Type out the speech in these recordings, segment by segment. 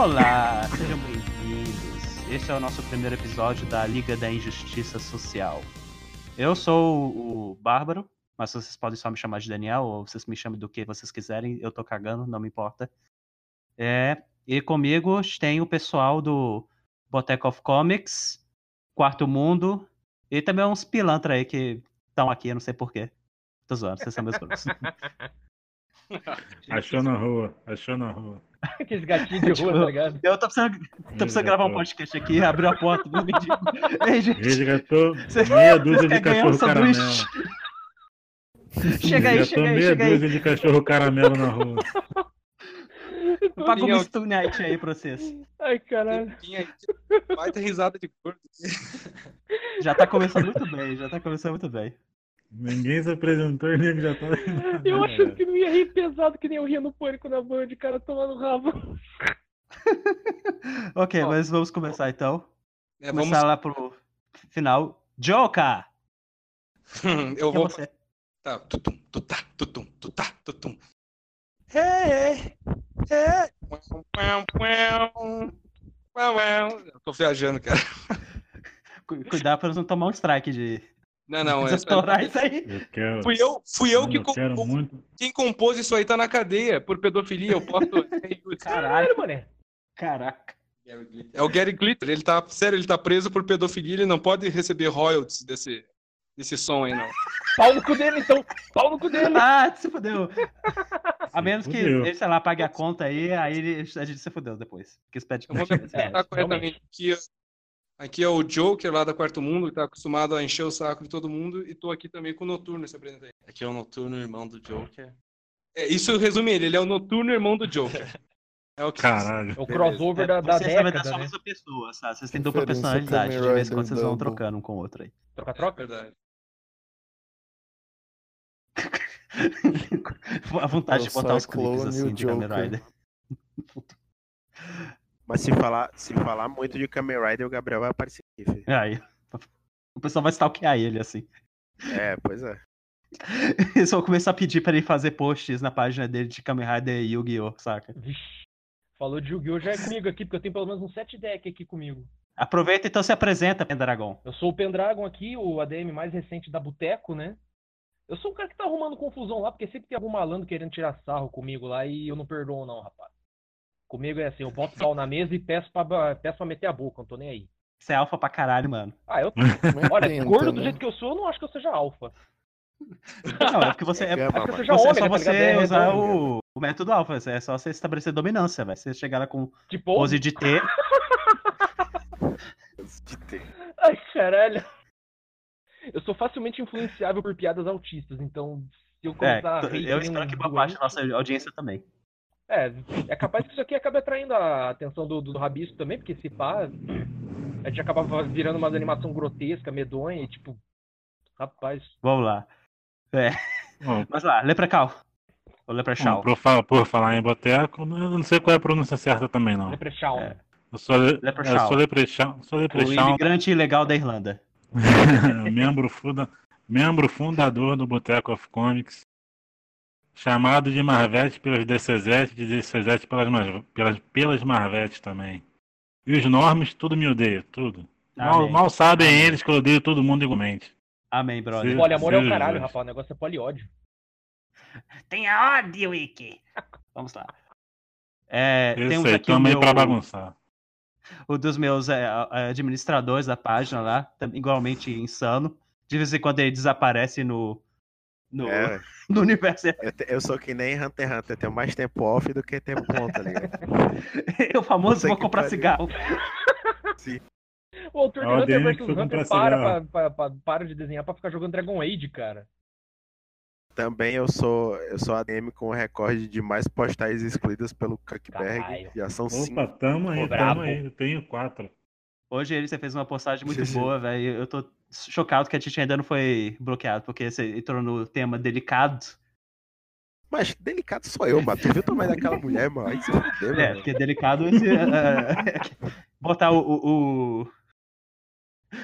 Olá, sejam bem-vindos. Este é o nosso primeiro episódio da Liga da Injustiça Social. Eu sou o Bárbaro, mas vocês podem só me chamar de Daniel, ou vocês me chamam do que vocês quiserem, eu tô cagando, não me importa. É, e comigo tem o pessoal do Boteco of Comics, Quarto Mundo, e também uns pilantra aí que estão aqui, eu não sei porquê. Tô zoando, vocês são meus grupos. Achou na rua, achou na rua. Aqueles gatinhos de rua, tá ligado? Eu tô precisando, tô precisando gravar um podcast aqui, abriu a porta do mendigo. Ei, gente, Resgatou Cê- meia dúzia de um cachorro caramelo. chega aí, chega aí, meia chega aí. dúzia de cachorro caramelo na rua. Paga um Daniel, misto night aí pra vocês. Ai, caralho. Tinha baita risada de gordo. Já tá começando muito bem, já tá começando muito bem. Ninguém se apresentou e nego já tá. Eu achando que não ia rir pesado que nem eu ria no pânico na Band, cara tomando rabo. Ok, Ó. mas vamos começar então. É, vamos... Começar lá pro final. Joka! Eu é vou. você? Tá. Tutum, tutá, tutum, tutá, tutum. É, é. Eu tô viajando, cara. Cu- Cuidado pra não tomar um strike de Não, não, é. desestourar isso aí. Eu quero. Fui eu, fui eu que eu quero compus. muito. Quem compôs isso aí tá na cadeia por pedofilia. Eu posso. Caralho, mané. caraca. É o Gary Glitter. Ele tá. Sério, ele tá preso por pedofilia. Ele não pode receber royalties desse, desse som aí, não. Pau no cu dele, então. Pau no cu dele. Ah, se fudeu. A menos que fudeu. ele, sei lá, pague a conta aí, aí ele- a gente se fudeu depois. Que esse pede Eu vou me É, corretamente. Aqui, aqui é o Joker lá da Quarto Mundo, que tá acostumado a encher o saco de todo mundo, e tô aqui também com o Noturno se apresentei. Aqui é o Noturno, irmão do Joker. É, isso resume ele, ele é o Noturno irmão do Joker. É o que Caralho. É o crossover da, da Vocês, verdade, década, a né? mesma pessoa, sabe? Vocês têm dupla personalidade. De vez em quando vocês vão trocando um com o outro aí. É Troca-troca? verdade. A vontade É o de botar os clipes assim de Kamen. Rider. Mas se falar, se falar muito de Kamen Rider, o Gabriel vai aparecer aqui, filho. Aí. O pessoal vai stalkear ele assim. É, pois é. Eles vão começar a pedir pra ele fazer posts na página dele de Kamen Rider e Yu-Gi-Oh! saca? Vixe. Falou de Yu-Gi-Oh! já é comigo aqui, porque eu tenho pelo menos um set deck aqui comigo. Aproveita então se apresenta, Pendragon. Eu sou o Pendragon aqui, o ADM mais recente da Boteco, né? Eu sou um cara que tá arrumando confusão lá, porque sempre tem algum malandro querendo tirar sarro comigo lá e eu não perdoo não, rapaz. Comigo é assim, eu boto o pau na mesa e peço pra, peço pra meter a boca, não tô nem aí. Você é alfa pra caralho, mano. Ah, eu Mas Olha, tenta, gordo do né? jeito que eu sou, eu não acho que eu seja alfa. Não, é porque você é, Gama, É porque eu mano. seja você, é ômega, só tá você ligado? É usar redondo. o, o método alfa. É só você estabelecer dominância, velho. Você chegar lá com Tipo, pose de T. De ter. ai caralho. Eu sou facilmente influenciável por piadas autistas, então se eu É, começar a t- rir eu espero que boa parte da nossa audiência também. É, é capaz que isso aqui acabe atraindo a atenção do, do, Rabisco também, porque se pá, a gente acaba virando uma animação grotesca, medonha, e tipo, rapaz, Vamos lá. É. Bom, Mas lá, Leprecal. Ou Leprechaun. por, fa- por falar em boteco, eu não sei qual é a pronúncia certa também, não. Leprechaun. É. Eu sou, le- Leprechaun. eu sou leprechão, sou O imigrante ilegal da Irlanda. membro, funda, membro fundador do Boteco of Comics, chamado de Marvete pelos DCZ, de DCZ pelas, pelas, pelas Marvetes também. E os normes, tudo me odeia, tudo. Mal, Amém. mal sabem eles que eu odeio todo mundo igualmente. Amém, brother. Sim. Poliamor é o caralho, rapaz, o negócio é poliódio. Tenha ódio, Wiki. Vamos lá. É, Eu temos sei, aqui o também meu, pra bagunçar. o dos meus é, administradores da página lá, igualmente insano. De vez em quando ele desaparece no, no, É, no universo. eu, te- eu sou que nem Hunter x Hunter, eu tenho mais tempo off do que tempo on, tá ligado? o famoso vou que comprar pariu. cigarro. O autor de É o Hunter vs Hunter para, cigarro. pra, pra- pra- para de desenhar pra ficar jogando Dragon Age, cara. Também eu sou eu sou ADM com o recorde de mais postais excluídas pelo. Caralho. Já são cinco. Opa, tamo aí, Ô, tamo aí, eu tenho quatro. Hoje ele você fez uma postagem muito boa, velho. Eu tô chocado que a gente ainda não foi bloqueado, porque você entrou no tema delicado. Mas delicado sou eu, mano. Tu viu o tamanho daquela mulher, mano? Aí se fudeu, É, porque delicado esse, é, é, botar o, o, o-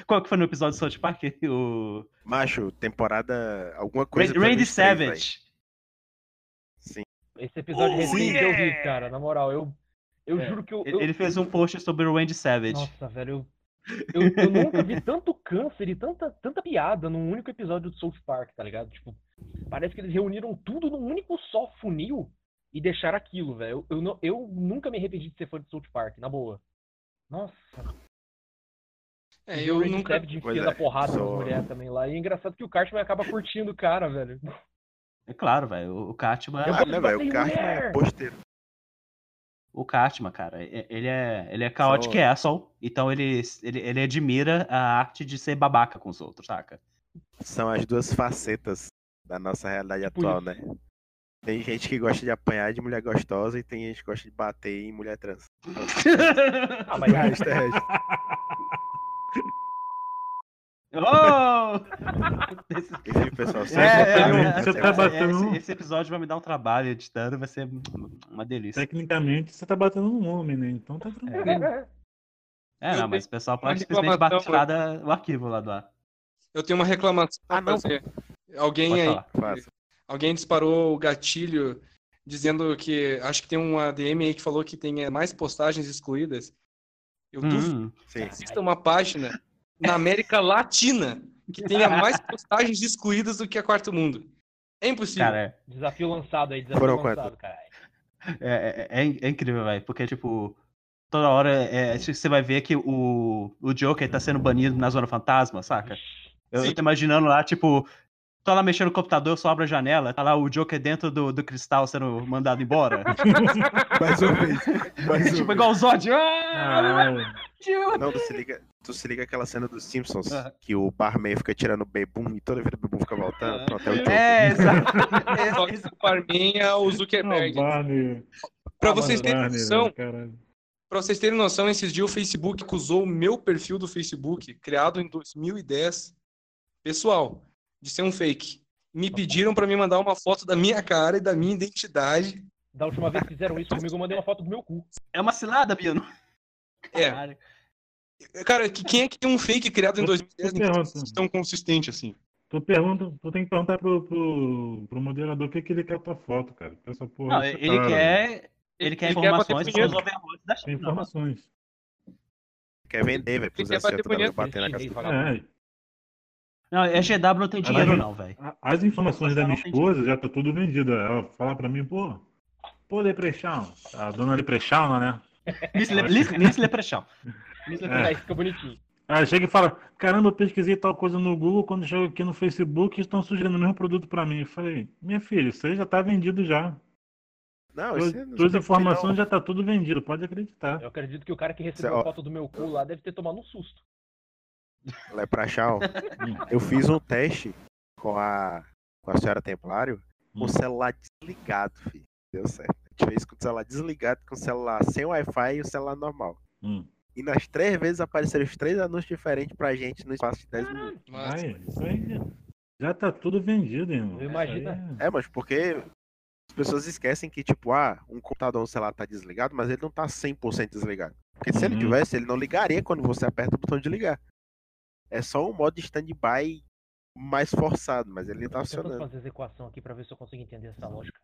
Qual que foi no episódio do South Park? O Macho, temporada. Alguma coisa. Randy, Randy 23, véi. Savage. Sim. Esse episódio Oh, recente yeah! eu vi, cara, na moral, eu, Eu É, juro que eu, Ele eu- ele fez um post sobre o Randy Savage. Nossa, velho, eu, eu, eu nunca vi tanto câncer e tanta, tanta piada num único episódio do South Park, tá ligado? Tipo, parece que eles reuniram tudo num único só funil e deixaram aquilo, velho. Eu, eu, eu nunca me arrependi de ser fã de South Park, na boa. Nossa. É, eu nunca. Savage Pois enfiando é, porrada nas sou- mulheres também lá. E é engraçado que o Cartman acaba curtindo o cara, velho. É claro, velho. O Cartman. Ah, né, de velho? O Cartman é posteiro. O Cartman, cara, ele é, ele é chaotic Só- asshole, então ele, ele, ele admira a arte de ser babaca com os outros, saca? São as duas facetas da nossa realidade Tipo atual, isso. né? Tem gente que gosta de apanhar de mulher gostosa e tem gente que gosta de bater em mulher trans. Ah, mas O resto é resto. Oh! Esse, pessoal, é, é, é, você tá batendo- esse, esse episódio vai me dar um trabalho editando, vai ser uma delícia. Tecnicamente você tá batendo um homem, né? Então tá tranquilo. É, Eu não, mas o pessoal pode simplesmente reclamação, tirar da- o arquivo lá do ar. Eu tenho uma reclamação Ah, pra não. fazer. Alguém Pode aí, falar. Alguém disparou o gatilho dizendo que acho que tem um ADM aí que falou que tem é, mais postagens excluídas. Eu duvido Hum, Sim. que exista uma página na América Latina que tenha mais postagens excluídas do que a Quarto Mundo. É impossível. cara, é, Desafio lançado aí, desafio Foram lançado, caralho. é, é, é incrível, velho, porque, tipo, toda hora é, você vai ver que o, o Joker tá sendo banido na Zona Fantasma, saca? Eu, eu tô imaginando lá, tipo, tô lá mexendo no computador, eu só abro a janela, tá lá o Joker dentro do, do cristal sendo mandado embora. Mais uma vez. Mais tipo, igual o Zod. Ah, Caralho. Não, tu se liga, tu se liga aquela cena dos Simpsons Ah. que o barman fica tirando o bebum e toda vez o bebum fica voltando. Pronto, é o é, exato. Só que o Barman é o Zuckerberg. Barney. Pra Ah, vocês terem noção. Pra vocês terem noção, esses dias o Facebook acusou o meu perfil do Facebook, criado em 2010, pessoal, de ser um fake. Me pediram pra me mandar uma foto da minha cara e da minha identidade. Da última vez que fizeram isso comigo, eu mandei uma foto do meu cu. É uma cilada, Bino. É, Caralho. cara, que- quem é que tem um fake criado em 2010 Eu pergunto. tão consistente assim? Tu, pergunta, tu tem que perguntar pro, pro, pro moderador o que, que ele quer tua foto, cara. Essa porra, Não, ele cara, quer. Ele quer Ele quer informações sobre punheta. os overlords da China. informações. Quer vender, velho, Ele quer bater da punheta, bater na casa do vagabundo. É, Não, a GW não tem dinheiro, não, velho. as informações da minha esposa já tá tudo vendido. Ela fala pra mim, pô, pô, Leprechaun. A dona Leprechaun, né? Miss Le- Miss- Miss Leprechaun. Miss É. Aí fica bonitinho. Ela chega e fala, caramba, eu pesquisei tal coisa no Google, quando chego aqui no Facebook estão sugerindo o mesmo produto pra mim. Eu falei, minha filha, isso aí já tá vendido já. Não, preocupe, informações já tá tudo vendido, pode acreditar. Eu acredito que o cara que recebeu Cê- ó. a foto do meu cu lá deve ter tomado um susto. Leprachal, Hum. eu fiz um teste com a, com a senhora Templário com Hum. o celular desligado, filho. Deu certo. A gente fez com o celular desligado, com o celular sem Wi-Fi e o celular normal. Hum. E nas três vezes apareceram os três anúncios diferentes pra gente no espaço de 10 minutos. Mas, Ai, isso aí já tá tudo vendido, irmão. Eu imagino. Isso aí É, mas porque as pessoas esquecem que, tipo, ah, um computador, um celular tá desligado, mas ele não tá 100% desligado. Porque se ele Uhum. tivesse, ele não ligaria quando você aperta o botão de ligar. É só um modo de stand-by mais forçado, mas ele tá funcionando. fazer essa equação aqui pra ver se eu consigo entender essa lógica.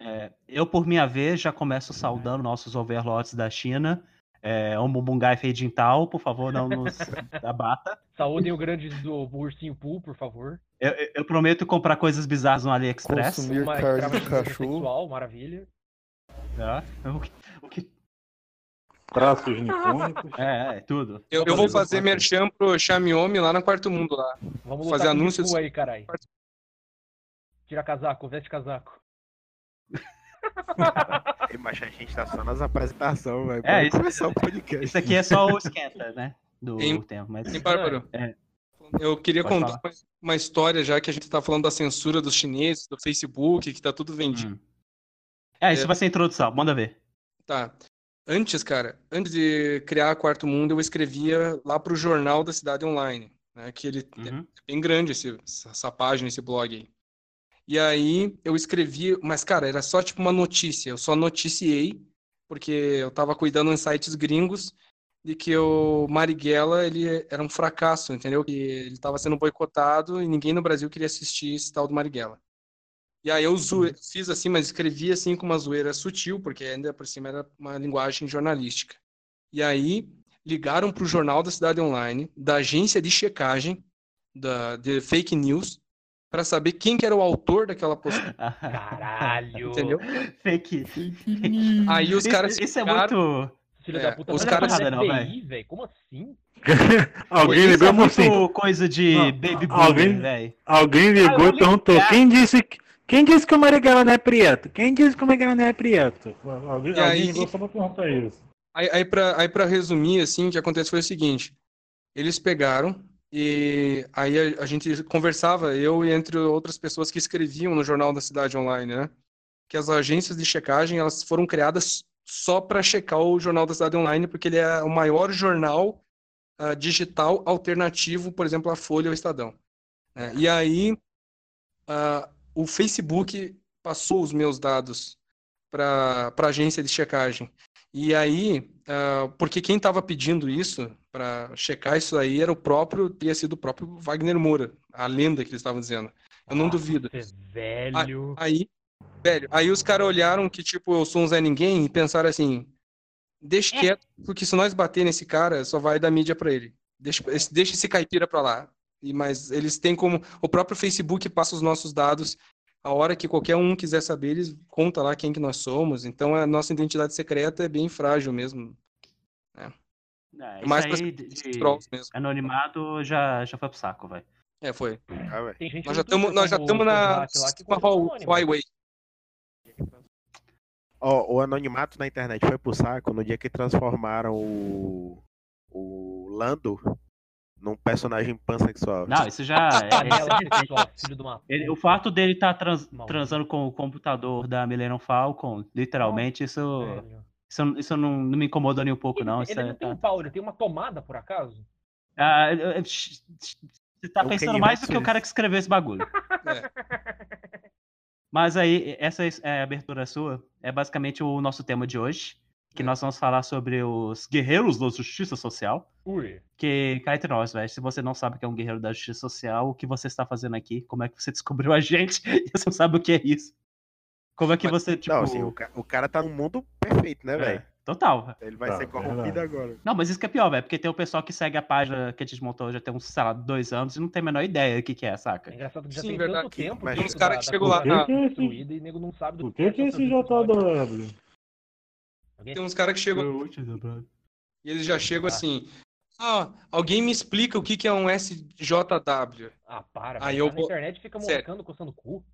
É, eu, por minha vez, já começo saudando nossos overlords da China. É, um Bumbungai Feijintal, por favor, não nos abata. Saúdem o grande do ursinho Pool, por favor. Eu, eu- eu prometo comprar coisas bizarras no AliExpress. Consumir Uma carne de cachorro. sexual, maravilha. tá? Que- Traços nipônicos. é, é, tudo. eu, eu vou fazer merchan pro Xiaomi lá no Quarto Mundo lá. Vamos Fazer anúncios. Aí, caralho. Tira casaco, veste casaco. Mas a gente tá só nas apresentações, velho. É, isso- começar o podcast. Isso aqui é só o esquenta, né? Do Em- tempo. Mas... Bárbaro? É. Eu queria Pode contar uma, uma história, já que a gente tá falando da censura dos chineses, do Facebook, que tá tudo vendido. Hum. É, isso É. vai ser a introdução, manda ver. Tá. Antes, cara, antes de criar Quarto Mundo, eu escrevia lá pro Jornal da Cidade Online, né? Que ele Uhum. é bem grande esse, essa página, esse blog aí. E aí eu escrevi, mas cara, era só tipo uma notícia. Eu só noticiei porque eu tava cuidando em sites gringos de que o Marighella ele era um fracasso, entendeu? Que ele tava sendo boicotado e ninguém no Brasil queria assistir esse tal do Marighella. E aí eu zoe- fiz assim, mas escrevi assim com uma zoeira sutil, porque ainda por cima era uma linguagem jornalística. E aí ligaram para o Jornal da Cidade Online, da agência de checagem da, de fake news, para saber quem que era o autor daquela postagem, Caralho. entendeu? Fake. Aí os Isso- caras Isso é ficaram- muito. Filho É, da puta, os caras- é Não, velho. Como assim? Alguém Isso ligou é assim. coisa de Não, baby alguém- velho. Alguém Ah, ligou e perguntou: ligar. quem disse, que- quem disse que o Marighella não é preto? Quem disse que o Marighella não é preto? Alguém, E alguém aí- ligou só pra perguntar isso. Aí, aí para aí pra resumir, assim, o que acontece foi o seguinte: eles pegaram e aí a, a gente conversava, eu e entre outras pessoas que escreviam no Jornal da Cidade Online, né? Que as agências de checagem elas foram criadas só para checar o Jornal da Cidade Online, porque ele é o maior jornal ah, digital alternativo, por exemplo, à Folha ou Estadão. né? E aí ah, o Facebook passou os meus dados para a agência de checagem. E aí, ah, porque quem estava pedindo isso para checar isso aí era o próprio, teria sido o próprio Wagner Moura, a lenda que eles estavam dizendo. Eu não Nossa, duvido. velho. Aí, velho, aí os caras olharam que, tipo, eu sou um Zé Ninguém e pensaram assim: deixa quieto, porque se nós bater nesse cara, só vai dar mídia pra ele. Deixa, esse- deixa esse caipira pra lá. Mas eles têm como. O próprio Facebook passa os nossos dados. A hora que qualquer um quiser saber, eles conta lá quem que nós somos. Então a nossa identidade secreta é bem frágil mesmo. É, É isso mais aí de, de mesmo. anonimado já, já foi pro saco, velho. É, foi. Ah, Nós já estamos nós já estamos na uma continua anônimo. Huawei. Ó, o anonimato na internet foi pro saco no dia que transformaram o, o Lando num personagem pansexual. Não, isso já. é- é- o fato dele estar trans- Maldito. transando com o computador da Millennium Falcon, literalmente, isso, isso, isso não, não me incomodou nem um pouco, Ele, não. ele é, não tem tá- um pau, ele tem uma tomada, por acaso? Ah, você tá É pensando mais do que o cara que escreveu esse bagulho. É. Mas aí, essa é, abertura sua é basicamente o nosso tema de hoje. Que É. nós vamos falar sobre os guerreiros da justiça social. Ui. Que cá entre nós, velho. Se você não sabe o que é um guerreiro da justiça social, o que você está fazendo aqui? Como é que você descobriu a gente? E você não sabe o que é isso? Como é que Mas- você, tipo. Não, assim, o, ca- o cara tá num mundo perfeito, né, é, velho? total. Ele vai Tá, ser corrompido verdade. agora. Não, mas isso que é pior, velho. Porque tem o pessoal que segue a página que a gente montou já tem uns, sei lá, dois anos e não tem a menor ideia do que, que é, É saca? engraçado que já Sim, tem verdade. tanto tempo Mas que tem uns cara da- que da chegou lá na- foi destruída e nego não sabe do Por que, que é esse JW? Alguém- Tem uns caras que chegam e eles já chegam Ah. assim. Ah, alguém me explica o que que é um SJW. Ah, para. Aí eu Tá na vou- internet fica Sério. molecando, coçando o cu.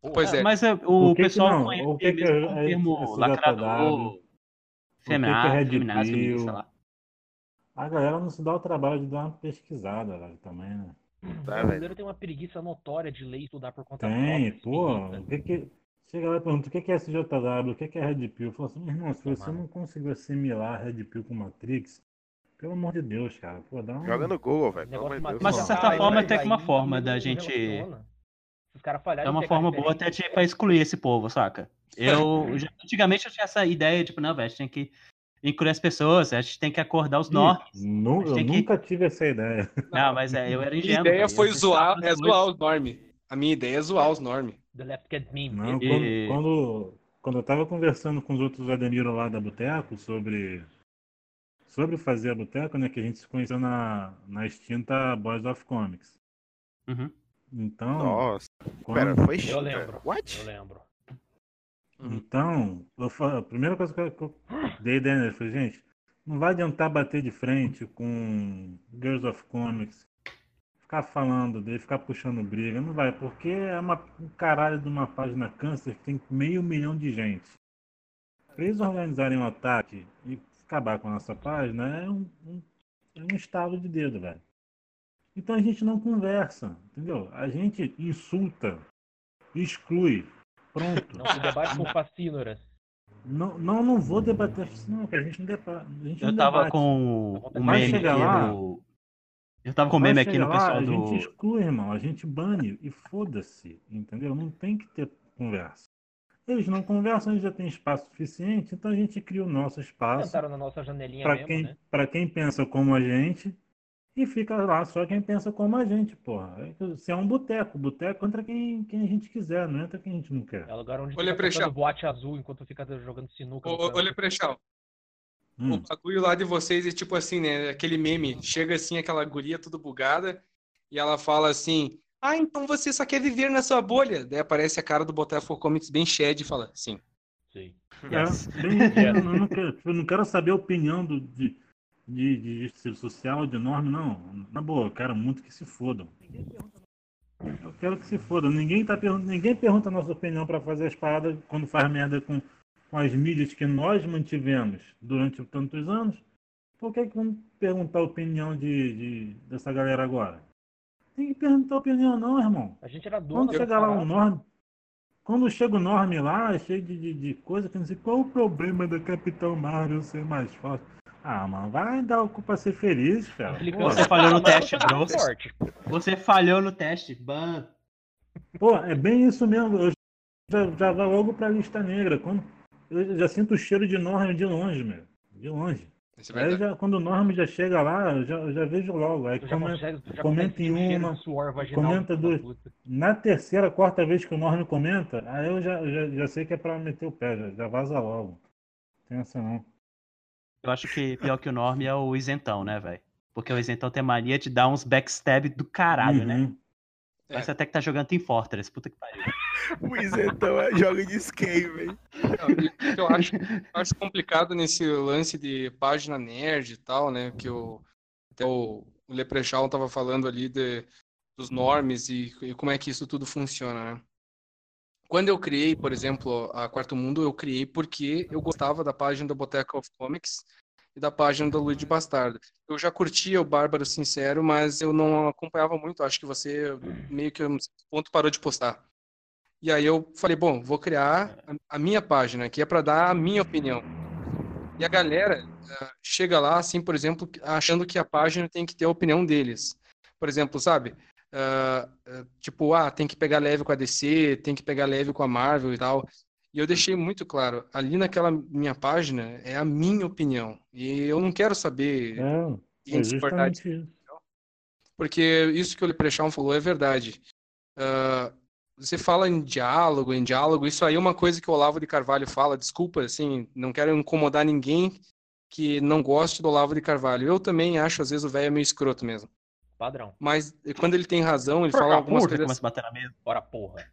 Porra. Pois é. Mas é, o Por que que pessoal não? conhece O que que mesmo é- é termo lacrador, que que é feminaz, sei lá. A galera não se dá o trabalho de dar uma pesquisada, velho, também, né? O brasileiro tem uma preguiça notória de ler e estudar por conta Tem, própria. pô. isso O que que... Chega lá e pergunta o que que é SJW, o que que é Red Pill? Eu falo assim, meu irmão, se você não conseguiu assimilar Red Pill com Matrix, pelo amor de Deus, cara, pô, dá um... Joga no Google, velho. De. Mas, de certa aí forma, vai- tem uma forma da gente- falharem É uma forma boa até de, pra excluir esse povo, saca? Eu, já- antigamente eu tinha essa ideia, tipo, não, velho, a gente tem que incluir as pessoas, a gente tem que acordar os Ih, nortes. nu- A eu que- nunca tive essa ideia. Não, mas é, eu era ingênuo. ideia velho, foi zoar, é zoar os norme. A minha ideia é zoar os norme. The Left Get Meme. Não, E- quando, quando, quando eu tava conversando com os outros Ademiro lá da Boteco sobre, sobre fazer a Boteco, né, que a gente se conheceu na, na extinta Boys of Comics. Uhum. Então, Nossa, quando- pera, foi Eu lembro. What? Eu lembro. Uhum. Então, eu fa- a primeira coisa que eu, que eu dei ideia nele foi, gente, não vai adiantar bater de frente com Girls of Comics, ficar falando dele, ficar puxando briga, não vai, porque é uma, um caralho de uma página câncer que tem meio milhão de gente. Pra eles organizarem um ataque e acabar com a nossa página é um, um, é um estalo de dedo, velho. Então a gente não conversa, entendeu? A gente insulta, exclui, pronto. Não se debate com fascínoras. Não, não, não vou debater não. A gente não, deba, a gente Eu não tava debate. com o Vai meme chegar lá. do. Eu tava com meme aqui no lá, pessoal A do. gente exclui, irmão. A gente bane e foda-se, entendeu? Não tem que ter conversa. Eles não conversam, eles já têm espaço suficiente, então a gente cria o nosso espaço Entraram na nossa janelinha para mesmo, quem, né? pra quem pensa como a gente e fica lá só quem pensa como a gente, porra. Se é um boteco, boteco entra quem, quem a gente quiser, não entra quem a gente não quer. É o lugar onde Olha, fica Prechal. boate azul enquanto fica jogando sinuca. Ô, ô, canto. Leprechal, o Hum. bagulho lá de vocês é tipo assim, né? Aquele meme. Chega assim, aquela guria tudo bugada, e ela fala assim: Ah, então você só quer viver na sua bolha. Daí aparece a cara do Botafogo Comics bem shed e fala: Sim. Sim. Yes. É, bem, eu, não quero, eu não quero saber a opinião do, de, de, de justiça social, de norma, não. Na boa, eu quero muito que se fodam. Eu quero que se fodam. Ninguém, tá, ninguém pergunta a nossa opinião para fazer as paradas quando faz merda com, com as mídias que nós mantivemos durante tantos anos. Por que, que vamos perguntar a opinião de, de- dessa galera agora? Tem que perguntar a opinião, não, irmão. A gente era dono Quando da chega lá o. Norme, quando chega o Norme lá, cheio de, de, de coisa que não sei qual o problema da Capitão Marvel ser mais forte. Ah, mano, vai dar o cu pra ser feliz, cara. Você falhou no teste, bro. Você falhou no teste. Ban. Pô, é bem isso mesmo. Eu já, já vai logo pra lista negra. Quando, eu já sinto o cheiro de Norme de longe, meu. De longe. É Aí já, quando o Norme já chega lá, eu já, eu já vejo logo. Aí come- consegue, comenta em uma, comenta duas. na terceira, quarta vez que o Norme comenta, aí eu já, já, já sei que é pra meter o pé, já, já vaza logo. Tem essa não. Eu acho que pior que o Norm é o isentão, né, velho? Porque o isentão tem mania de dar uns backstab do caralho, né? Uhum. Parece até que tá jogando Team Fortress. Puta que pariu. O isentão é joga de skate, velho. Eu acho, eu acho complicado nesse lance de página nerd e tal, né? Que o, até o, o Leprechaun tava falando ali de, dos normes e, e como é que isso tudo funciona, né? Quando eu criei, por exemplo, a Quarto Mundo, eu criei porque eu gostava da página da Boteca of Comics e da página do Luigi Bastardo. Eu já curtia o Bárbaro Sincero, mas eu não acompanhava muito. Acho que você meio que um ponto parou de postar. E aí eu falei, bom, vou criar a, minha página, que é para dar a minha opinião. E a galera eh, chega lá, assim, por exemplo, achando que a página tem que ter a opinião deles. Por exemplo, sabe? Ah, tipo, ah, tem que pegar leve com a DC, tem que pegar leve com a Marvel e tal. E eu deixei muito claro, ali naquela minha página é a minha opinião. E eu não quero saber quem é discordar justamente isso. porque isso que o Leprechaun falou é verdade. Ah, você fala em diálogo, em diálogo, isso aí é uma coisa que o Olavo de Carvalho fala, desculpa, assim, não quero incomodar ninguém que não goste do Olavo de Carvalho. Eu também acho, às vezes, o velho é meio escroto mesmo. Padrão. Mas quando ele tem razão, ele Porra, fala algumas coisas. começa a bater na mesa. Bora, porra.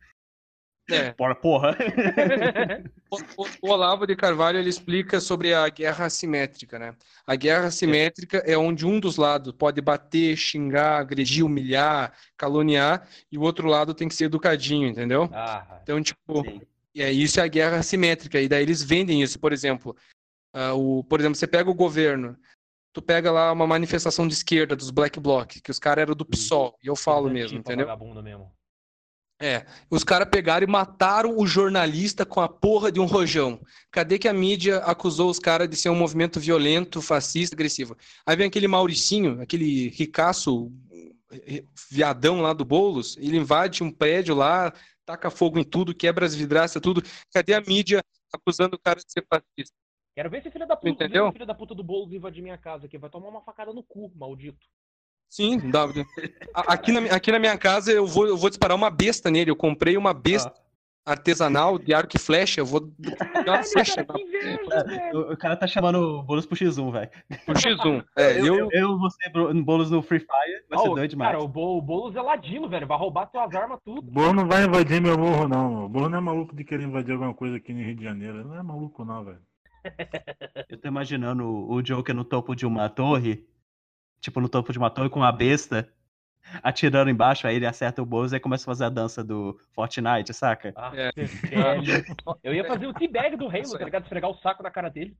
É, Porra, porra. o, o- o Olavo de Carvalho ele explica sobre a guerra assimétrica, né? A guerra assimétrica é onde um dos lados pode bater, xingar, agredir, humilhar, caluniar, e o outro lado tem que ser educadinho, entendeu? Ah, Então, tipo, Sim. É isso é a guerra assimétrica. E daí eles vendem isso, por exemplo. ah, o, por exemplo, você pega o governo, tu pega lá uma manifestação de esquerda dos Black Bloc, que os caras eram do PSOL, e eu falo mesmo, tipo entendeu? Vagabundo mesmo. É, os caras pegaram e mataram o jornalista com a porra de um rojão. Cadê que a mídia acusou os caras de ser um movimento violento, fascista, agressivo? Aí vem aquele Mauricinho, aquele ricaço eh, viadão lá do Boulos, ele invade um prédio lá, taca fogo em tudo, quebra as vidraças, tudo. Cadê a mídia acusando o cara de ser fascista? Quero ver esse filho da puta, Entendeu? filho da puta do Boulos invadir minha casa aqui. Vai tomar uma facada no cu, maldito. Sim, dá. Aqui na, aqui na minha casa eu vou, eu vou disparar uma besta nele. Eu comprei uma besta artesanal de arco e flecha. Eu vou dar uma flecha Cara, que inveja, velho. O, o cara tá chamando o Boulos pro X1, velho. pro X1. É, Eu, eu, eu, você, Bro- Boulos no Free Fire, vai Ah, ser o- doido demais. Cara, o, Bo- o Boulos é ladino, velho. Vai roubar tuas armas O tudo. Bolo não vai invadir meu morro, não. O Bolo não é maluco de querer invadir alguma coisa aqui no Rio de Janeiro. Ele Não é maluco, não, velho. Eu tô imaginando o o Joker no topo de uma torre, tipo no topo de uma torre com uma besta, atirando embaixo, aí ele acerta o Boulos e começa a fazer a dança do Fortnite, saca? Ah, É. velho. Eu ia fazer o teabag do Halo, tá ligado? Esfregar o saco na cara dele.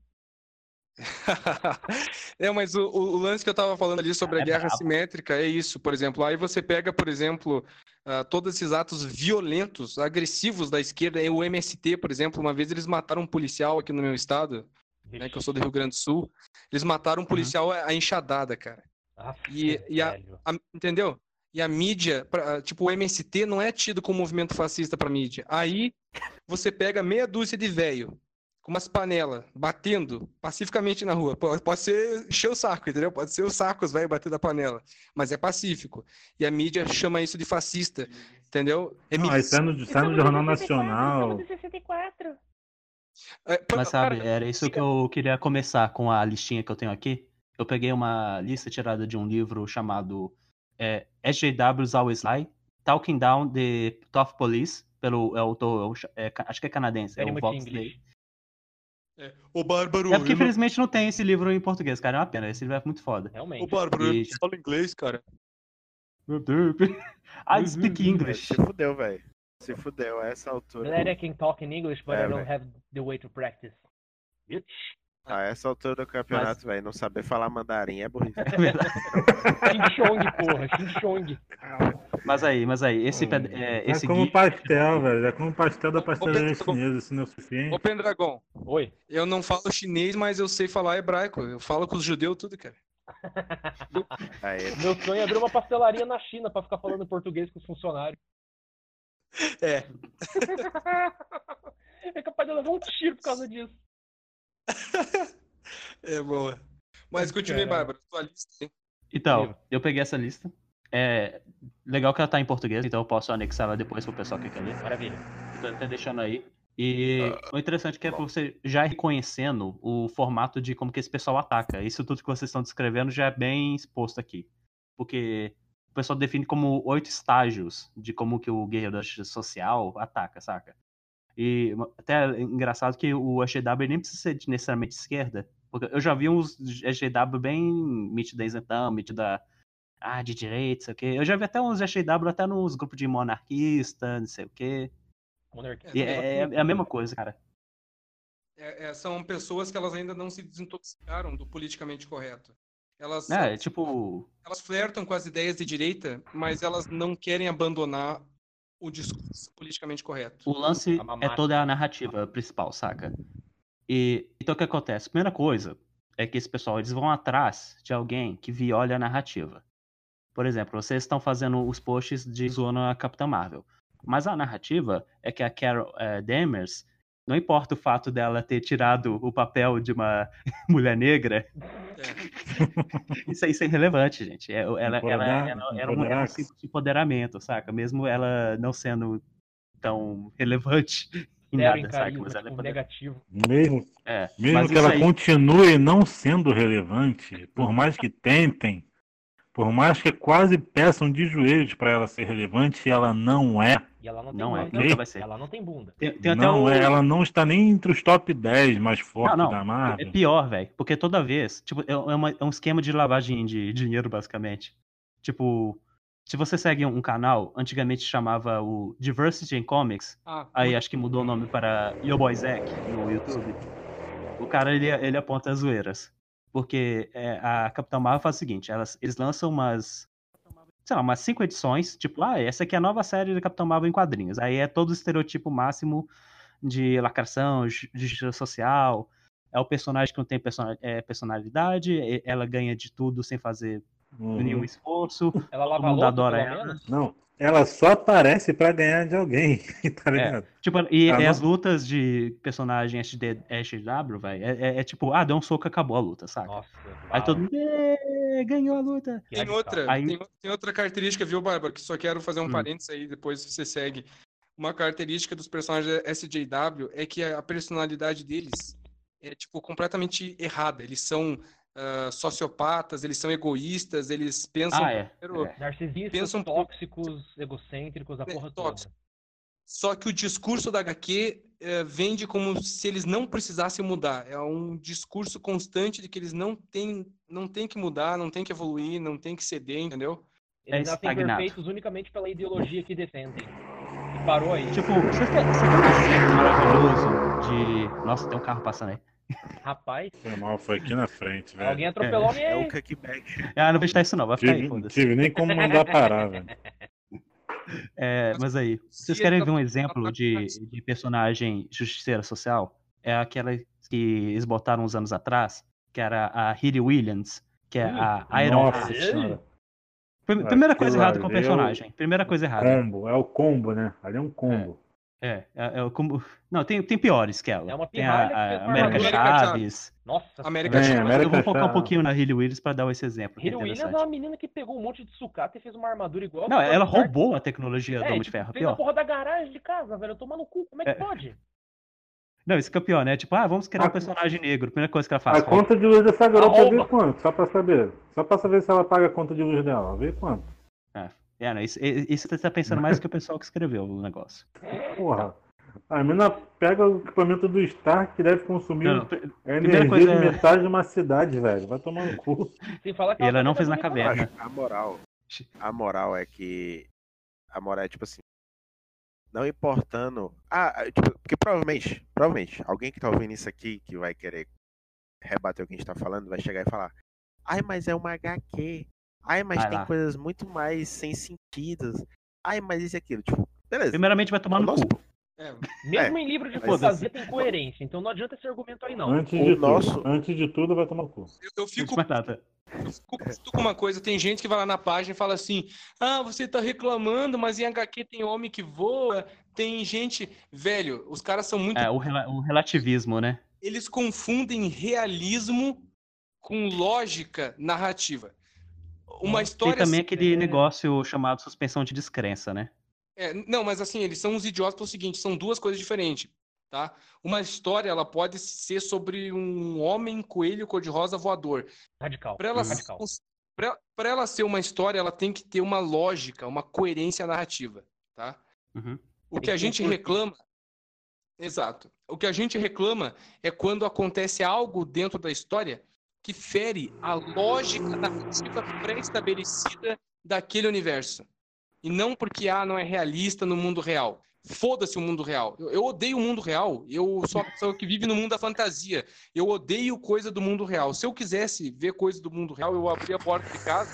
é, mas o, o- o lance que eu tava falando ali sobre a É guerra brabo. assimétrica é isso, por exemplo. Aí você pega, por exemplo, ah, todos esses atos violentos, agressivos da esquerda, o MST, por exemplo, uma vez eles mataram um policial aqui no meu estado, né, que eu sou do Rio Grande do Sul. Eles mataram um policial a a enxadada, cara. Ah, E- e a-. A- entendeu? E a mídia, pra- tipo, o MST não é tido como movimento fascista pra mídia. Aí você pega meia dúzia de velho com umas panelas, batendo pacificamente na rua. Pode, pode ser encher o saco, entendeu? Pode ser os sacos, vai bater da panela. Mas é pacífico. E a mídia chama isso de fascista, entendeu? É Não, mi- aí sai no, sai no Jornal Nacional. 64. é, pô, Mas cara, sabe, era isso que eu queria começar com a listinha que eu tenho aqui. Eu peguei uma lista tirada de um livro chamado é, SJW's Always Lie, Talking Down the Tough Police, pelo é, autor, é, ca- acho que é canadense, é Very o Vox é, Ô, Bárbaro, É porque eu não- infelizmente não tem esse livro em português, cara, é uma pena, esse livro é muito foda. Realmente. Bárbaro, eu não E- falo inglês, cara. I speak English. Se fudeu, velho. Se fudeu, a essa altura. Glad I can talk in English, but É, I don't velho. have the way to practice. Bitch. A essa altura do campeonato, velho, não saber falar mandarim é burrice. É verdade. Xing porra. Xing. Mas aí, mas aí, esse, ped- é, É esse como guia- pastel, velho. É como pastel da pastelaria chinesa, isso não é o Ô, suficiente. Pendragon, Oi. eu não falo chinês, mas eu sei falar hebraico. Eu falo com os judeus tudo, cara. Aí, Meu sonho é abrir uma pastelaria na China pra ficar falando português com os funcionários. É. É capaz de levar um tiro por causa disso. É boa. Mas continue. Bárbara, tua lista. Então, eu peguei essa lista. É legal que ela tá em português, então eu posso anexar ela depois pro pessoal que quer ler. Maravilha. Tô até deixando aí. E o interessante é que é você já reconhecendo o formato de como que esse pessoal ataca. Isso tudo que vocês estão descrevendo já é bem exposto aqui. Porque o pessoal define como oito estágios de como que o guerreiro da justiça social ataca, saca? E até é engraçado que o SGW nem precisa ser de necessariamente esquerda. Porque eu já vi uns SGW bem mitida isentão, mitida ah, de direita, sei o quê. Eu já vi até uns SGW até nos grupos de monarquista, não sei o quê. Monarquia. E é, é- é a mesma coisa, cara. É- é, são pessoas que elas ainda não se desintoxicaram do politicamente correto. Elas, É, elas, tipo, elas flertam com as ideias de direita, mas elas não querem abandonar o discurso politicamente correto. o lance é toda a narrativa principal, saca? E então o que acontece? Primeira coisa é que esse pessoal eles vão atrás de alguém que viola a narrativa. Por exemplo, vocês estão fazendo os posts de zoando a Capitã Marvel. Mas a narrativa é que a Carol eh, Danvers, não importa o fato dela ter tirado o papel de uma mulher negra, É. isso, é- isso é irrelevante, gente. É, ela, ela, Empoderar- ela, ela, é um- símbolo de empoderamento, saca? Mesmo ela não sendo tão relevante em Zero nada, saca? Mas ela é tipo, negativo. Mesmo, É, mesmo mas que ela aí- continue não sendo relevante, por mais que tentem, por mais que quase peçam de joelhos para ela ser relevante, ela não é. E ela não tem Não é, bunda. nunca vai ser. Ela não tem bunda. Tem, tem até não o... é, ela não está nem entre os top 10 mais fortes Não, não, da É Marvel. pior, velho. Porque toda vez, tipo, é, é uma- é um esquema de lavagem de dinheiro, basicamente. Tipo, se você segue um canal, antigamente chamava o Diversity in Comics, Ah, aí acho que mudou o nome para Yo Boy Zack no YouTube. O cara, ele, ele aponta as zoeiras. Porque é, a Capitão Marvel faz o seguinte, elas, eles lançam umas, sei lá, umas cinco edições, tipo, ah, essa aqui é a nova série da Capitão Marvel em quadrinhos. Aí é todo o estereotipo máximo de lacração, ju- justiça social, é o personagem que não tem é, personalidade, e- ela ganha de tudo sem fazer Uhum. nenhum esforço. Ela lava mundo louça, adora ela. menos. Não, ela só aparece para ganhar de alguém, tá ligado? Tipo, e, Ah, e não- as lutas de personagem SD, SW, velho, é, é- é tipo, ah, deu um soco, acabou a luta, saca? Nossa. Aí todo mundo, "Ê, ganhou a luta. que Tem outra, Aí- tem, tem outra característica, viu, Bárbara? Que só quero fazer um Hum. parênteses aí, depois você segue. Uma característica dos personagens SJW é que a personalidade deles é, tipo, completamente errada. Eles são ah, sociopatas, eles são egoístas, eles pensam Ah, é. primeiro- é. Narcisistas, Pensa pouco- tóxicos, egocêntricos, a É, porra tóxico. toda. Só que o discurso da HQ eh, vende como se eles não precisassem mudar. É um discurso constante de que eles não têm, não têm que mudar, não têm que evoluir, não têm que ceder, entendeu? É Eles nascem estagnado. perfeitos unicamente pela ideologia que defendem. E parou aí. Tipo, você tem você tem um maravilhoso de. Nossa, tem um carro passando aí. Rapaz, Foi mal, foi aqui na frente, velho. alguém atropelou É alguém. o kickback. Ah, não vou editar isso não, vai ficar aí, Tive, foda-se. tive nem como mandar parar, velho. É, mas aí, vocês querem ele ver um exemplo de, de personagem justiceira social? É aquela que eles botaram uns anos atrás, que era a Hilly Williams, que é a Iron Nossa Heart. Primeira coisa errada com é o personagem. Primeira coisa errada. Combo, é o combo, né? Ali é um combo. É, é, é como. Não, tem, tem piores que ela. É uma tem a, a América. Chaves. Nossa América Chaves. América Eu vou focar um pouquinho na Hilly Willis pra dar esse exemplo. é Hero Williams é uma menina que pegou um monte de sucata e fez uma armadura igual. Não, a ela roubou a tecnologia do É, Homem de tipo, Ferro. fez a Pior. porra da garagem de casa, velho. Eu tô no cu. Como é que É. pode? Não, isso que é pior, né? Tipo, ah, vamos criar um A- personagem negro. Primeira coisa que ela A faz. conta de luz dessa garota vê quanto? Só pra saber. Só pra saber se ela paga a conta de luz dela. Vê quanto. É, né? Isso, isso você tá pensando mais do que o pessoal que escreveu o negócio. Porra. A mina pega o equipamento do Stark que deve consumir Não, não, a energia coisa de é- metade de uma cidade, velho. Vai tomar no cu. Sem falar que E ela tá não fez na caverna. A moral, a moral é que a moral é tipo assim, não importando, ah, ah, tipo, porque provavelmente, provavelmente, alguém que tá ouvindo isso aqui que vai querer rebater o que a gente tá falando, vai chegar e falar: "Ai, mas é uma HQ. Ai, mas Vai tem lá. coisas muito mais sem sentidos. Ai, mas isso e aquilo". Tipo, beleza. Primeiramente vai tomar O no nosso- cu. É, Mesmo em livro de mas fantasia tem coerência, então não adianta esse argumento aí, não. Antes O de nosso- tudo. Antes de tudo, vai tomar no cu. eu, eu fico nada. Eu fico com uma coisa, tem gente que vai lá na página e fala assim: ah, você tá reclamando, mas em HQ tem homem que voa, tem gente. Velho, os caras são muito. É, o, rela- o relativismo, né? Eles confundem realismo com lógica narrativa. Uma história. Tem também assim- aquele negócio chamado suspensão de descrença, né? É, não, mas assim, eles são uns idiotas pelo seguinte, são duas coisas diferentes, tá? Uma história, ela pode ser sobre um homem coelho cor-de-rosa voador. Radical. Para ela, pra ela ser uma história, ela tem que ter uma lógica, uma coerência narrativa, tá? Uhum. O que a gente reclama. Exato. O que a gente reclama é quando acontece algo dentro da história que fere a lógica narrativa pré-estabelecida daquele universo. E não porque ah, não é realista no mundo real. Foda-se o mundo real. Eu, eu odeio o mundo real. Eu sou a pessoa que vive no mundo da fantasia. Eu odeio coisa do mundo real. Se eu quisesse ver coisa do mundo real, eu abria a porta de casa,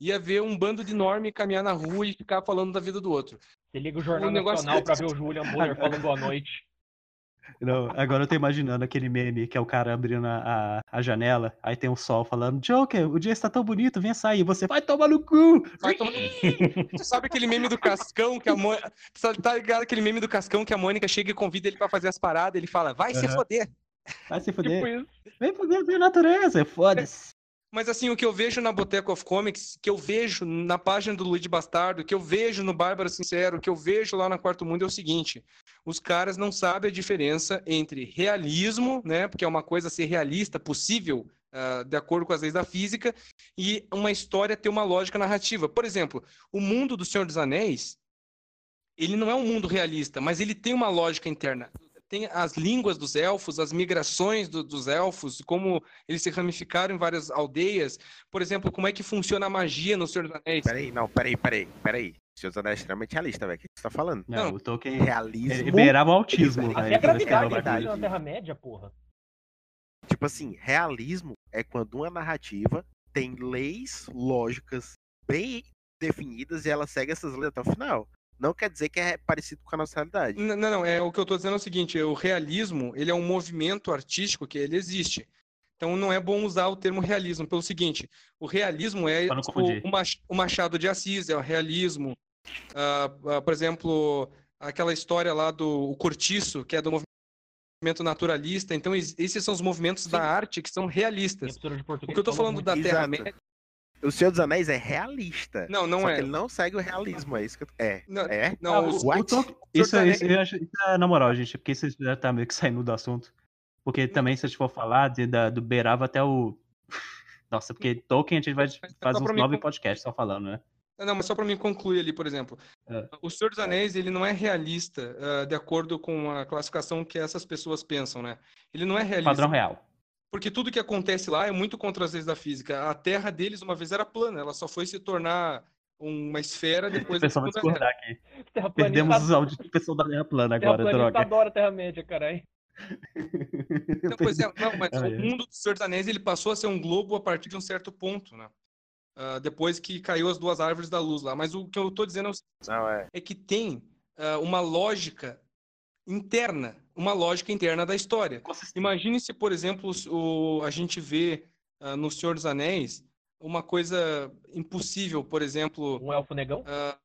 ia ver um bando de norme caminhar na rua e ficar falando da vida do outro. Você liga o Jornal O negócio Nacional é- pra ver o Julian Buller falando boa noite. Não, agora eu tô imaginando aquele meme que é o cara abrindo a, a, a janela, aí tem um sol falando, Joker, o dia está tão bonito, vem sair. Você vai tomar no cu! Vai tomar- Tu sabe aquele meme do Cascão que a Mônica. Tá ligado aquele meme do Cascão que a Mônica chega e convida ele pra fazer as paradas? Ele fala, vai se Aham. foder. Vai se Tipo fuder. isso. Vem ver a natureza, foda-se. Mas assim, o que eu vejo na Boteco of Comics, que eu vejo na página do Luigi Bastardo, que eu vejo no Bárbaro Sincero, que eu vejo lá na Quarto Mundo é o seguinte: os caras não sabem a diferença entre realismo, né? Porque é uma coisa ser realista, possível, ah, de acordo com as leis da física, e uma história ter uma lógica narrativa. Por exemplo, o mundo do Senhor dos Anéis, ele não é um mundo realista, mas ele tem uma lógica interna. Tem as línguas dos elfos, as migrações do- dos elfos, como eles se ramificaram em várias aldeias. Por exemplo, como é que funciona a magia no Senhor dos Anéis? Peraí, não, peraí, peraí, peraí. Seus anéis é extremamente realista, velho. O que você tá falando? Não, Não. o Tolkien Realismo. o autismo, velho. gravidade o bagulho. funciona na Terra-média, porra. Tipo assim, realismo é quando uma narrativa tem leis lógicas bem definidas e ela segue essas leis até o final. Não quer dizer que é parecido com a nossa realidade. Não, não, é o que eu estou dizendo é o seguinte, o realismo, ele é um movimento artístico que ele existe. Então não é bom usar o termo realismo pelo seguinte, o realismo é tipo, o o Machado de Assis, é o realismo. Ah, ah, por exemplo, aquela história lá do o Cortiço, que é do movimento naturalista. Então es- esses são os movimentos da arte que são realistas. O que eu estou falando da. Terra-média... O Senhor dos Anéis é realista. Não, não só é. que ele não segue o realismo, é isso que eu... É. Não, É? Não, Ah, o- o What? Tolkien- isso, isso, eu acho, isso é na moral, gente, porque isso já tá meio que saindo do assunto. Porque também, se a gente for falar de, da, do beirava até o. Nossa, porque Tolkien a gente vai fazer uns nove podcasts só falando, né? Não, mas só para mim concluir ali, por exemplo. É. O Senhor dos Anéis, ele não é realista ah, de acordo com a classificação que essas pessoas pensam, né? Ele não é realista. Padrão real. Porque tudo que acontece lá é muito contra as leis da física. A Terra deles, uma vez, era plana. Ela só foi se tornar uma esfera O depois da pessoal vai Segunda Guerra. discordar aqui. Terraplanista- Perdemos os áudios do pessoal da Terra Plana agora, droga. adora a Terra-média, caralho. Não, pois é, não, mas Ai, o mundo do Senhor dos Anéis, ele passou a ser um globo a partir de um certo ponto, né? Ah, depois que caiu as duas árvores da luz lá. Mas o que eu tô dizendo é o Não, é. é que tem ah, uma lógica interna, uma lógica interna da história. Imagine se, por exemplo, o, a gente vê ah, no Senhor dos Anéis uma coisa impossível, por exemplo, Um elfo negão? ah,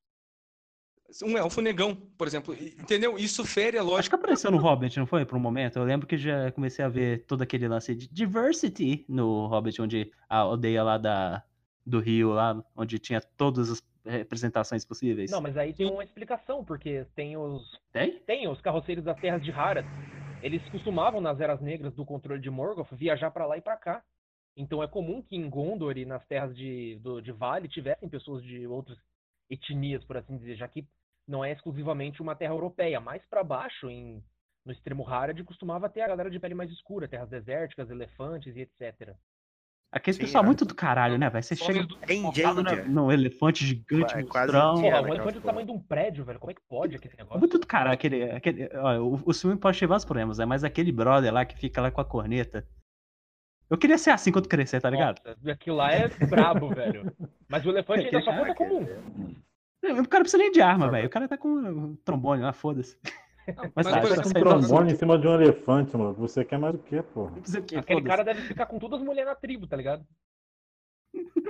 Um elfo negão, por exemplo. Entendeu? Isso fere a Acho lógica. que apareceu no Hobbit, não foi? Por um momento. Eu lembro que já comecei a ver todo aquele lance de diversity no Hobbit, onde a aldeia lá da, do Rio, lá, onde tinha todas as representações possíveis. Não, mas aí tem uma explicação, porque tem os. Tem? Tem os carroceiros das terras de Harad. Eles costumavam, nas eras negras do controle de Morgoth, viajar pra lá e pra cá. Então é comum que em Gondor e nas terras de, do, de Vale tivessem pessoas de outras etnias, por assim dizer, já que não é exclusivamente uma terra europeia. Mais pra baixo, em, no extremo Harad, costumava ter a galera de pele mais escura, terras desérticas, elefantes e etc. Aquele Sim, pessoal é. muito do caralho, né, velho? Você Só chega Em na- num elefante gigante, É monstrão. Indiana, Porra, um elefante do tamanho de um prédio, velho. Como é que pode aquele negócio? Muito do caralho, aquele. aquele olha, o, o filme pode ter vários problemas, né? Mas aquele brother lá que fica lá com a corneta. Eu queria ser assim quando crescer, tá ligado? Nossa, aquilo lá é brabo, velho. Mas o elefante ainda só conta comum. O cara não precisa nem de arma, velho. O cara tá com um trombone lá, foda-se. Mas, Mas por tá, Tá um do trombone em cima de um elefante, mano. Você quer mais o quê? Não o quê? Aquele cara deve ficar com todas as mulheres na tribo, tá ligado?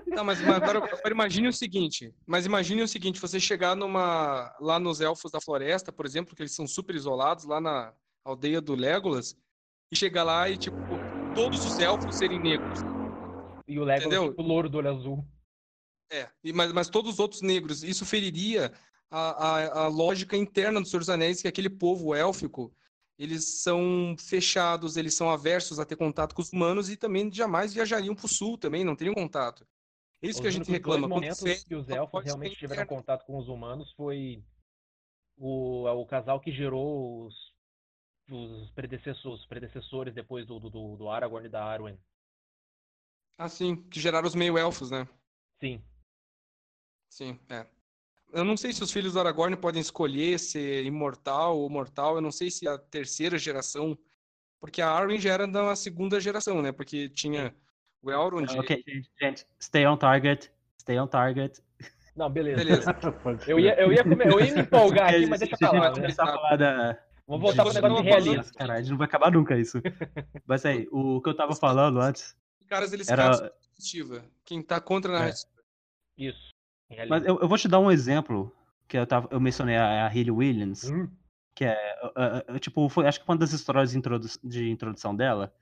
Não, mas, mas agora, agora imagine o seguinte. Mas imagine o seguinte, você chegar numa lá nos elfos da floresta, por exemplo, que eles são super isolados lá na aldeia do Legolas, e chegar lá e tipo todos os elfos serem negros. E o Legolas, Entendeu? tipo, louro do olho azul. É, e- mas, mas todos os outros negros. Isso feriria a, a, a lógica interna do Senhor dos Anéis, que aquele povo élfico, eles são fechados, eles são aversos a ter contato com os humanos e também jamais viajariam para o sul também, não teriam contato. É isso Os que a gente reclama. Quando momentos fere, que os elfos realmente tiveram interno. contato com os humanos foi o, o casal que gerou os, os predecessores, predecessores depois do, do, do Aragorn e da Arwen. Ah, sim, que geraram os meio-elfos, né? Sim. Sim, é. Eu não sei se os filhos do Aragorn podem escolher ser imortal ou mortal. Eu não sei se a terceira geração. Porque a Arwen já era da segunda geração, né? Porque tinha o Elrond. Ok, gente, gente, stay on target. Stay on target. Não, beleza. Beleza. Eu ia, eu, ia come- eu ia me empolgar aqui, mas deixa a pra lá, né? começar a falar da. Vamos voltar pro negócio de realismo. Caralho, a gente não vai acabar nunca isso. Mas aí, o que eu tava falando antes Os caras, eles era. a narrativa. Quem tá contra a É. narrativa. Isso. Mas eu, eu vou te dar um exemplo que eu, tava, eu mencionei a, a Hayley Williams, Hum, que é, uh, uh, tipo, foi, acho que foi uma das histórias de, introdu de introdução dela,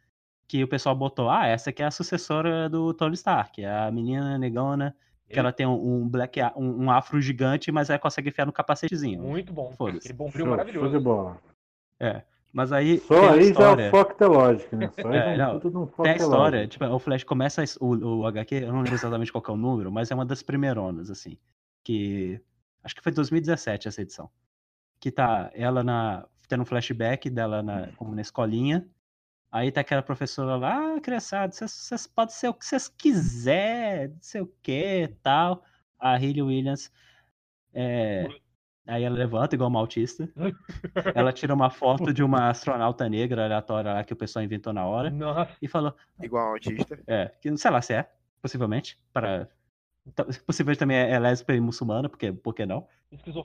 que o pessoal botou, ah, essa aqui é a sucessora do Tony Stark, é a menina negona, que Ele- ela tem um, um black, a- um, um afro gigante, mas ela consegue enfiar no capacetezinho. Muito bom. Aquele bom Show, frio show de maravilhoso. bola. Mas aí Só aí já é história, o Fock The Logic, né? Só É, é não, um Fock tem a história, tipo, o Flash começa o, o HQ, eu não lembro exatamente qual é o número, mas é uma das primeironas, assim, que acho que foi 2017 essa edição, que tá ela na tendo um flashback dela na, como na escolinha, aí tá aquela professora lá, ah, criançada, vocês, podem ser o que vocês quiserem, não sei o que, tal, a Hayley Williams, é, aí ela levanta igual uma autista, ela tira uma foto de uma astronauta negra aleatória lá que o pessoal inventou na hora, Nossa, e falou, Igual um autista. é, que não sei lá se é, possivelmente, para ta- possivelmente também é, é lésbica e muçulmana, porque por que não?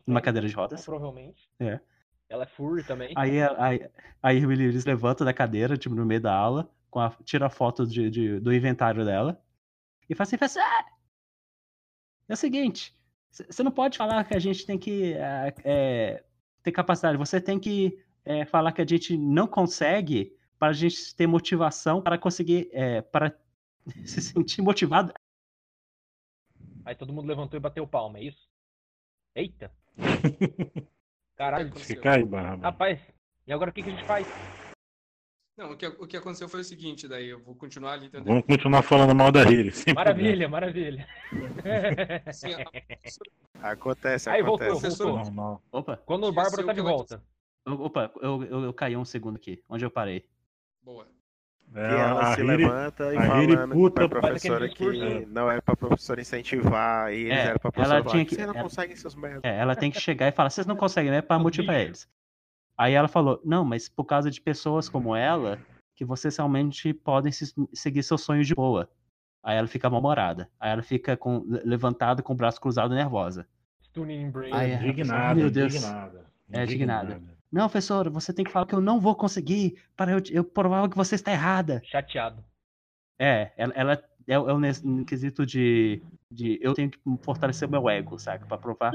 Numa cadeira de rodas. provavelmente. É. Ela é furry também. Aí aí, aí o eles levanta da cadeira, tipo, no meio da aula, com a, tira a foto de, de- do inventário dela e fala assim, fala assim, ah, é o seguinte, você não pode falar que a gente tem que é, ter capacidade, você tem que é, falar que a gente não consegue para a gente ter motivação para conseguir, é, para se sentir motivado Aí todo mundo levantou e bateu palma, é isso? Eita! Caralho. Fica aí, Barba. Rapaz, e agora o que, que a gente faz? Não, o que, o que aconteceu foi o seguinte, daí eu vou continuar ali tentando. Vamos continuar falando mal da sem Maravilha, maravilha. Assim, a- Acontece, Aí, voltou, acontece. problema. voltou. Normal. Opa, Quando o Bárbaro tá que de ela volta. opa, eu, eu, eu caí um segundo aqui, onde eu parei. Boa. Que É, ela a se Hillary- levanta e a Hillary falando puta pra professora que discurso. não era pra professora incentivar, e eles É, eram pra ela professora falar tinha que que- vocês não ela- conseguem seus merda. É, ela tem que chegar e falar, vocês não conseguem, né? Pra motivar eles. Aí ela falou, não, mas por causa de pessoas como ela, que vocês realmente podem se- seguir seus sonhos de boa. Aí ela fica mal-humorada. Aí ela fica com, levantada com o braço cruzado nervosa. Stunning Brain. Ai, é. Indignada, Meu Deus. indignada. É, indignada. Não, professora, você tem que falar que eu não vou conseguir para eu, eu provar que você está errada. Chateado. É, ela, ela é, o- é nes- no quesito de, de eu tenho que fortalecer meu ego, saca? Pra provar.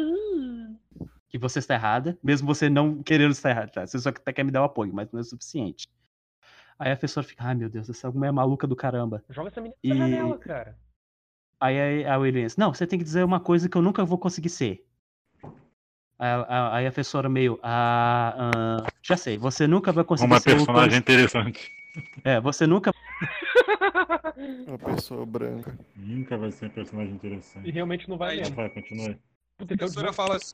Que você está errada, mesmo você não querendo estar errada. Tá? Você só até quer me dar o apoio, mas não é o suficiente. Aí a pessoa fica, ai meu Deus, essa mulher é maluca do caramba. Joga essa menina E- na janela, cara. Aí a Williams, não, você tem que dizer uma coisa que eu nunca vou conseguir ser. Aí a, professora meio, ah, ah, já sei, você nunca vai conseguir Uma ser o personagem interessante. É, você nunca Uma pessoa branca. Nunca vai ser um personagem E interessante. realmente não vai Aí, mesmo. Vai, continua. Puta, A professora fala assim,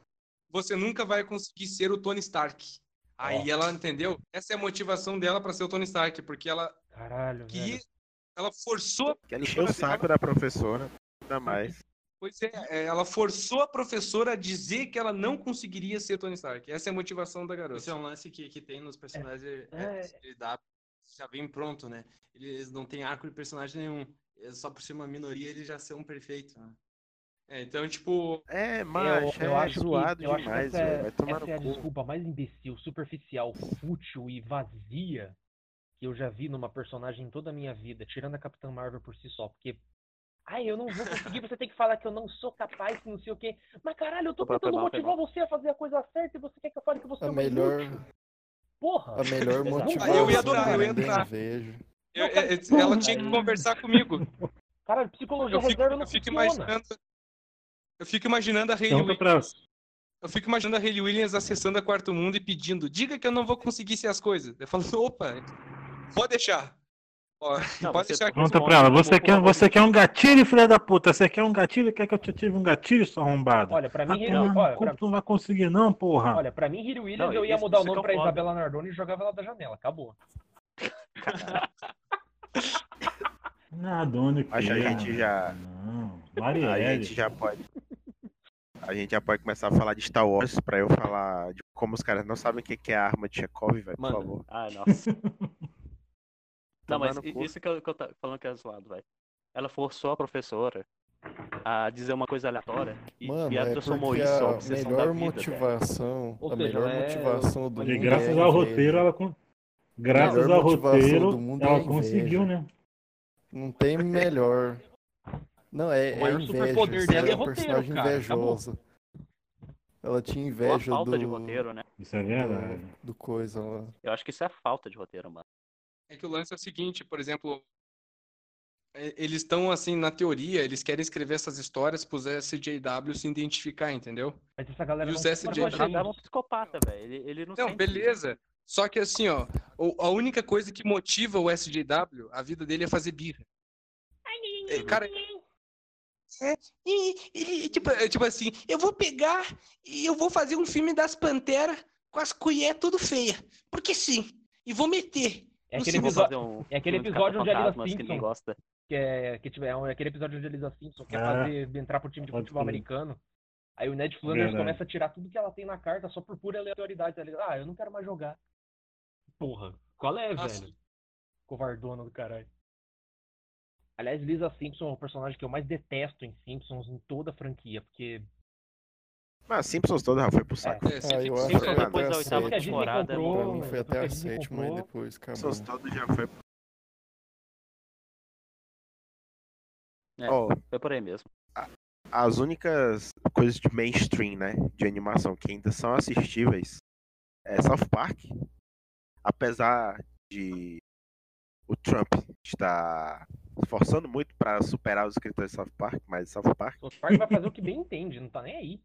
você nunca vai conseguir ser o Tony Stark. Aí ela entendeu? Essa é a motivação dela pra ser o Tony Stark, porque ela Caralho, que velho. ela forçou, Que ela encheu o saco da professora. Ainda mais. pois é, é, ela forçou a professora a dizer que ela não conseguiria ser Tony Stark. Essa é a motivação da garota. Esse é um lance que, que tem nos personagens É. SJW, já vem pronto, né? Eles não têm arco de personagem nenhum. É Só por ser uma minoria, eles já são perfeitos. Né? É, então, tipo, É, macho, eu é acho zoado que, eu acho que demais, essa é, velho. Vai tomar essa é a no cu. desculpa mais imbecil, superficial, fútil e vazia que eu já vi numa personagem em toda a minha vida, tirando a Capitã Marvel por si só, porque Ai, eu não vou conseguir, você tem que falar que eu não sou capaz, que não sei o quê. Mas caralho, eu tô Opa, tentando foi motivar você a fazer a coisa certa e você quer que eu fale que você A é uma melhor, inútil. Porra! a melhor motivação Eu ia adorar, eu ia é adorar. inveja. eu- eu- ela tinha que conversar comigo. Caralho, psicologia Eu fico, reserva não eu fico funciona. imaginando. Eu fico imaginando a Hayley Pergunta pra Williams. Eu fico imaginando a Hayley Williams acessando a quarto mundo e pedindo, diga que eu não vou conseguir ser as coisas. Eu falo, opa, pode deixar. Não, pode deixar Pergunta Responde pra ela, você quer, você quer um gatilho, filha da puta? Você quer um gatilho? Quer que eu te ative um gatilho, sua arrombada? Olha, pra Ah, mim, tomar no olha, pra, tu não vai conseguir não, porra. olha, pra mim, Hiri Williams, Não, eu ia mudar o nome é o pra. Isabela Nardoni e jogava ela da janela. Acabou. Nadone, Acho que a gente já- Não, A Marielle. gente já pode. A gente já pode começar a falar de Star Wars pra eu falar de como os caras não sabem o que que é a arma de Chekhov, velho, por Mano, favor. ah, nossa. Não, mas isso que eu, que eu tô falando que é zoado, velho. Ela forçou a professora a dizer uma coisa aleatória e, Mano, e ela é transformou porque isso a obsessão da melhor vida, motivação, a seja, melhor é- motivação do E E mundo graças é a ao roteiro, ela graças Melhor ao roteiro, do mundo é ela a inveja. conseguiu, né? Não tem melhor. Não, é, O é inveja. superpoder você dela é é uma roteiro, personagem cara, invejosa. Ela tinha Ou a inveja falta do, de roteiro, né? Isso é verdade. do, do coisa lá. Eu acho que isso é falta de roteiro, mano. É que o lance é o seguinte, por exemplo, é, eles estão assim, na teoria, eles querem escrever essas histórias pros SJW se identificar, entendeu? Mas essa galera E não os mas SJ eu Ele achei- é um psicopata, velho. Ele, ele não Não, sente beleza. Só que assim, ó, a única coisa que motiva o SJW, a vida dele é fazer birra. É, cara, é, e, e, tipo, é, tipo assim, eu vou pegar e eu vou fazer um filme das Panteras com as colheres tudo feia. Porque sim. E vou meter. É aquele cinema. Vou episódio, fazer um é aquele episódio onde a que ninguém Simpson- gosta. que é, que tiver, é aquele episódio onde a Lisa Simpson quer É. fazer, entrar pro time de futebol crer. americano. Aí o Ned Flanders Verdade. começa a tirar tudo que ela tem na carta só por pura aleatoriedade. Ah, eu não quero mais jogar. Porra, qual é, Nossa. velho? Covardona do caralho. Aliás, Lisa Simpson é o personagem que eu mais detesto em Simpsons em toda a franquia, porque Mas Simpsons todo já foi pro saco. É, Ah, sempre- eu acho sempre- que é foi depois até da a oitava temporada, comprou, Pra mim foi depois até a sétima e depois acabou. Simpsons todo já foi. É. Ó, Foi por aí mesmo. as únicas coisas de mainstream, né, de animação que ainda são assistíveis é South Park, apesar de o Trump estar esforçando muito para superar os escritores de South Park, mas South Park, o Park vai fazer o que bem entende, não tá nem aí.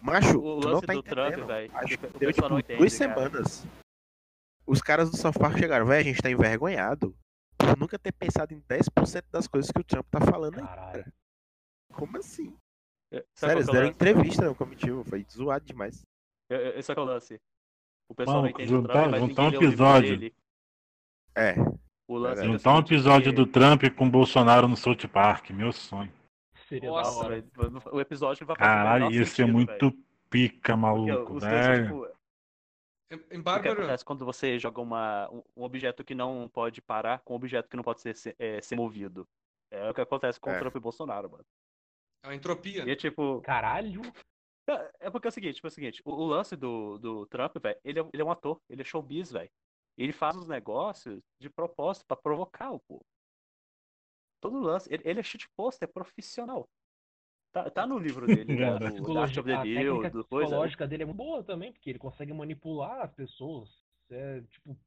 macho, O tu não lance tá do Trump, entendendo. velho, Acho que deu tipo não entende, duas cara. semanas. Os caras do South Park chegaram, velho, a gente tá envergonhado por nunca ter pensado em 10% das coisas que o Trump tá falando aí. Caralho. Como assim? Eu- sabe Sério, eles é o deram lance? entrevista no comitiva, foi zoado demais. Eu- eu- Esse é que é o lance. O pessoal não Mano, entende o juntar- Trump, mas juntar um o episódio. É, O lance é o Juntar um seguinte, episódio que- do Trump com o Bolsonaro no South Park, meu sonho. Seria Nossa, da hora. Não, O episódio não vai o Caralho, ia ser sentido, muito velho. pica, maluco, velho. tipo, Em- Em O que acontece quando você joga uma, um objeto que não pode parar com um objeto que não pode ser, ser, é, ser movido? É o que acontece com É. o Trump e Bolsonaro, mano. é uma entropia. E é tipo. Caralho. É é porque é o seguinte, tipo, é o seguinte, o, o lance do, do Trump, velho, ele, é, ele é um ator, ele é showbiz, velho. Ele faz os negócios de propósito pra provocar o povo. Todo lance. Ele, ele é shitposter profissional. Tá, tá no livro dele, né? Verdade. Do of the a Deal, do coisa. né? psicológica dele é muito boa também, porque ele consegue manipular as pessoas. É, tipo,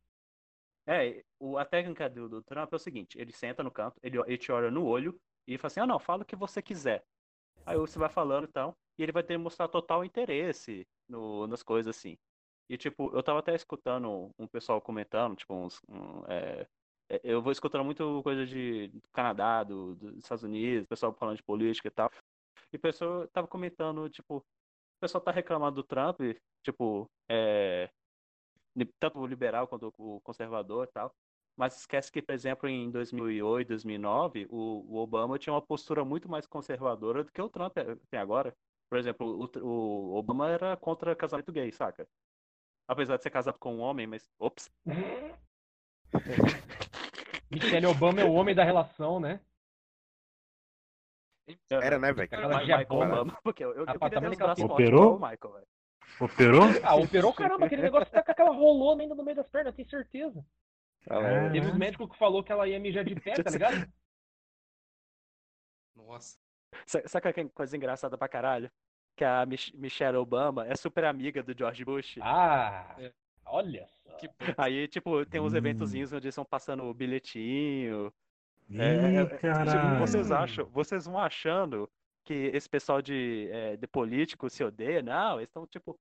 É, o, a técnica do, do Trump é o seguinte: ele senta no canto, ele, ele te olha no olho e fala assim: ah, não, fala o que você quiser. Aí você vai falando então, ele vai mostrar total interesse no, nas coisas assim. E tipo, eu tava até escutando um pessoal comentando, tipo, uns. um, é, é, eu vou escutando muito coisa de, Canadá, do, dos Estados Unidos, pessoal falando de política e tal. E o pessoal tava comentando, tipo, o pessoal tá reclamando do Trump, tipo, é, tanto o liberal quanto o conservador e tal. Mas esquece que, por exemplo, em 2008, 2009, o, o Obama tinha uma postura muito mais conservadora do que o Trump tem agora. Por exemplo, o, o Obama era contra casamento gay, saca? Apesar de ser casado com um homem, mas. Ops. Michelle Obama é o homem da relação, né? Era, né, velho? Aquela Ma- já Michael. Obama, porque eu, eu, eu queria ter os aquela braços fortes Operou? o Michael, velho. Operou? Ah, operou, caramba, aquele negócio tá com aquela rolona ainda no meio das pernas, tenho certeza. É. Teve médicos que falou que ela ia mijar de pé, tá ligado? Nossa. Sa- Sabe que coisa engraçada pra caralho? Que a Mich- Michelle Obama é super amiga do George Bush. Ah, É. olha só. Que Aí, tipo, tem uns Hum. eventozinhos onde eles estão passando o bilhetinho. Ih, É, é, é, tipo, caralho. vocês acham, vocês vão achando que esse pessoal de, é, de político se odeia? Não, eles estão, tipo,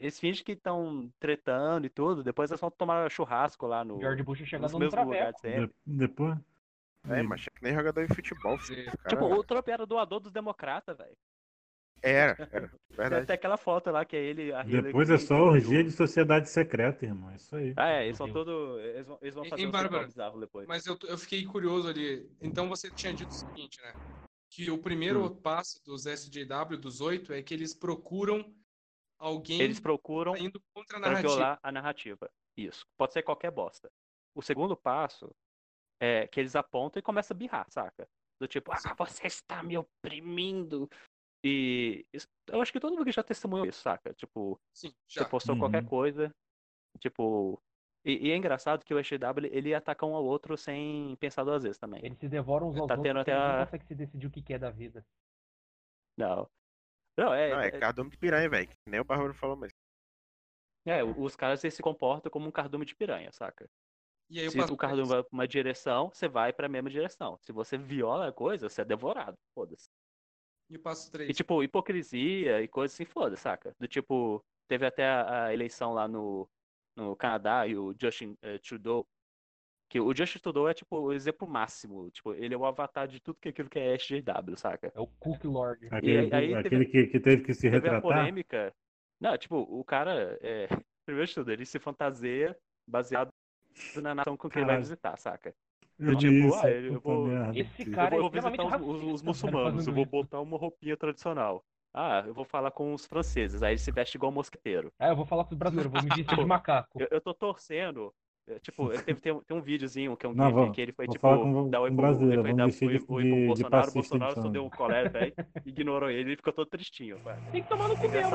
eles fingem que estão tretando e tudo, depois eles vão tomar churrasco lá no, George Bush chegando no lugares sempre. De- depois. É, mas é que nem jogador de futebol, filho. Cara, Tipo, o Trump era doador dos democratas, velho. Era, era. Tem Verdade. até aquela foto lá que é ele, a Hillary Depois é só e orgia de sociedade secreta, irmão. É isso aí. Ah, é, eles são todos. Eles vão, eles vão fazer em um Bárbara, bizarro depois. Mas eu, eu fiquei curioso ali. Então você tinha dito o seguinte, né? Que o primeiro Hum. passo dos SJW, dos oito, é que eles procuram alguém Eles procuram indo contra a narrativa. a narrativa. Isso. Pode ser qualquer bosta. O segundo passo é que eles apontam e começam a birrar, saca? Do tipo, ah, você está me oprimindo. E eu acho que todo mundo que já testemunhou isso, saca? Tipo, Sim, você já. postou Uhum. qualquer coisa. Tipo. E, e é engraçado que o SW ele ataca um ao outro sem pensar duas vezes também. Eles se devoram uns aos Tá outros, tendo até a- consegue se decidir o que que é da vida. Não. Não, é. Não, é é- cardume de piranha, velho. que Nem o Bárbaro falou, mas. é, os caras eles se comportam como um cardume de piranha, saca? E aí Se o cardume vai pra uma direção, você vai pra mesma direção. Se você viola a coisa, você é devorado. Foda-se. E o passo E 3. tipo, hipocrisia e coisa assim, foda, saca? Do tipo, teve até a, a eleição lá no, no Canadá e o Justin eh, Trudeau. Que o Justin Trudeau é tipo o exemplo máximo. Tipo, ele é o avatar de tudo que aquilo que é SJW, saca? É o Cook Lord. Aquele, aí teve- aquele que, que teve que se Teve a retratar. polêmica. Não, tipo, o cara, é... primeiro de tudo, ele se fantaseia baseado na nação com quem ele vai visitar, saca? Eu tipo, vi isso, ah, eu vou-. Esse cara eu é vou visitar extremamente os, os- os muçulmanos, eu vou botar uma roupinha tradicional. Ah, eu vou falar com os franceses, aí ele se veste igual mosqueteiro. Ah, eu vou falar com os brasileiros, vou me vestir de macaco. Eu, eu tô torcendo. é, Tipo, teve, tem, um- tem um videozinho que é um Não, vou- que ele foi tipo, com- dar oi pro, brasileiro, ele foi dar oi, de- oi de- pro Bolsonaro, o Bolsonaro só então. deu um colé, velho, ignorou ele, ele ficou todo tristinho, velho. Tem que tomar no cu mesmo.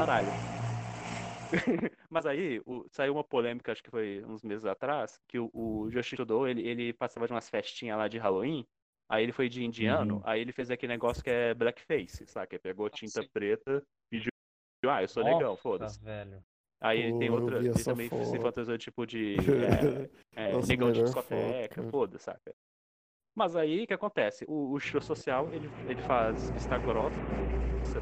Mas aí, o- saiu uma polêmica, acho que foi uns meses atrás, que o, o Justin Trudeau, ele, ele passava de umas festinhas lá de Halloween, aí ele foi de indiano, Uhum. aí ele fez aquele negócio que é blackface, saca? Ele pegou tinta sim. preta e de... Ah, eu sou negão, Nossa, foda-se. velho. Aí Pô, tem outra, ele também se foto. fantasiou tipo de é, é, Nossa, negão de discoteca, cara. foda, saca? Mas aí o que acontece? O, o show social ele, ele faz vista grossa,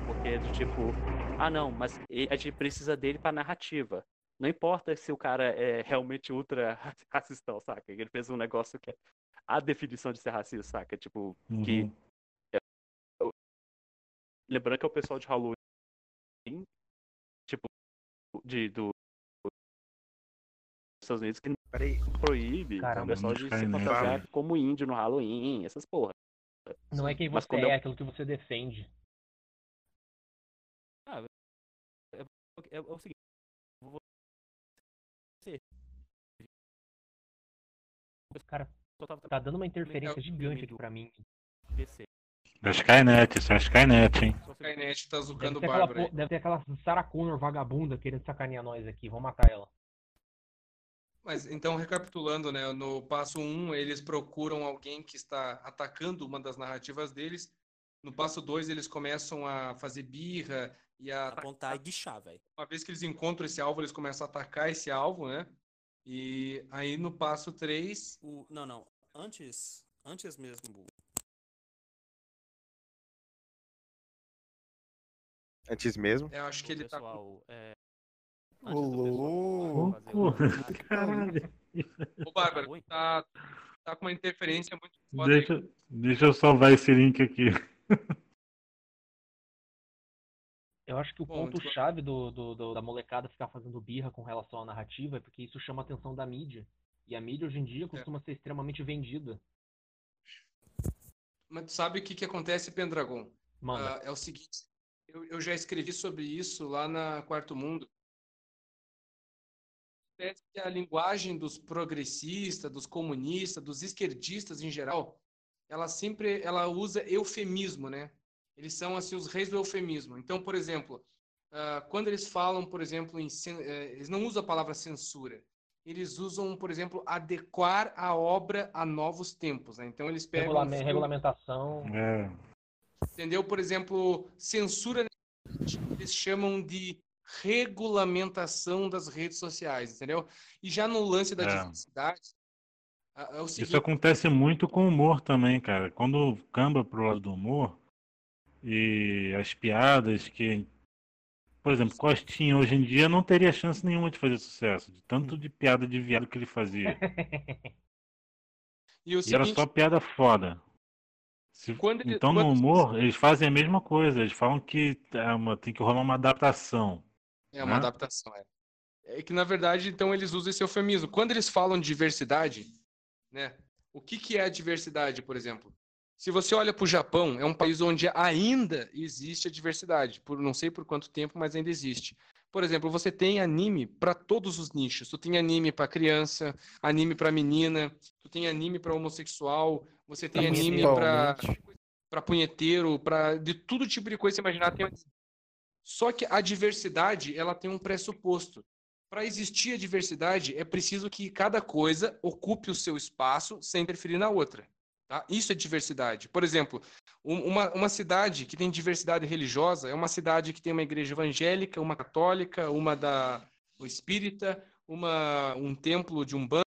porque é de tipo, ah não, mas a gente precisa dele pra narrativa. Não importa se o cara é realmente ultra ra- racistão, saca? Ele fez um negócio que é a definição de ser racista, saca? Tipo, que Uhum. lembrando que é o pessoal de Halloween, tipo, de, do dos Estados Unidos que Peraí. proíbe Caramba, o pessoal de se fantasiar como índio no Halloween, essas porra. Não é quem você quando é, eu- é aquilo que você defende. É, é o seguinte, você Cara, só tava tá dando uma interferência É gigante aqui pra mim. PC. É Skynet, isso é Skynet, hein? Só A você- Skynet tá zucando o aquela, Bárbara. deve ter aquela Sarah Connor vagabunda querendo sacanear nós aqui. Vamos matar ela. Mas então, recapitulando, né? No passo 1, um, eles procuram alguém que está atacando uma das narrativas deles. No passo 2, eles começam a fazer birra e a. Apontar e guichar, velho. Uma vez que eles encontram esse alvo, eles começam a atacar esse alvo, né? E aí no passo 3. O... Não, não. Antes. Antes mesmo. Antes mesmo. Eu acho que ele tá. pessoal, é, Ô, louco. Caralho. Ô, Bárbara, tá, tá com uma interferência muito foda aí. Deixa, deixa eu salvar esse link aqui. Eu acho que o ponto-chave do, do- do- da molecada ficar fazendo birra com relação à narrativa é porque isso chama a atenção da mídia. E a mídia hoje em É. dia costuma ser extremamente vendida. Mas tu sabe o que, que acontece, Pendragon? Mano, Ah, é o seguinte, eu, eu já escrevi sobre isso lá na Quarto Mundo. Parece que a linguagem dos progressistas, dos comunistas, dos esquerdistas em geral, ela sempre ela usa eufemismo, né? Eles são assim os reis do eufemismo. Então, por exemplo, ah, quando eles falam, por exemplo, em eh, eles não usam a palavra censura. Eles usam, por exemplo, adequar a obra a novos tempos. Né? Então eles pegam um filme- regulamentação. É, Entendeu? Por exemplo, censura eles chamam de regulamentação das redes sociais, entendeu? E já no lance da É. diversidade, é Isso acontece muito com o humor também, cara. Quando camba pro lado do humor e as piadas que. Por exemplo, Costinha hoje em dia não teria chance nenhuma de fazer sucesso, de tanto de piada de viado que ele fazia. e E era seguinte, só piada foda. Se- ele- Então no humor, eles fazem a mesma coisa. Eles falam que é uma- tem que rolar uma adaptação. É uma né? adaptação, é. É que na verdade, então eles usam esse eufemismo. Quando eles falam de diversidade, né? O que que é a diversidade, por exemplo? Se você olha para o Japão, é um país onde ainda existe a diversidade, por não sei por quanto tempo, mas ainda existe. Por exemplo, você tem anime para todos os nichos. Tu tem anime para criança, anime para menina, tu tem anime para homossexual, você tem anime para para punheteiro, para de todo tipo de coisa que você imaginar tem. Só que a diversidade, ela tem um pressuposto. Para existir a diversidade, é preciso que cada coisa ocupe o seu espaço sem interferir na outra. Tá? Isso é diversidade. Por exemplo, um- uma, uma cidade que tem diversidade religiosa é uma cidade que tem uma igreja evangélica, uma católica, uma da espírita, uma, um templo de umbanda,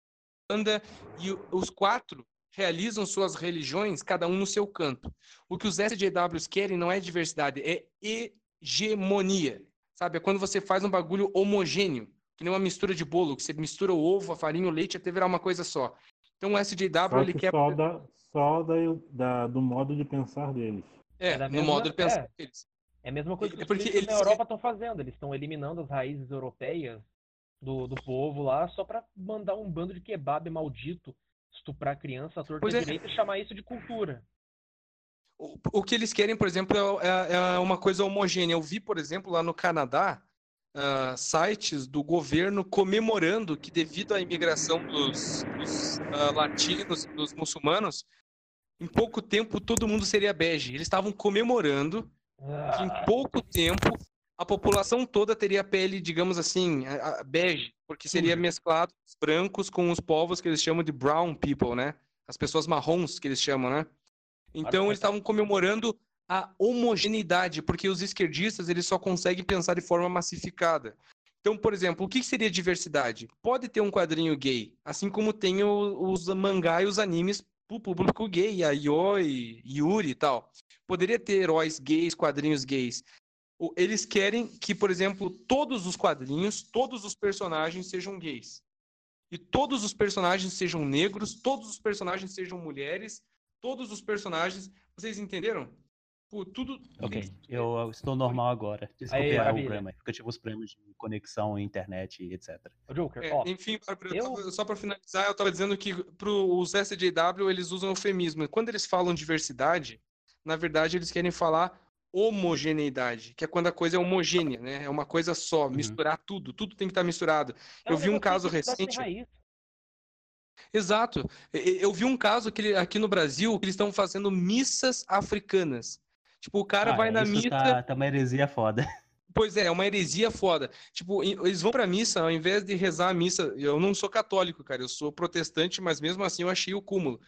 e os quatro realizam suas religiões, cada um no seu canto. O que os SJWs querem não é diversidade, é hegemonia. Sabe? É quando você faz um bagulho homogêneo, que nem uma mistura de bolo, que você mistura o ovo, a farinha, o leite até virar uma coisa só. Então o SJW, Só ele que quer. só, da, só da, da- do modo de pensar deles. É, É da no mesma- modo de pensar é. deles. É a mesma coisa que É os porque políticos na eles- Europa estão fazendo. Eles estão eliminando as raízes europeias do, do povo lá só pra mandar um bando de kebab maldito estuprar criança à torta Pois é. direita e chamar isso de cultura. O, o que eles querem, por exemplo, é, é- é uma coisa homogênea. Eu vi, por exemplo, lá no Canadá, ah, sites do governo comemorando que, devido à imigração dos, dos, ah, latinos, dos muçulmanos, em pouco tempo todo mundo seria bege. Eles estavam comemorando que em pouco tempo a população toda teria pele, digamos assim, a- a- bege, porque seria mesclado os brancos com os povos que eles chamam de brown people, né? As pessoas marrons que eles chamam, né? Então eles estavam comemorando a homogeneidade, porque os esquerdistas eles só conseguem pensar de forma massificada. Então, por exemplo, o que seria diversidade? Pode ter um quadrinho gay, assim como tem os mangá e os animes para o público gay, a Yoi, Yuri e tal. Poderia ter heróis gays, quadrinhos gays. Eles querem que, por exemplo, todos os quadrinhos, todos os personagens sejam gays. E todos os personagens sejam negros, todos os personagens sejam mulheres, todos os personagens. Vocês entenderam? Pô, tudo. Ok, eu eu estou normal agora. Desculpe Aí, é, o problema, porque eu tive os problemas de conexão, internet etc. Joker, É, ó, enfim, Bárbara, eu só para finalizar, eu estava dizendo que para os SJW eles usam eufemismo. Quando eles falam diversidade, na verdade eles querem falar homogeneidade, que é quando a coisa é homogênea, né? É uma coisa só, misturar tudo, tudo tem que estar misturado. é eu vi um caso recente- raiz. Exato. Eu vi um caso que aqui no Brasil que eles estão fazendo missas africanas. Tipo, o cara Ah, vai na isso missa. Tá, tá uma heresia foda. Pois é, é uma heresia foda. Tipo, eles vão pra missa, ao invés de rezar a missa. Eu não sou católico, cara, eu sou protestante, mas mesmo assim eu achei o cúmulo.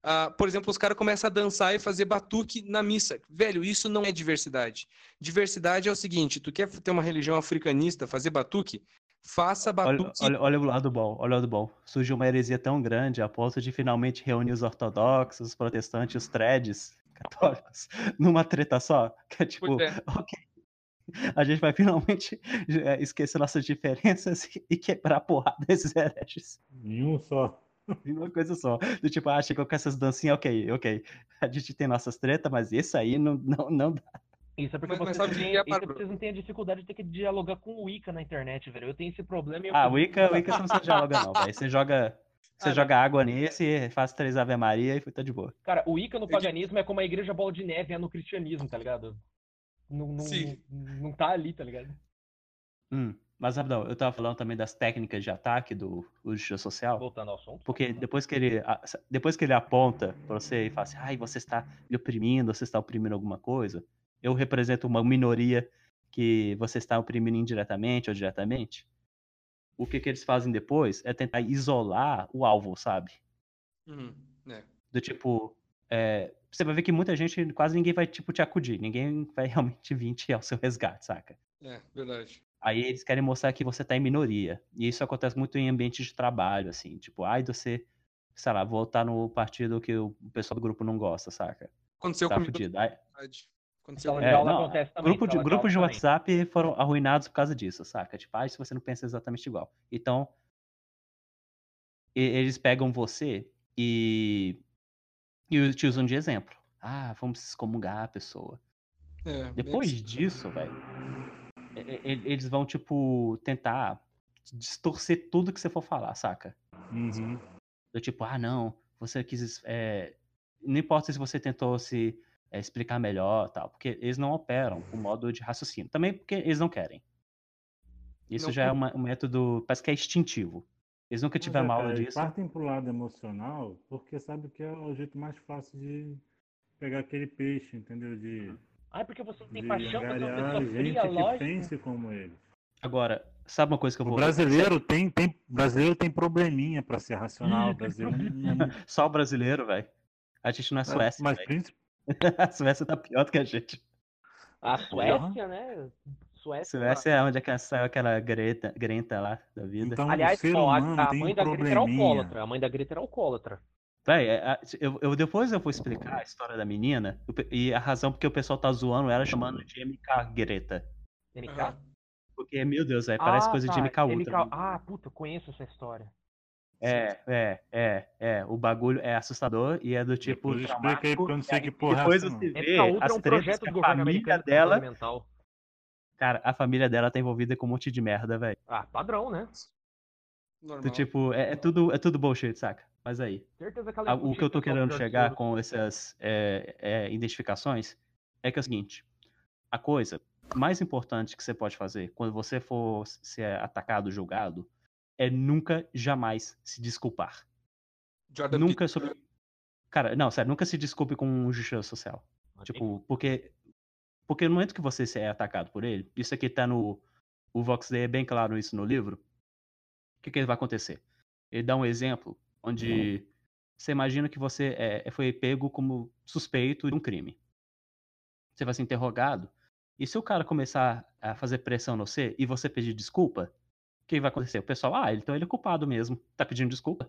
Ah, por exemplo, os caras começam a dançar e fazer batuque na missa. Velho, isso não é diversidade. Diversidade é o seguinte: tu quer ter uma religião africanista, fazer batuque? Faça Olha, batuque. olha, olha o lado bom, olha o lado bom. Surgiu uma heresia tão grande a ponto de finalmente reunir os ortodoxos, os protestantes, os threads católicos numa treta só. Que é tipo, é. ok, a gente vai finalmente é, esquecer nossas diferenças e- e quebrar a porrada desses hereges Em um só. uma coisa só. Do tipo, ah, chegou com essas dancinhas, ok, ok. A gente tem nossas tretas, mas esse aí não, não, não dá. Isso é porque Mas- mas vocês, sabe não o é, é vocês não têm a dificuldade de ter que dialogar com o Wicca na internet, velho. Eu tenho esse problema e eu Ah, Wicca, Wicca você não precisa dialogar não, velho. Você joga... Você Ah, joga água nesse, faz três Ave Maria e tá de boa. Cara, o Wicca no Eu paganismo é como a igreja bola de neve é no cristianismo, tá ligado? Não, não, Sim. não tá ali, tá ligado? Hum, mas rapidão, eu tava falando também das técnicas de ataque do o justiça social. Voltando ao assunto. Porque depois que ele, depois que ele aponta pra você e fala assim, ai, você está me oprimindo, você está oprimindo alguma coisa, eu represento uma minoria que você está oprimindo indiretamente ou diretamente. O que, que eles fazem depois é tentar isolar o alvo, sabe? Uhum, é. Do tipo, é, você vai ver que muita gente, quase ninguém vai tipo te acudir, ninguém vai realmente vir te ao seu resgate, saca? É, verdade. Aí eles querem mostrar que você tá em minoria. E isso acontece muito em ambientes de trabalho, assim. Tipo, ai, você, sei lá, votar no partido que o pessoal do grupo não gosta, saca? Aconteceu Tá comigo. fudido. Aí- Aconteceu Sala É, de aula não, acontece também. grupo de, grupos de aula também. WhatsApp foram arruinados por causa disso, saca? Tipo, ai, se você não pensa exatamente igual. Então, eles pegam você e, e te usam de exemplo. Ah, vamos excomungar a pessoa. É, Depois disso, velho, eles vão, tipo, tentar distorcer tudo que você for falar, saca? Uhum. Do tipo, ah, não, você quis. é, Não importa se você tentou se é, explicar melhor tal, porque eles não operam com modo de raciocínio. Também porque eles não querem. Isso Não já é uma- um método, parece que é instintivo. Eles nunca Mas tiveram é, uma aula eles disso. partem pro lado emocional porque sabe que é o jeito mais fácil de pegar aquele peixe, entendeu? De, Ah, é porque você não tem de paixão, é pessoa gente fria, que lógico. pense como eles. Agora, sabe uma coisa que eu O vou. brasileiro tem, tem, brasileiro tem probleminha pra ser racional. O brasileiro é Só o brasileiro, velho. A gente não é Suécia. mas velho. A Suécia tá pior do que a gente. A Suécia, né? Suécia. Suécia é onde é que saiu aquela Greta, Greta lá da vida. então Aliás, o ser ó, a- a, mãe um da Greta era alcoólatra. A mãe da Greta era alcoólatra. Véi, é, eu, eu- depois eu vou explicar a história da menina e a razão porque o pessoal tá zoando ela chamando de MK Greta. Aham. Porque, meu Deus, véi, parece Ah, coisa de tá, MK Ultra. MK Ah, puta, eu conheço essa história. É, é, é, é. O bagulho é assustador e é do tipo. Depois explica aí, porque eu não sei que porra é Depois você não. vê as é um tretas projeto que a família dela. Cara, a família dela tá envolvida com um monte de merda, velho. Ah, padrão, né? Normal. Do tipo, é, é tudo, é tudo bullshit, saca? Mas aí. Certeza que ela ia o que eu tô querendo chegar com essas é, é, identificações é que é o seguinte: a coisa mais importante que você pode fazer quando você for ser atacado, julgado, é nunca, jamais se desculpar. Jordan nunca sobre. Cara, não, sério, nunca se desculpe com justiça social. Tipo, porque. Porque no momento que você é atacado por ele, isso aqui tá no. O Vox Day é bem claro isso no livro. O que, que vai acontecer? Ele dá um exemplo onde você imagina que você é, foi pego como suspeito de um crime. Você vai ser interrogado. E se o cara começar a fazer pressão no você e você pedir desculpa, que vai acontecer? O pessoal, ah, então ele é culpado mesmo. Tá pedindo desculpa.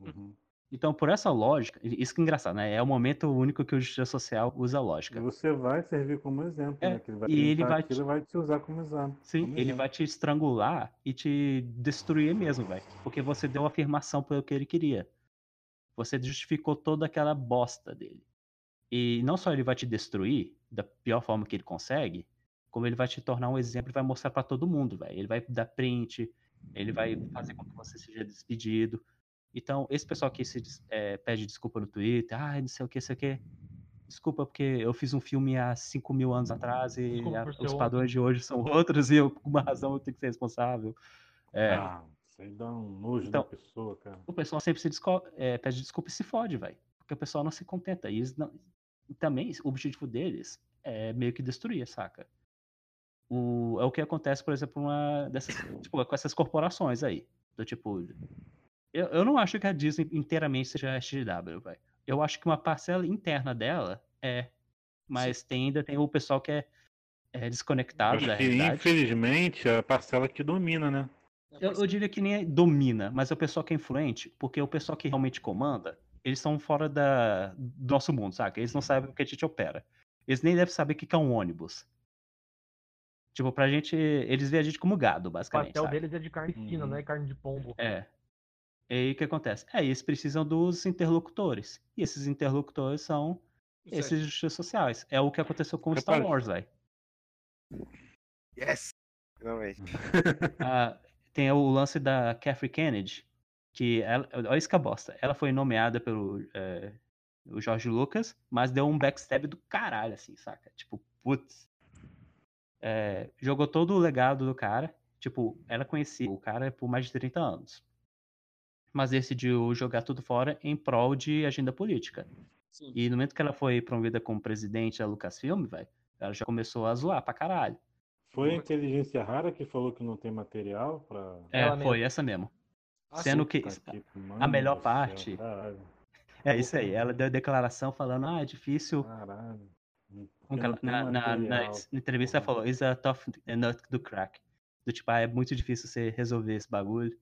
Uhum. Então, por essa lógica, isso que é engraçado, né? É o momento único que o Justiça Social usa a lógica. você vai servir como exemplo, É, né? Que ele vai e ele vai te- vai te usar como exemplo. Sim, como ele exemplo. vai te estrangular e te destruir mesmo, velho. Porque você deu afirmação pelo que ele queria. Você justificou toda aquela bosta dele. E não só ele vai te destruir da pior forma que ele consegue, como ele vai te tornar um exemplo e vai mostrar pra todo mundo, velho. Ele vai dar print, ele vai fazer com que você seja despedido. Então, esse pessoal que se é, pede desculpa no Twitter, ah, não sei o que, sei o que. Desculpa, porque eu fiz um filme há 5 mil anos atrás e a- os padrões de hoje são outros e eu, por uma razão, eu tenho que ser responsável. É, Ah, isso aí dá um nojo Então- da pessoa, cara. o pessoal sempre se é, pede desculpa e se fode, velho. Porque o pessoal não se contenta. E, eles não- e também o objetivo deles é meio que destruir, saca? O, é o que acontece, por exemplo, uma dessas, tipo, com essas corporações aí. Do tipo. Eu, eu não acho que a Disney inteiramente seja SGW, velho. Eu acho que uma parcela interna dela é. Mas tem, ainda tem o pessoal que é, é desconectado Acho da que, realidade. infelizmente, é a parcela que domina, né? Eu, eu diria que nem é domina, mas é o pessoal que é influente, porque o pessoal que realmente comanda, eles estão fora da, do nosso mundo, sabe? Eles não sabem o que a gente opera. Eles nem devem saber o que é um ônibus. Tipo, pra gente, eles veem a gente como gado, O basicamente. pastel sabe? deles é de carne fina, Uhum. não é carne de pombo. É. E aí o que acontece? É, eles precisam dos interlocutores. E esses interlocutores são esses justiças sociais. É o que aconteceu com o Star. Wars, velho. Yes! Finalmente. Ah, tem o lance da Catherine Kennedy, que ela, olha isso que é bosta. Ela foi nomeada pelo é, o George Lucas, mas deu um backstab do caralho, assim, saca? Tipo, putz. É, jogou todo o legado do cara. Tipo, ela conhecia o cara por mais de 30 anos. Mas decidiu jogar tudo fora em prol de agenda política. Sim. E no momento que ela foi promovida como presidente da Lucasfilm, velho, ela já começou a zoar pra caralho. Foi a inteligência rara que falou que não tem material pra. É, Ela foi mesma. essa mesmo. Ah, Sendo sim. que mano melhor céu, parte- Caralho. É isso aí. Ela deu declaração falando, ah, é difícil. caralho. Ela- não na, na- na entrevista ela falou, is a tough nut do crack. Do tipo, ah, é muito difícil você resolver esse bagulho,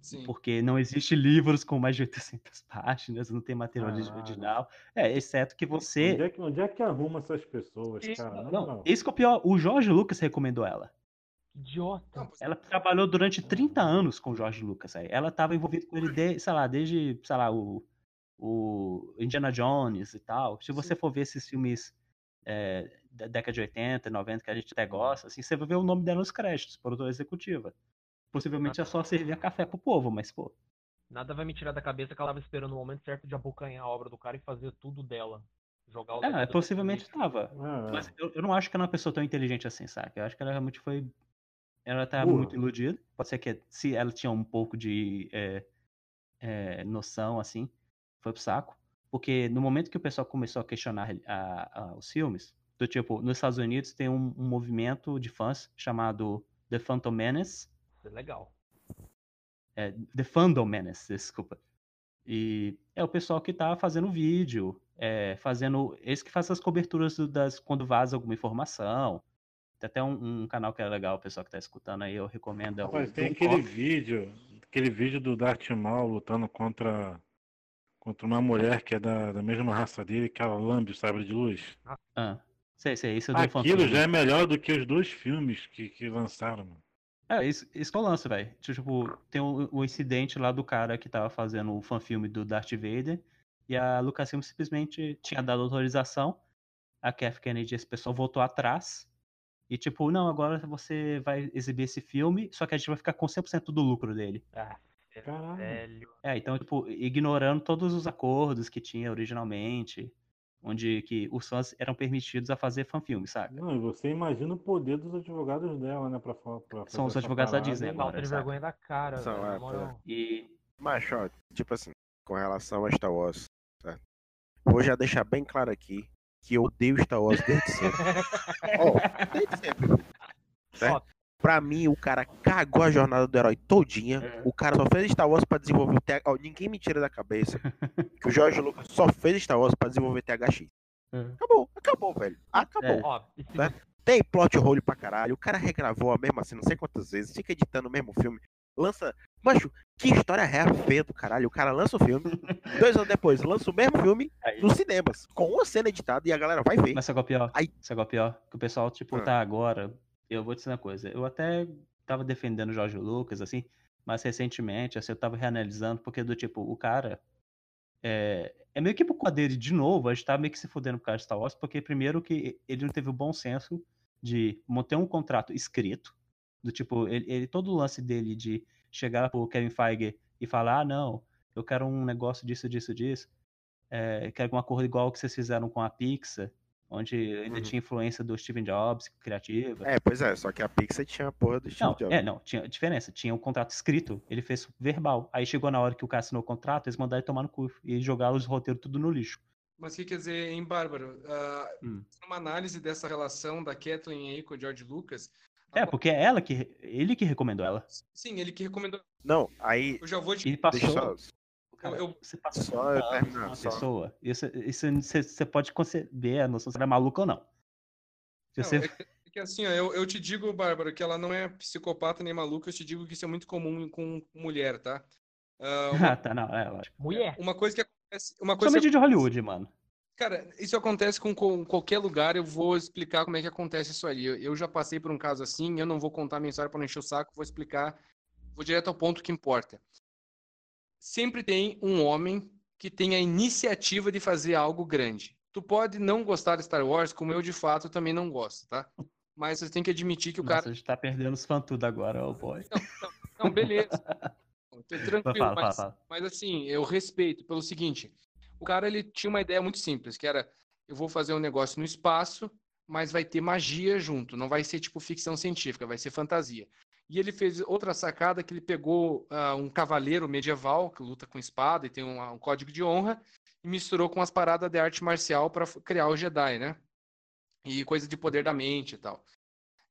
Sim. porque não existe livros com mais de 800 páginas, não tem material Caralho. original. É, exceto que Onde você. é que, onde é que arruma essas pessoas, Isso, cara? Não, moral. esse que é o pior. O Jorge Lucas recomendou ela. Idiota. Não, Ela trabalhou durante 30 anos com o Jorge Lucas. Aí. Ela estava envolvida com ele, de, sei lá, desde, sei lá, o, o Indiana Jones e tal. Se você Sim. for ver esses filmes é, da década de 80, 90, que a gente até gosta, assim, você vai ver o nome dela nos créditos, produtora executiva. Possivelmente é só servir café pro povo, mas, pô. Nada vai me tirar da cabeça que ela tava esperando o momento certo de abocanhar a obra do cara e fazer tudo dela. Jogar os É, possivelmente no lixo. tava. Ah, é. Mas eu, eu não acho que ela é uma pessoa tão inteligente assim, saca? Eu acho que ela realmente foi. Ela tá muito iludida. Pode ser que se ela tinha um pouco de é, é, noção, assim, foi pro saco. Porque no momento que o pessoal começou a questionar a- a- os filmes, do tipo, nos Estados Unidos tem um, um movimento de fãs chamado The Phantom Menace. É legal. É, The Fandom Menace, desculpa. E é o pessoal que tá fazendo vídeo, é, fazendo. Eles que fazem as coberturas do- das quando vaza alguma informação. Tem até um, um canal que é legal, o pessoal que tá escutando aí, eu recomendo. É o Rapaz, tem Doom aquele Cop. vídeo, aquele vídeo do Darth Maul lutando contra, contra uma mulher que é da, da mesma raça dele, que ela lambe o sabre de luz. Ah, sei, sei, isso é do Aquilo já é melhor do que os dois filmes que, que lançaram, mano. É, isso, isso que eu lanço, velho. Tipo, tem o, o incidente lá do cara que tava fazendo o fanfilme do Darth Vader. E a Lucasfilm simplesmente tinha dado autorização. A Kath Kennedy, esse pessoal voltou atrás. E tipo, não, agora você vai exibir esse filme, só que a gente vai ficar com 100% do lucro dele. Ah, Caralho. velho. É, então, tipo, ignorando todos os acordos que tinha originalmente, onde que os fãs eram permitidos a fazer fanfilme, saca? Não, e você imagina o poder dos advogados dela, né? Pra, pra São os advogados da parada. Disney agora. Falta de saca? vergonha da cara, São, velho, é, moral. E Mas, ó, tipo assim, com relação a Star Wars, certo? Vou já deixar bem claro aqui que eu odeio Star Wars desde sempre. Ó, desde sempre. Certo? Pra mim, o cara cagou a jornada do herói todinha. É. O cara só fez Star Wars pra desenvolver o TH. Ninguém me tira da cabeça que o George Lucas só fez Star Wars pra desenvolver THX. É. Acabou, acabou, velho. Acabou. É. Ó, Né? Tem plot hole pra caralho. O cara regravou a mesma assim, não sei quantas vezes. Fica editando o mesmo filme. Lança. Macho, que história real feia do caralho. O cara lança o filme. dois anos depois, lança o mesmo filme aí, nos cinemas. Com uma cena editada e a galera vai ver. Mas sabe qual é o pior? Aí- Sabe qual é o pior? Que o pessoal, tipo, Ah. tá agora. Eu vou dizer uma coisa. Eu até tava defendendo o Jorge Lucas, assim, mas recentemente, assim, eu tava reanalisando, porque do tipo, o cara. É, é meio que por conta dele, de novo, a gente tá meio que se fudendo por causa de Star Wars, porque primeiro que ele não teve o bom senso de manter um contrato escrito, do tipo, ele, ele- todo o lance dele de chegar pro Kevin Feige e falar, ah, não, eu quero um negócio disso, disso, disso, é, quero um acordo igual que vocês fizeram com a Pixar, onde ainda Uhum. tinha influência do Steven Jobs, criativa. É, pois é, só que a Pixar tinha a porra do Steve Não, Jobs. é, não, tinha diferença. Tinha um contrato escrito, ele fez verbal. Aí chegou na hora que o cara assinou o contrato, eles mandaram ele tomar no cu e jogaram os roteiros tudo no lixo. Mas o que quer dizer, hein, Bárbaro? Ah, Hum. Uma análise dessa relação da Kathleen aí com o George Lucas. É, porque é ela que. Ele que recomendou ela. Sim, ele que recomendou. Não, aí. Eu já vou te. Ele passou. Deixa eu só. Cara, eu- você passa Só eu 30 anos com terminar, uma só. pessoa, isso, isso você, você pode conceber a noção se ela é maluca ou não. Não, você- é, que, é que assim, ó, eu, eu te digo, Bárbara, que ela não é psicopata nem maluca, eu te digo que isso é muito comum com mulher, tá? Ah, Ah, tá, não, é lógico. Mulher. uma coisa que acontece. Uma coisa Somente que, de Hollywood, mano. cara, isso acontece com, com qualquer lugar, eu vou explicar como é que acontece isso ali. Eu, eu já passei por um caso assim, eu não vou contar a minha história para não encher o saco, vou explicar, vou direto ao ponto que importa. Sempre tem um homem que tem a iniciativa de fazer algo grande. Tu pode não gostar de Star Wars, como eu de fato também não gosto, tá? Mas você tem que admitir que o cara Nossa, a gente tá perdendo os tudo agora, ô boy. Não, beleza. Tô Tranquilo, Fala, fala, mas, fala. mas assim, eu respeito pelo seguinte: o cara ele tinha uma ideia muito simples, que era eu vou fazer um negócio no espaço, mas vai ter magia junto, não vai ser tipo ficção científica, vai ser fantasia. E ele fez outra sacada que ele pegou ah, um cavaleiro medieval que luta com espada e tem um, um código de honra e misturou com as paradas de arte marcial para criar o Jedi, né? E coisa de poder da mente e tal.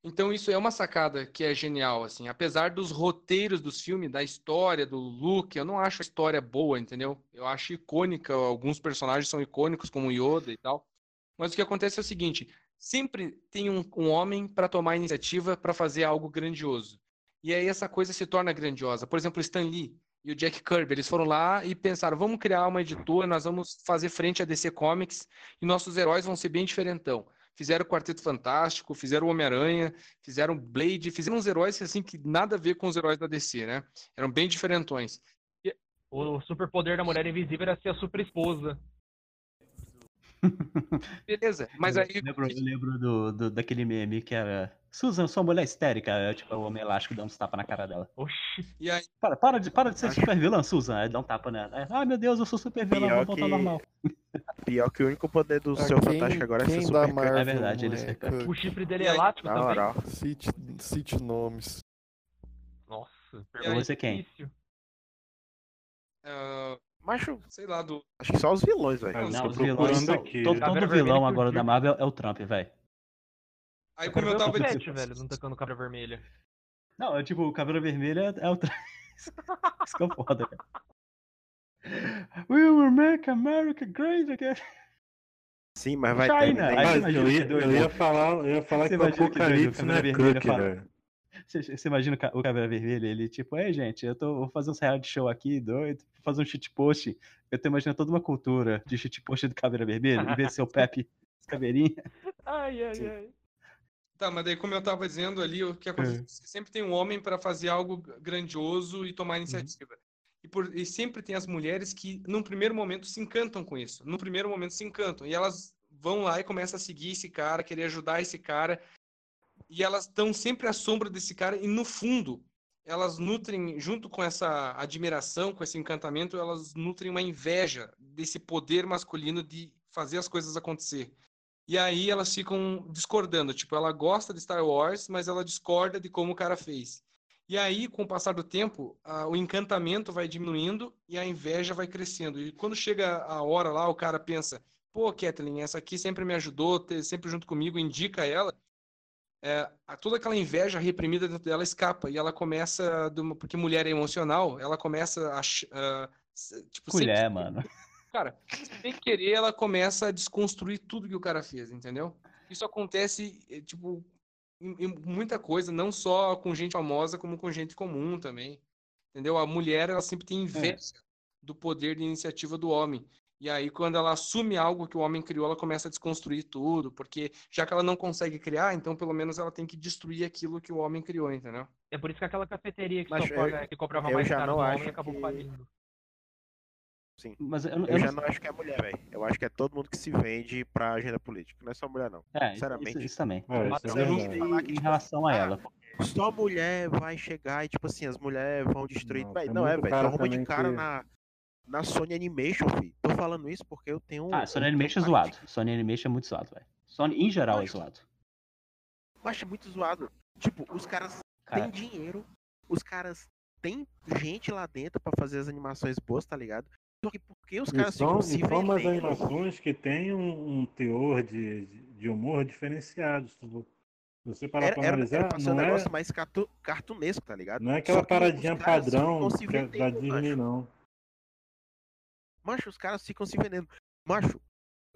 Então isso é uma sacada que é genial, assim. Apesar dos roteiros dos filmes, da história, do look, eu não acho a história boa, entendeu? Eu acho icônica, alguns personagens são icônicos, como Yoda e tal. Mas o que acontece é o seguinte, sempre tem um, um homem para tomar iniciativa para fazer algo grandioso. E aí essa coisa se torna grandiosa. Por exemplo, Stan Lee e o Jack Kirby, eles foram lá e pensaram, vamos criar uma editora, nós vamos fazer frente a DC Comics e nossos heróis vão ser bem diferentão fizeram o Quarteto Fantástico, fizeram o Homem-Aranha, fizeram Blade, fizeram uns heróis assim que nada a ver com os heróis da DC, né? Eram bem diferentões. O superpoder da mulher invisível era ser a super esposa. Beleza, mas aí Eu lembro, eu lembro do, do- daquele meme que era. Susan, sua mulher histérica. É, tipo, o homem elástico dando uns tapas na cara dela. Oxi. e aí Para, para, de, para de ser super vilã, Susan. Aí dá um tapa nela. Aí, Ai meu Deus, eu sou super vilã, vou voltar que- normal. Pior que o único poder do Ah, seu quem- Fantástico agora é ser super Marvel É verdade, ele ser é, O chifre dele é aí, elástico Na também. moral. Cite, cite nomes. Nossa, E pergunta aí, você quem? difícil. Macho, sei lá, do. acho que só os vilões, velho. Ah, Não, os vilões são. aqui. Todo, Caveira todo vilão agora eu da. Marvel é o Trump, velho. Aí como eu o tava dizendo. velho, não tacando cabra vermelha. Não, é tipo, o Caveira Vermelha é o Trump. Isso que é foda, cara. We will make America great again. Sim, mas vai China, ter. Mas eu ia, eu ia falar, eu ia falar Você que o que doido, Apocalipse não é Câmera Vermelha Cook, fala- velho. Você, você imagina o Ca- o Caveira Vermelha, ele tipo, é gente, eu tô, vou fazer uns reality show aqui, doido, vou fazer um shitpost. Eu tô imaginando toda uma cultura de shitpost do Caveira Vermelha, em vez de ser o Pepe Caveirinha. Ai, ai, Sim. ai. Tá, mas daí como eu tava dizendo ali, o que acontece? Você sempre tem um homem para fazer algo grandioso e tomar iniciativa. E, por- e sempre tem as mulheres que, num primeiro momento, se encantam com isso. Num primeiro momento, se encantam. E elas vão lá e começam a seguir esse cara, querer ajudar esse cara. E elas estão sempre à sombra desse cara. E, no fundo, elas nutrem, junto com essa admiração, com esse encantamento, elas nutrem uma inveja desse poder masculino de fazer as coisas acontecer. E aí elas ficam discordando. Tipo, ela gosta de Star Wars, mas ela discorda de como o cara fez. E aí, com o passar do tempo, a- o encantamento vai diminuindo e a inveja vai crescendo. E quando chega a hora lá, o cara pensa: pô, Kathleen, essa aqui sempre me ajudou, sempre junto comigo, indica ela. É, toda aquela inveja reprimida dentro dela escapa e ela começa, uma- porque mulher é emocional, ela começa a. se- tipo, sem- Mulher, mano. Cara, sem querer, ela começa a desconstruir tudo que o cara fez, entendeu? Isso acontece, eh, tipo, em, em muita coisa, não só com gente famosa, como com gente comum também. Entendeu? A mulher, ela sempre tem inveja do poder de iniciativa do homem. E aí, quando ela assume algo que o homem criou, ela começa a desconstruir tudo, porque já que ela não consegue criar, então pelo menos ela tem que destruir aquilo que o homem criou, entendeu? É por isso que aquela cafeteria que, Mas só eu- paga- que cobrava eu mais já caro não do acho homem acabou que- falindo. Sim. Mas eu, não- Eu eu já não não acho que é mulher, velho. Eu acho que é todo mundo que se vende pra agenda política. Não é só mulher, não. É, isso, Sinceramente. isso também. É, Mas isso é eu não que, Em tipo, relação a ah, ela. Só mulher vai chegar e, tipo assim, as mulheres vão destruir. Não, Véi, tem não é, velho. Arruma de cara que- na, na Sony Animation, filho. Tô falando isso porque eu tenho um. Ah, Sony um Animation é zoado. Sony Animation é muito zoado, velho. Sony, em geral, é zoado. Eu acho muito zoado. Tipo, os caras Cara, têm dinheiro, os caras têm gente lá dentro pra fazer as animações boas, tá ligado? Só que porque os E caras são, ficam se são umas animações que têm um, um teor de, de humor diferenciado. Se você parar Era, pra analisar, era ser um não, é, negócio mais cartu- cartunesco, tá ligado? não é aquela que os paradinha padrão que é da Disney, não. Macho, os caras ficam se vendendo. Macho,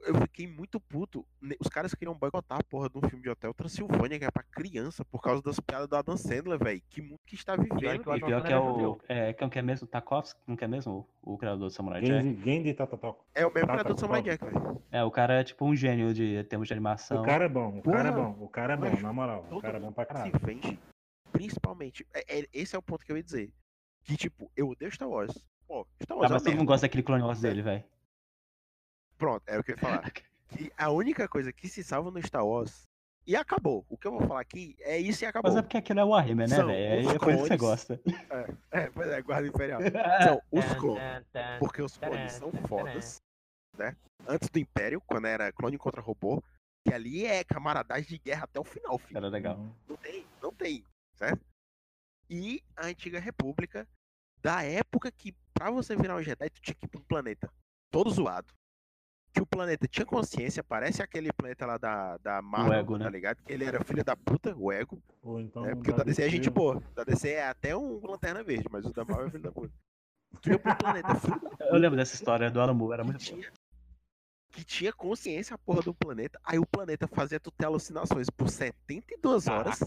eu fiquei muito puto. Ne- Os caras queriam boicotar a porra de um filme de Hotel Transilvânia, que é pra criança, por causa das piadas do Adam Sandler, velho. Que mundo que está Pior vivendo, que eu E acho pior que que é o. É, quem que é mesmo? Tarkovsky? Não que é mesmo o, o criador do Samurai Jack? Gendy, Tatató. É o mesmo criador do Samurai. Jack, velho. É, o cara é tipo um gênio de em termos de animação. O cara é bom, o cara é bom, o cara é bom, macho, na moral. O cara é bom pra se caralho. vende, principalmente. é- é- esse é o ponto que eu ia dizer. Que, tipo, eu odeio Star Wars. Pô, Star Ah, Wars é mas todo mundo gosta daquele Clone Wars dele, velho. Pronto, é o que eu ia falar. que a única coisa que se salva no Star Wars. E acabou. O que eu vou falar aqui é isso e acabou. Mas é porque aquilo é Warhammer, né, velho? É por isso que você gosta. É, pois é, guarda imperial. São os clones. Porque os clones são fodas, né? Antes do Império, quando era clone contra robô, que ali é camaradagem de guerra até o final, filho. Era legal. Não tem, não tem, certo? E a Antiga República, da época que pra você virar um Jedi, tu tinha que ir pra um planeta todo zoado. Que o planeta tinha consciência, parece aquele planeta lá da, da Marvel, Ego, né? tá ligado? Que ele era filho da puta, o Ego. Ou então. É, porque o da DC é gente boa. O da DC é até um lanterna verde, mas o da Marvel é filho da puta. Tu ia pro planeta filho da Eu lembro dessa história do Alamu, era muito tinha, que tinha consciência a porra do planeta. Aí o planeta fazia tu ter alucinações por 72 horas.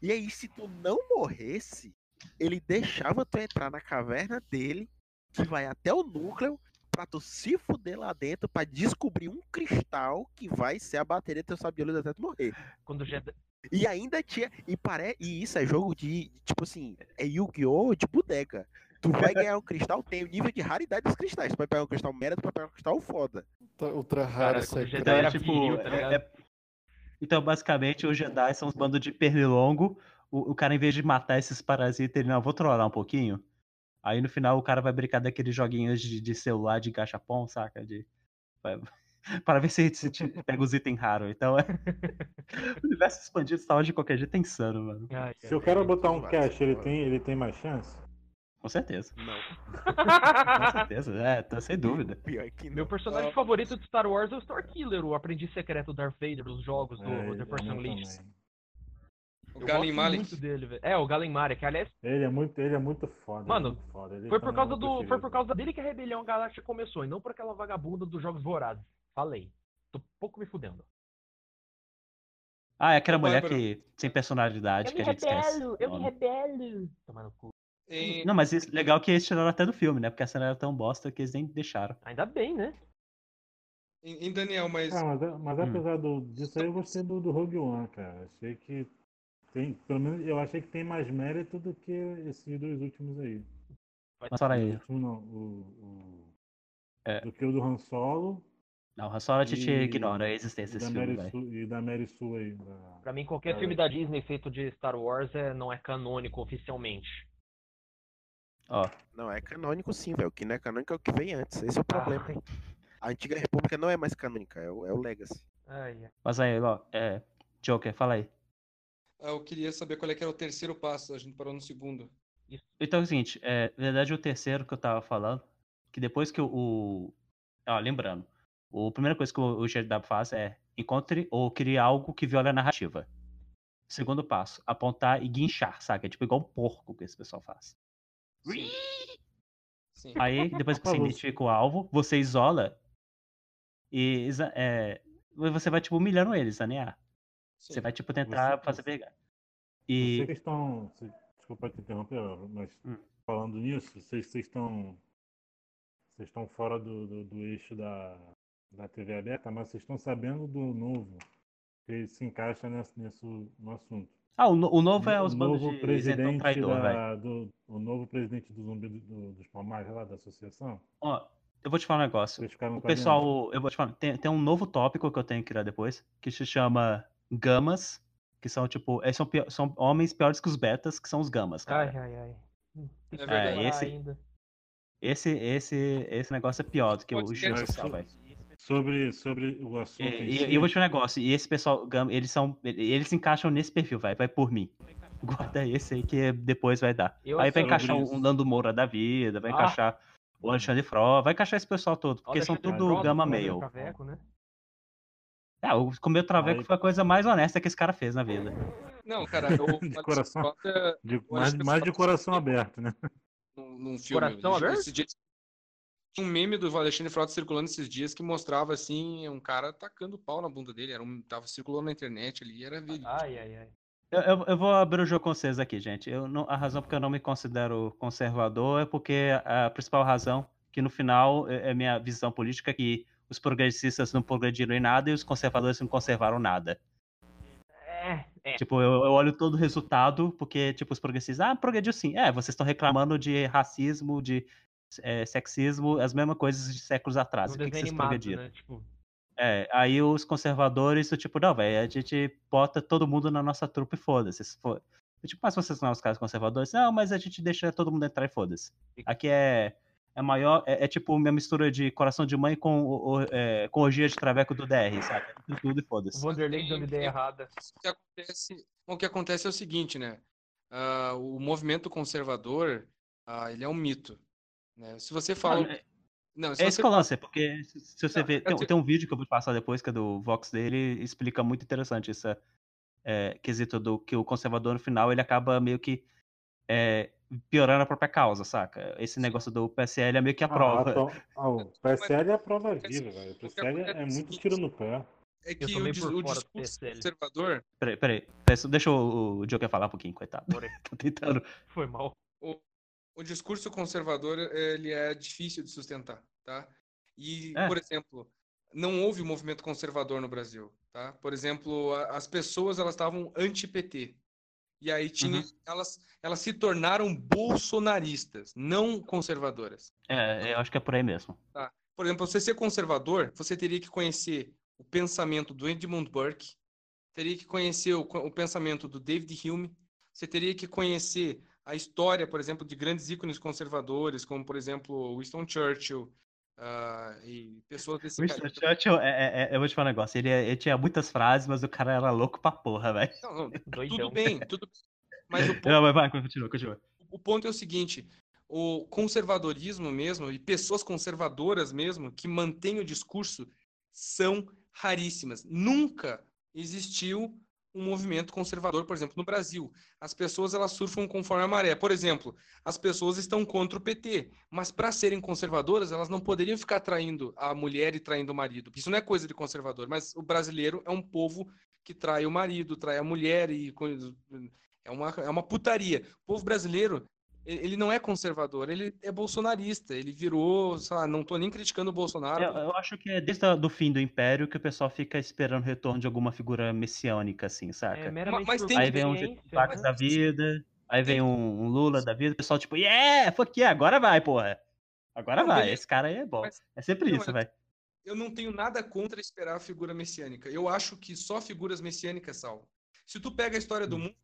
E aí, se tu não morresse, ele deixava tu entrar na caverna dele, que vai até o núcleo, pra tu se fuder lá dentro pra descobrir um cristal que vai ser a bateria do teu luz até tu morrer. Quando o Jedi... E ainda tinha. E, pare... e isso é jogo de. Tipo assim, é Yu-Gi-Oh! de bodega. Tu vai ganhar um cristal, tem o nível de raridade dos cristais. Tu vai pegar um cristal merda, tu vai pegar um cristal foda. Ultra raro. Jedi Então, é era tipo, viril, tá é- é- Então, basicamente, os Jedi são uns bandos de pernilongo. O, o cara, em vez de matar esses parasitas, ele, não, vou trollar um pouquinho. Aí, no final, o cara vai brincar daqueles joguinhos de, de celular, de gachapon, saca? De... vai- Para ver se, se te pega os itens raros. Então, é... o universo expandido Star Wars de qualquer jeito é insano, mano. Ai, Se o cara botar um cache, ele tem, ele tem mais chance? Com certeza. Não, Com certeza. É, tô sem dúvida. pior que não. Meu personagem Ah. favorito de Star Wars é o Starkiller, o aprendiz secreto Darth Vader dos jogos do É, The Unleashed. também. O Eu Galen gosto Malik. muito dele, velho. É, o Galen Malik, que aliás Ele é muito, ele é muito foda. Mano, é muito foda. Ele foi por é causa do. Foi por causa dele que a Rebelião Galáctica começou, e não por aquela vagabunda dos Jogos Vorazes. Falei. Tô pouco me fudendo. Ah, é aquela Ô, mulher Bárbara. que sem personalidade que a gente esquece. o nome. rebelo. Tomar no cu. Em- Não, mas isso, legal que eles tiraram até do filme, né? Porque a cena era tão bosta que eles nem deixaram. Ainda bem, né? Em, Daniel, mas Ah, mas, mas Hum. apesar do, disso aí, eu gostei do, do Rogue One, cara. Achei que tem, pelo menos eu achei que tem mais mérito do que esses dois últimos aí. Mas O aí. último não, o, o- É. do que o do Han Solo Não, o Han Solo a gente E- ignora a existência da, desse filme. Sue, e da Mary Sue aí. Da... Pra mim, qualquer É. filme da Disney feito de Star Wars é, não é canônico oficialmente. Ó, Não, é canônico sim, velho. O que não é canônico é o que vem antes. Esse é o problema. Ai, A Antiga República não é mais canônica, é o, é o Legacy. ai, ai. mas aí, ó, é. Joker, fala aí. Ah, eu queria saber qual é que era o terceiro passo. A gente parou no segundo. Então é o seguinte, é, na verdade o terceiro que eu tava falando, que depois que o. o- Ó, lembrando, a primeira coisa que o, o Jedi faz é encontre ou crie algo que viola a narrativa. Segundo passo, apontar e guinchar, saca? É tipo igual um porco que esse pessoal faz. Sim. Sim. Aí, depois que você Ah, identifica o alvo, você isola e é, você vai, tipo, humilhando eles, sanear. Sim. Você vai, tipo, tentar Você- fazer pegar. Vocês E. que estão. Desculpa te interromper, mas Hum. falando nisso, vocês, vocês estão. Vocês estão fora do, do, do eixo da, da TV aberta, mas vocês estão sabendo do novo que se encaixa nesse, nesse, no assunto. Ah, o, o novo é os bandos de presidente traidor, da, do, o novo presidente do zumbi do- do- dos palmares lá da associação. Ó, eu vou te falar um negócio. Vocês O pessoal, eu vou te falar, tem, tem um novo tópico que eu tenho que criar depois, que se chama gamas, que são tipo, eles são, são homens piores que os betas, que são os gamas, Ai, cara. ai, ai. Tem que É verdade. demorar esse- ainda. Esse, esse, esse negócio é pior do que Pode o so- velho. Sobre, sobre o assunto em e- e eu vou te um negócio, e esse pessoal, eles são, eles se encaixam nesse perfil, vai, vai por mim. Guarda esse aí que depois vai dar. Eu aí vai encaixar um, isso. um Nando Moura da vida, vai Ah. encaixar o Alexandre Fró, vai encaixar esse pessoal todo, porque são Alexandre tudo gama meio. Traveco, né? É, o comer traveco Aí- foi a coisa mais honesta que esse cara fez na vida. Não, cara, o De coração. Frota, de- eu mais, mais de coração aberto, né? num, num filme. Coração aberto? dia- um meme do Alexandre Frota circulando esses dias que mostrava assim, um cara tacando pau na bunda dele. Era um, tava circulando na internet ali, era vídeo. Ai, ai, ai. Eu, eu- eu vou abrir o jogo com vocês aqui, gente. Eu não- a razão porque eu não me considero conservador é porque a principal razão, que no final é é minha visão política, é que os progressistas não progrediram em nada e os conservadores não conservaram nada. É, é. Tipo, eu, eu olho todo o resultado, porque, tipo, os progressistas, ah, progrediu sim. É, vocês estão reclamando de racismo, de é, sexismo, as mesmas coisas de séculos atrás. O que, que vocês progrediram? né? Tipo, É, aí os conservadores, do tipo, não, velho, a gente bota todo mundo na nossa trupe e foda-se. Tipo, mas vocês não são os caras conservadores? Não, mas a gente deixa todo mundo entrar e foda-se. Aqui é, é maior, é, é tipo uma mistura de coração de mãe com, o- o- é, com orgia de traveco do DR, sabe? Tudo, tudo e o foda-se. Vanderlei dando ideia errada. O que acontece, o que acontece é o seguinte, né? Ah, o movimento conservador, ah, ele é um mito. Né? Se você fala. é- Não, É esse você que é porque se você Não, ver. Tem, assim- tem um vídeo que eu vou te passar depois, que é do Vox dele, explica muito interessante esse é, quesito do que o conservador no final ele acaba meio que é, piorando a própria causa, saca? Esse negócio do PSL é meio que a Ah, prova. então- ah, o PSL é a prova viva, velho. O O PSL é muito o tiro no pé. é que o, dis- o discurso conservador, Peraí, peraí. Deixa o, o Joker falar um pouquinho, coitado. Tô tentando. foi mal. o discurso conservador ele é difícil de sustentar, tá? E, É. por exemplo, não houve movimento conservador no Brasil, tá? Por exemplo, a- as pessoas elas estavam anti-PT. E aí tinha, Uhum. elas, elas se tornaram bolsonaristas, não conservadoras. É, eu acho que é por aí mesmo. Por exemplo, você ser conservador, você teria que conhecer o pensamento do Edmund Burke, teria que conhecer o, o pensamento do David Hume, você teria que conhecer a história, por exemplo, de grandes ícones conservadores, como, por exemplo, Winston Churchill, ah, e pessoas desse Winston calibre. Churchill, é, é- é- eu vou te falar um negócio. Ele, ele tinha muitas frases, mas o cara era louco pra porra, velho. Não, não, tudo bem, tudo Mas o ponto, Não, mas vai, continua, continua. o ponto é o seguinte: o conservadorismo mesmo, e pessoas conservadoras mesmo, que mantêm o discurso, são raríssimas. Nunca existiu um movimento conservador, por exemplo, no Brasil. As pessoas elas surfam conforme a maré. Por exemplo, as pessoas estão contra o PT, mas para serem conservadoras, elas não poderiam ficar traindo a mulher e traindo o marido. Isso não é coisa de conservador, mas o brasileiro é um povo que trai o marido, trai a mulher e é uma, é uma putaria. O povo brasileiro, ele não é conservador, ele é bolsonarista. Ele virou, sei lá, não tô nem criticando o Bolsonaro. Eu, eu acho que é desde o fim do Império que o pessoal fica esperando o retorno de alguma figura messiânica, assim, saca? É mas por tem- Aí vem um Jacques né? da vida, aí vem um, um Lula da vida, o pessoal tipo, yeah, fuck yeah, agora vai, porra. Agora Não, vai, beleza. esse cara aí é bom. Mas- É sempre Não, isso, velho. Eu não tenho nada contra esperar a figura messiânica. Eu acho que só figuras messiânicas salvam. Se tu pega a história do mundo,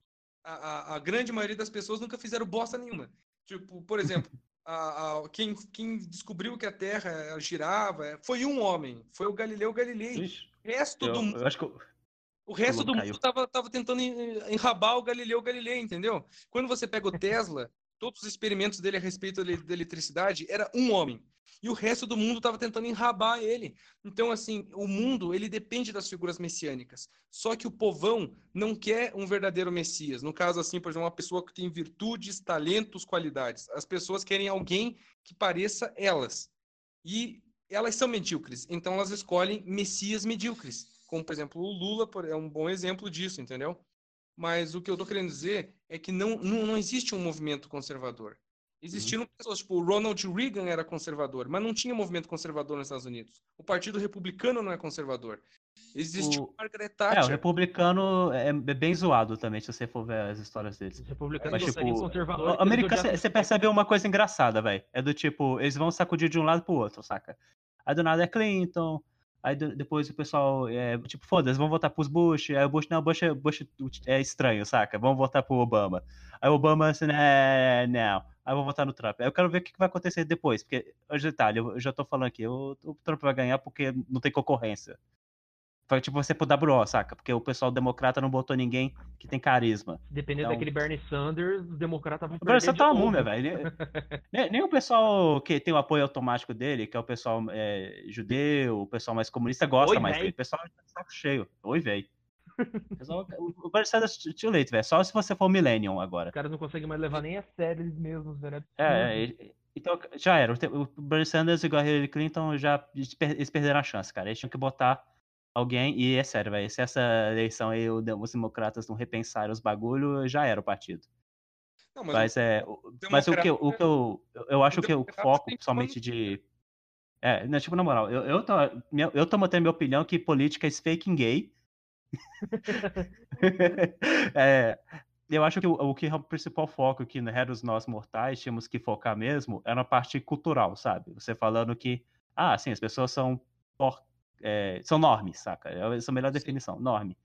a, a- grande maioria das pessoas nunca fizeram bosta nenhuma. Tipo, por exemplo, a- a- quem, quem descobriu que a Terra girava foi um homem, foi o Galileu Galilei. Ixi, O resto Eu, do mundo acho que eu- O resto do mundo tava, tava tentando en- enrabar o Galileu Galilei, entendeu? Quando você pega o Tesla, todos os experimentos dele a respeito da eletricidade era um homem. E o resto do mundo tava tentando enrabar ele. Então, assim, o mundo, ele depende das figuras messiânicas. Só que o povão não quer um verdadeiro messias. No caso, assim, por exemplo, uma pessoa que tem virtudes, talentos, qualidades. As pessoas querem alguém que pareça elas. E elas são medíocres. Então, elas escolhem messias medíocres como por exemplo o Lula é um bom exemplo disso, entendeu? Mas o que eu tô querendo dizer é que não, não, não existe um movimento conservador. Existiram pessoas, tipo, o Ronald Reagan era conservador, mas não tinha movimento conservador nos Estados Unidos. O Partido Republicano não é conservador. Existe O- Margaret É, o Thatcher. republicano é é bem zoado também, se você for ver as histórias deles. Os republicanos Mas, conseguem tipo, conservador. O americano, você percebe uma coisa engraçada, velho. É do tipo, eles vão sacudir de um lado pro outro, saca? Aí do nada é Clinton, aí do- depois o pessoal, é, tipo, foda-se, vão votar pros Bush, aí o Bush, não, Bush, é- Bush é estranho, saca? Vamos votar pro Obama. Aí o Obama, assim, né, não, aí vão votar no Trump. Aí eu quero ver o que vai acontecer depois, porque, hoje detalhe, eu eu já tô falando aqui, o, o Trump vai ganhar porque não tem concorrência. Foi tipo você pro WO, saca? Porque o pessoal democrata não botou ninguém que tem carisma. Dependendo Então- daquele Bernie Sanders, os democratas vão Agora perder você de tá uma múmia, velho. Nem, nem o pessoal que tem o apoio automático dele, que é o pessoal é, judeu, o pessoal mais comunista, gosta Oi, mais véi. dele. O pessoal tá saco cheio. Oi, velho. O pessoal- O o Bernie Sanders too late, velho. Só se você for millennium agora. Os caras não conseguem mais levar nem a sério eles mesmos, velho. É, e, Então, já era. O O Bernie Sanders igual a Hillary Clinton, já eles per- eles perderam a chance, cara. Eles tinham que botar alguém, e é sério, velho. Se essa eleição aí o os democratas não repensarem os bagulho, já era o partido. Não, mas, Mas, é. o- Mas o que, eu- o que eu. eu- acho que o foco, principalmente de. É, não, tipo, na moral, eu, eu, tô, minha- eu tô mantendo minha opinião que política é faking gay. É, eu acho que o, o que é o principal foco que Heros Nós Mortais tínhamos que focar mesmo é na parte cultural, sabe? Você falando que, ah, sim, as pessoas são, por- é, são normes, saca? Essa é a melhor Sim. definição, norme.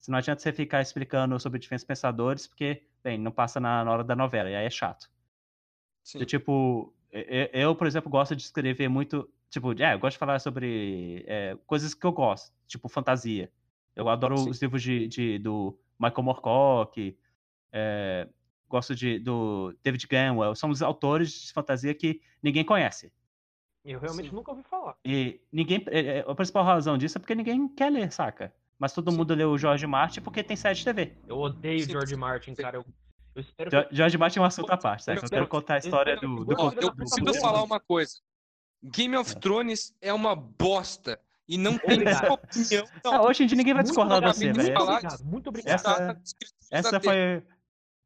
Se não adianta você ficar explicando sobre diferentes pensadores, porque, bem, não passa na, na hora da novela, e aí é chato. sim. Eu, tipo, eu, por exemplo, gosto de escrever muito. Tipo, é, eu gosto de falar sobre é, coisas que eu gosto, tipo fantasia. Eu adoro Sim. os livros de, de- do Michael Moorcock, é, gosto de, do David Gamwell. São os autores de fantasia que ninguém conhece. Eu realmente Sim. nunca ouvi falar. E ninguém. é, é, A principal razão disso é porque ninguém quer ler, saca? Mas todo Sim. mundo lê o George Martin porque tem série de TV. Eu odeio Sim, George sim. Martin, cara. Eu, eu espero Jo- que. George Martin é um assunto à parte, saca? Eu quero contar a história do, do Ó, eu Tá preciso bom. falar uma coisa. Game of Thrones é uma bosta. E não tem Obrigado. sua opinião. Não, Ah, hoje em dia ninguém vai Muito discordar de você, muito velho. Muito obrigado. Essa- Essa foi,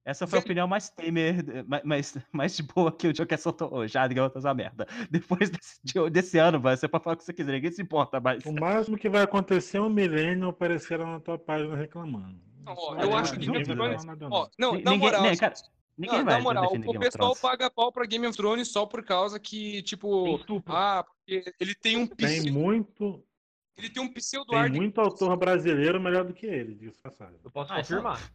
essa foi a opinião mais temer, mais, mais, de boa que o Joker soltou hoje. Ah, ninguém vai fazer uma merda. Depois desse, de- desse ano, vai, você pode falar o que você quiser, ninguém se importa mais. O máximo que vai acontecer é um milênio aparecer na tua página reclamando. Ó, eu acho que ninguém Game of vai Thrones- não. Ni- na ninguém, moral, cara, ninguém não, vai na moral, defender o pessoal paga pau pra Game of Thrones só por causa que, Tem tipo, ah, porque ele tem um Tem pseudo, muito, ele tem um pseudo tem muito autor brasileiro melhor do que ele, disso passagem. Eu posso Ah, isso- confirmar.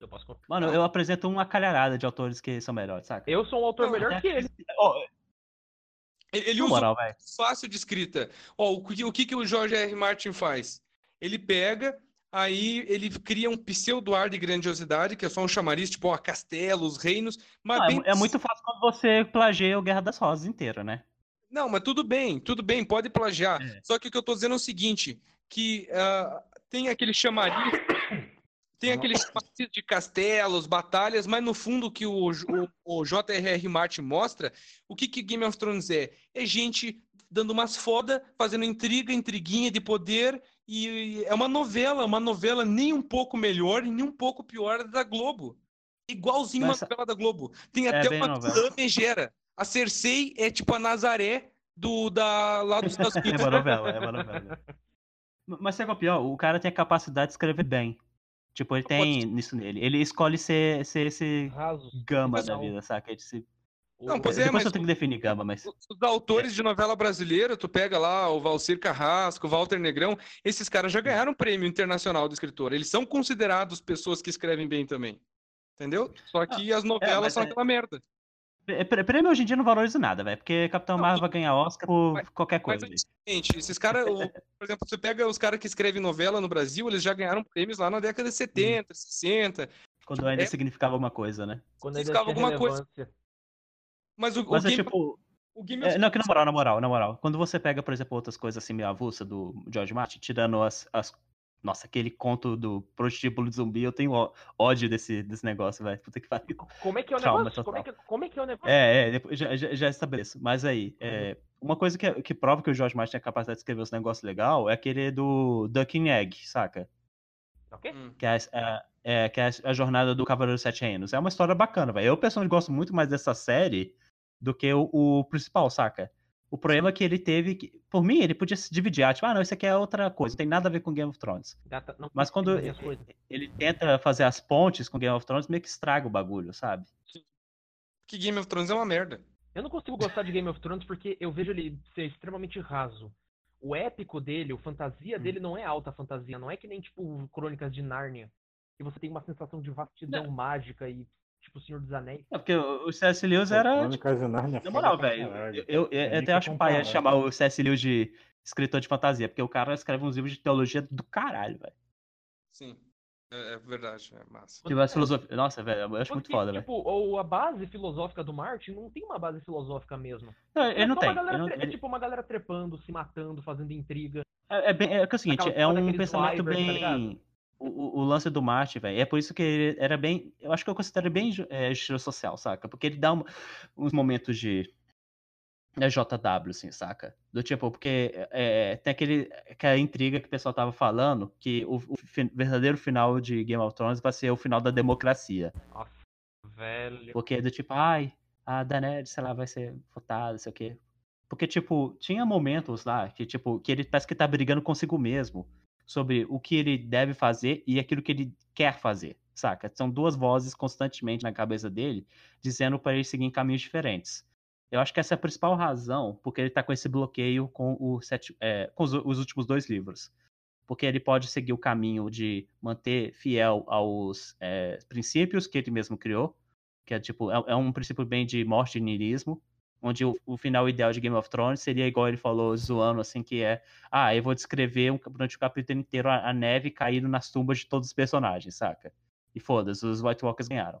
Eu posso confirmar. Mano, eu apresento uma calharada de autores que são melhores, saca? Eu sou um autor Não, melhor até- que ele. Ele, ele usa moral, fácil de escrita. Ó, o, que, o que que o George R. Martin faz? Ele pega, aí ele cria um pseudo ar de grandiosidade, que é só um chamariz, tipo, ó, castelos, reinos, mas Ah, é bem é, muito fácil quando você plageia o Guerra das Rosas inteiro, né? Não, mas tudo bem, tudo bem, pode plagiar. É. Só que o que eu tô dizendo é o seguinte, que ah, tem aquele chamariz, tem aquele chamariz de castelos, batalhas, mas no fundo o que o, o, o J.R.R. Martin mostra, o que que Game of Thrones é? É gente dando umas foda, fazendo intriga, intriguinha de poder, e é uma novela, uma novela nem um pouco melhor e nem um pouco pior da Globo. Igualzinho Mas- uma novela da Globo. Tem É até bem uma novela. megera. A Cersei é tipo a Nazaré do, da, lá dos Estados É uma novela, é uma novela. Mas sabe qual é o pior? O cara tem a capacidade de escrever bem. Tipo, ele tem nisso nele. Ele escolhe ser, ser esse Rasos. gama Mas da não. vida, saca? Esse... Não, pois é, Depois mas eu tenho que definir gama, mas. os autores de novela brasileira, tu pega lá o Valcir Carrasco, o Walter Negrão, esses caras já ganharam prêmio internacional do escritor. Eles são considerados pessoas que escrevem bem também. Entendeu? Só que as novelas mas são é- aquela merda. É, prê- Prêmio hoje em dia não valoriza nada, velho. Porque Capitão Não, Marvel vai ganhar Oscar por mas- qualquer Mas coisa. velho. antigamente, esses caras, o- por exemplo, você pega os caras que escrevem novela no Brasil, eles já ganharam prêmios lá na década de 70, 60. Quando ainda é- significava alguma coisa, né? Quando Se ainda ficava tinha alguma coisa. Mas o, o Mas é Game, tipo. o Game É, não, que na moral, na moral, na moral. Quando você pega, por exemplo, outras coisas assim meio avulsa do George Martin, tirando as. as... Nossa, aquele conto do prostíbulo de zumbi, eu tenho ódio desse, desse negócio, velho. Puta que pariu. Como é que é o Trauma negócio? Como é, que, como é que é o negócio? É, é, já, já, já estabeleço. Mas aí, é, uma coisa que, que prova que o George Martin tem a capacidade de escrever os negócios legal é aquele do Ducking Egg, saca? Ok? Hum. Que é, a- é, que é a jornada do Cavaleiro dos Sete Reinos. É uma história bacana, velho. Eu, pessoalmente, gosto muito mais dessa série do que o, o principal, saca? O problema é que ele teve que. Por mim, ele podia se dividir. Ah, tipo, ah, não, isso aqui é outra coisa, não tem nada a ver com Game of Thrones. Gata- não Mas quando coisas. ele tenta fazer as pontes com Game of Thrones, meio que estraga o bagulho, sabe? que Game of Thrones é uma merda. Eu não consigo gostar de Game of Thrones porque eu vejo ele ser extremamente raso. O épico dele, o fantasia Hum. dele não é alta fantasia, não é que nem tipo Crônicas de Nárnia, que você tem uma sensação de vastidão mágica e tipo Senhor dos Anéis. É porque o C.S. Lewis era. É Na foda moral, velho, eu, eu, eu até acho paia comparar. chamar o C.S. Lewis de escritor de fantasia, porque o cara escreve uns livros de teologia do caralho, velho. Sim. É, é verdade, é massa. Tipo, as filosofia... Nossa, velho, eu acho muito Porque, foda, velho. tipo, a base filosófica do Martin não tem uma base filosófica mesmo. Não, É Ele não só tem. ele não- tre- É tipo uma galera trepando, se matando, fazendo intriga. É, é bem, é, que é o seguinte, Aquela é foda um pensamento Wyvern, tá bem. ligado? O, o- lance do Marte, velho. É por isso que ele era bem. Eu acho que eu considero bem é, justiça social, saca? Porque ele dá um- uns momentos de. é JW, assim, saca? Do tipo, porque é, tem aquele, aquela intriga que o pessoal tava falando, que o, o fi- verdadeiro final de Game of Thrones vai ser o final da democracia. Nossa, velho. Porque é do tipo, ai, a Daenerys, sei lá, vai ser votada, sei o quê. Porque, tipo, tinha momentos lá que, tipo, que ele parece que tá brigando consigo mesmo sobre o que ele deve fazer e aquilo que ele quer fazer, saca? São duas vozes constantemente na cabeça dele, dizendo para ele seguir em caminhos diferentes. Eu acho que essa é a principal razão porque ele tá com esse bloqueio com, o sete, é, com os, os últimos dois livros. Porque ele pode seguir o caminho de manter fiel aos é, princípios que ele mesmo criou, que é tipo, é, é um princípio bem de morte e niilismo, onde o, o final ideal de Game of Thrones seria igual ele falou, zoando, assim, que é, ah, eu vou descrever um, durante o capítulo inteiro a, a neve caindo nas tumbas de todos os personagens, saca? E foda-se, os White Walkers ganharam.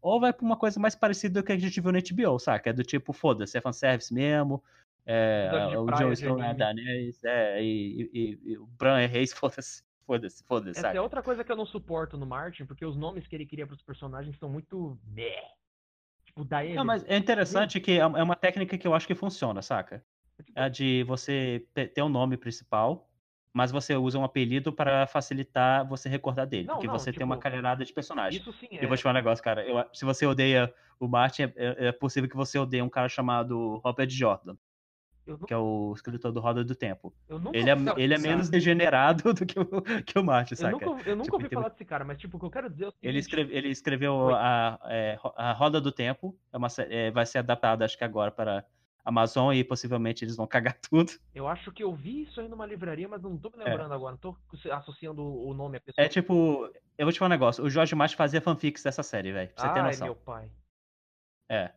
Ou vai pra uma coisa mais parecida do que a gente viu no HBO, saca? É do tipo, foda-se, é fanservice mesmo, é, o de Snow é. Daenerys, é, e, e- e o Bran é reis, foda-se, foda-se, foda-se, Essa saca? é outra coisa que eu não suporto no Martin, porque os nomes que ele queria pros personagens são muito. meh. Tipo, Daenerys. Não, mas é interessante que é é uma técnica que eu acho que funciona, saca? É a de você ter um nome principal, mas você usa um apelido para facilitar você recordar dele. Não, porque não, você tem uma tipo, carreirada de personagem. Isso sim Eu é. vou te falar um negócio, cara. Eu- se você odeia o Martin, é, é- é possível que você odeie um cara chamado Robert Jordan, Eu, que é o escritor do Roda do Tempo. eu nunca Ele é, ouvi- ele é menos degenerado do que o, que o Martin, Eu saca? nunca, eu nunca Tipo, ouvi tem- falar desse cara, mas tipo, o que eu quero dizer é o seguinte, Ele, escreve- ele escreveu a, é, a Roda do Tempo, é uma, é, vai ser adaptada, acho que agora, para Amazon e possivelmente eles vão cagar tudo. Eu acho que eu vi isso aí numa livraria, mas não tô me É. lembrando agora. Não tô associando o nome à pessoa. É tipo, eu vou te falar um negócio, o Jorge Martin fazia fanfics dessa série, velho, pra você ter Ai, noção. meu pai. É.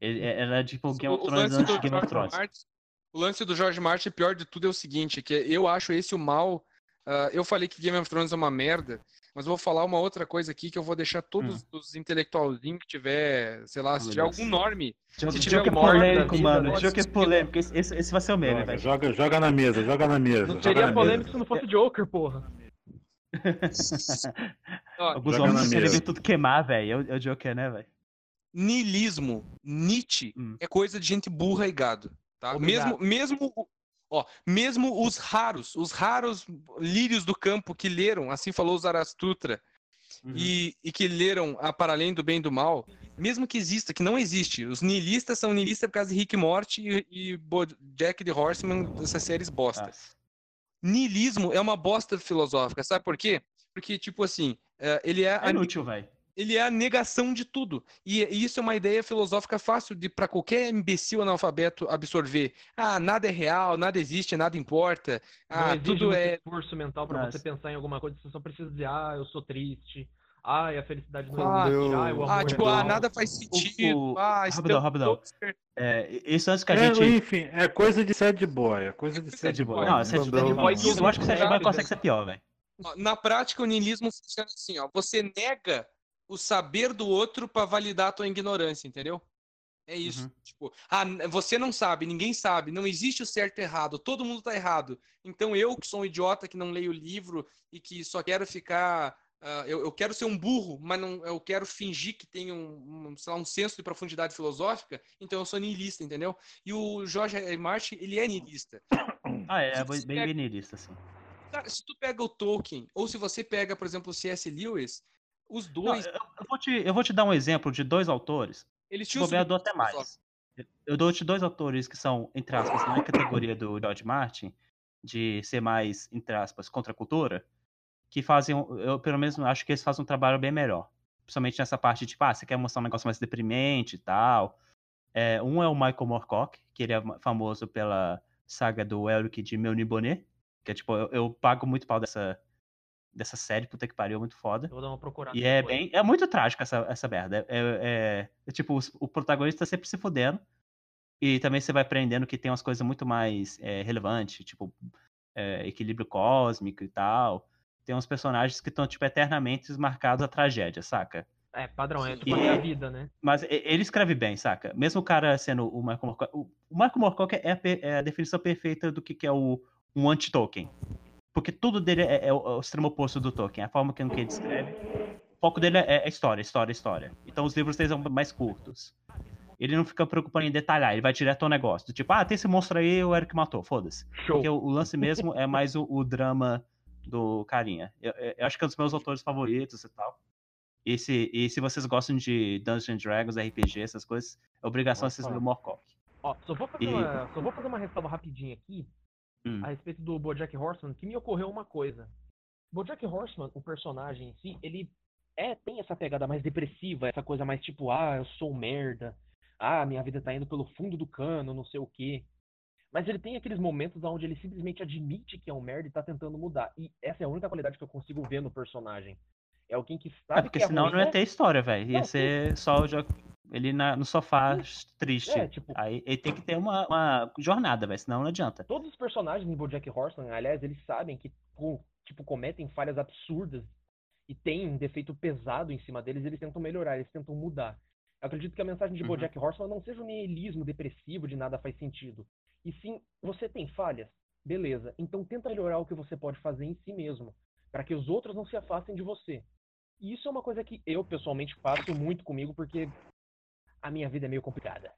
Ele, era tipo Game of O Thrones antes de Game of Thrones. Martin- O lance do George Martin, pior de tudo, é o seguinte, que eu acho esse o mal. ah, eu falei que Game of Thrones é uma merda, mas vou falar uma outra coisa aqui que eu vou deixar todos os intelectualzinhos que tiver, sei lá, se Hum. meu tiver algum norme. Jogo, Se tiver jogo é polêmico, vida, mano. Jogo é polêmico. Esse, esse- esse vai ser o meme, Joga, velho. joga, joga na mesa, joga na mesa. Não seria na polêmico mesa. se não fosse Joker, porra. Alguns Joga homens mesa. ver tudo queimar, velho. É o- É o Joker, né, velho? niilismo, Nietzsche, Hum. é coisa de gente burra e gado. Tá? Mesmo, Obrigado. mesmo, ó, mesmo os raros, os raros lírios do campo que leram, assim falou Zarastutra, Uhum. e, e que leram a Para Além do Bem e do Mal, mesmo que exista, que não existe, os niilistas são niilistas por causa de Rick Morty e, e Jack the Horseman, dessas séries bosta. Nossa. Niilismo é uma bosta filosófica, sabe por quê? Porque, tipo assim, é, ele é, É inútil, velho. Ele é a negação de tudo. E, e isso é uma ideia filosófica fácil de para qualquer imbecil analfabeto absorver. Ah, nada é real, nada existe, nada importa. Ah, tudo é. esforço mental Nossa. você pensar em alguma coisa. Você só precisa dizer, ah, eu sou triste. Ah, a felicidade não Ah, existe. Ah, o amor Ah, é tipo, ah, falso." nada faz sentido. o- Ah, rapidão, rapidão. É, isso antes que a É, gente. enfim, é coisa de sad boy, é coisa de Sad sad boy. boy. Não, sad Não, boy. não, Eu acho que o sad boy consegue velho. ser pior, velho. Na prática, o niilismo funciona assim, ó. Você nega o saber do outro para validar a tua ignorância, entendeu? É isso. Uhum. Tipo, ah, você não sabe, ninguém sabe, não existe o certo e errado, todo mundo tá errado. Então eu, que sou um idiota que não leio o livro e que só quero ficar. ah, eu, eu quero ser um burro, mas não, eu quero fingir que tenho um, um, lá, um senso de profundidade filosófica, então eu sou niilista, entendeu? E o Jorge R. Martin, ele é niilista. Ah, é, é bem pega- benilista, assim. Cara, se tu pega o Tolkien, ou se você pega, por exemplo, o C.S. Lewis, os Não, dois, eu, eu vou te, eu vou te dar um exemplo de dois autores. eles tinham eu dou até mais. Eu dou-te dois autores que são, entre aspas, na categoria do George Martin, de ser mais, entre aspas, contra a cultura, que fazem, eu pelo menos acho que eles fazem um trabalho bem melhor. Principalmente nessa parte de, tipo, ah, você quer mostrar um negócio mais deprimente e tal. É, um é o Michael Moorcock, que ele é famoso pela saga do Elric de Melny Bonnet, que é tipo, eu, eu pago muito pau dessa, dessa série, puta que pariu, muito foda. Eu vou dar uma procurada. E é bem. É muito trágico essa, essa merda. É, é- é tipo, os- o protagonista sempre se fudendo. E também você vai aprendendo que tem umas coisas muito mais é, relevantes, tipo, é, equilíbrio cósmico e tal. Tem uns personagens que estão, tipo, eternamente marcados a tragédia, saca? É, padrão, é tipo a vida, né? Mas ele escreve bem, saca? Mesmo o cara sendo o Michael Moorcock. O o Michael Moorcock é a, é a definição perfeita do que, que é o, um anti-Tolkien. Porque tudo dele é, é o, é o extremo oposto do Tolkien. A forma que, ele escreve. O foco dele é, é história, história, história. Então os livros deles são mais curtos. ele não fica preocupando em detalhar, ele vai direto ao negócio. Do tipo, ah, tem esse monstro aí, o Eric matou, foda-se. Porque o, o lance mesmo é mais o, o drama do carinha. Eu, eu- acho que é um dos meus autores favoritos e tal. E se, e se vocês gostam de Dungeons Dragons, RPG, essas coisas, é obrigação Nossa. vocês lerem o Morcock. Ó, só vou fazer E- uma, só vou fazer uma ressalva rapidinho aqui Hum. a respeito do BoJack Horseman, que me ocorreu uma coisa. BoJack Horseman, o personagem em si, ele é tem essa pegada mais depressiva, essa coisa mais tipo, ah, eu sou merda, ah, minha vida tá indo pelo fundo do cano, não sei o quê. Mas ele tem aqueles momentos onde ele simplesmente admite que é um merda e tá tentando mudar. E essa é a única qualidade que eu consigo ver no personagem. É alguém que sabe É, porque que é senão ruim, não ia né? ter história, velho. Ia Não, sim. ser só o jo- ele na- no sofá triste. É, tipo, Aí ele tem que ter uma, uma jornada, velho, senão não adianta. todos os personagens em BoJack Horseman, aliás, eles sabem que tipo cometem falhas absurdas e tem um defeito pesado em cima deles, eles tentam melhorar, eles tentam mudar. Eu acredito que a mensagem de Uhum. BoJack Horseman não seja um niilismo depressivo de nada faz sentido. E sim, você tem falhas, beleza? Então tenta melhorar o que você pode fazer em si mesmo, para que os outros não se afastem de você. E isso é uma coisa que eu pessoalmente faço muito comigo porque a minha vida é meio complicada.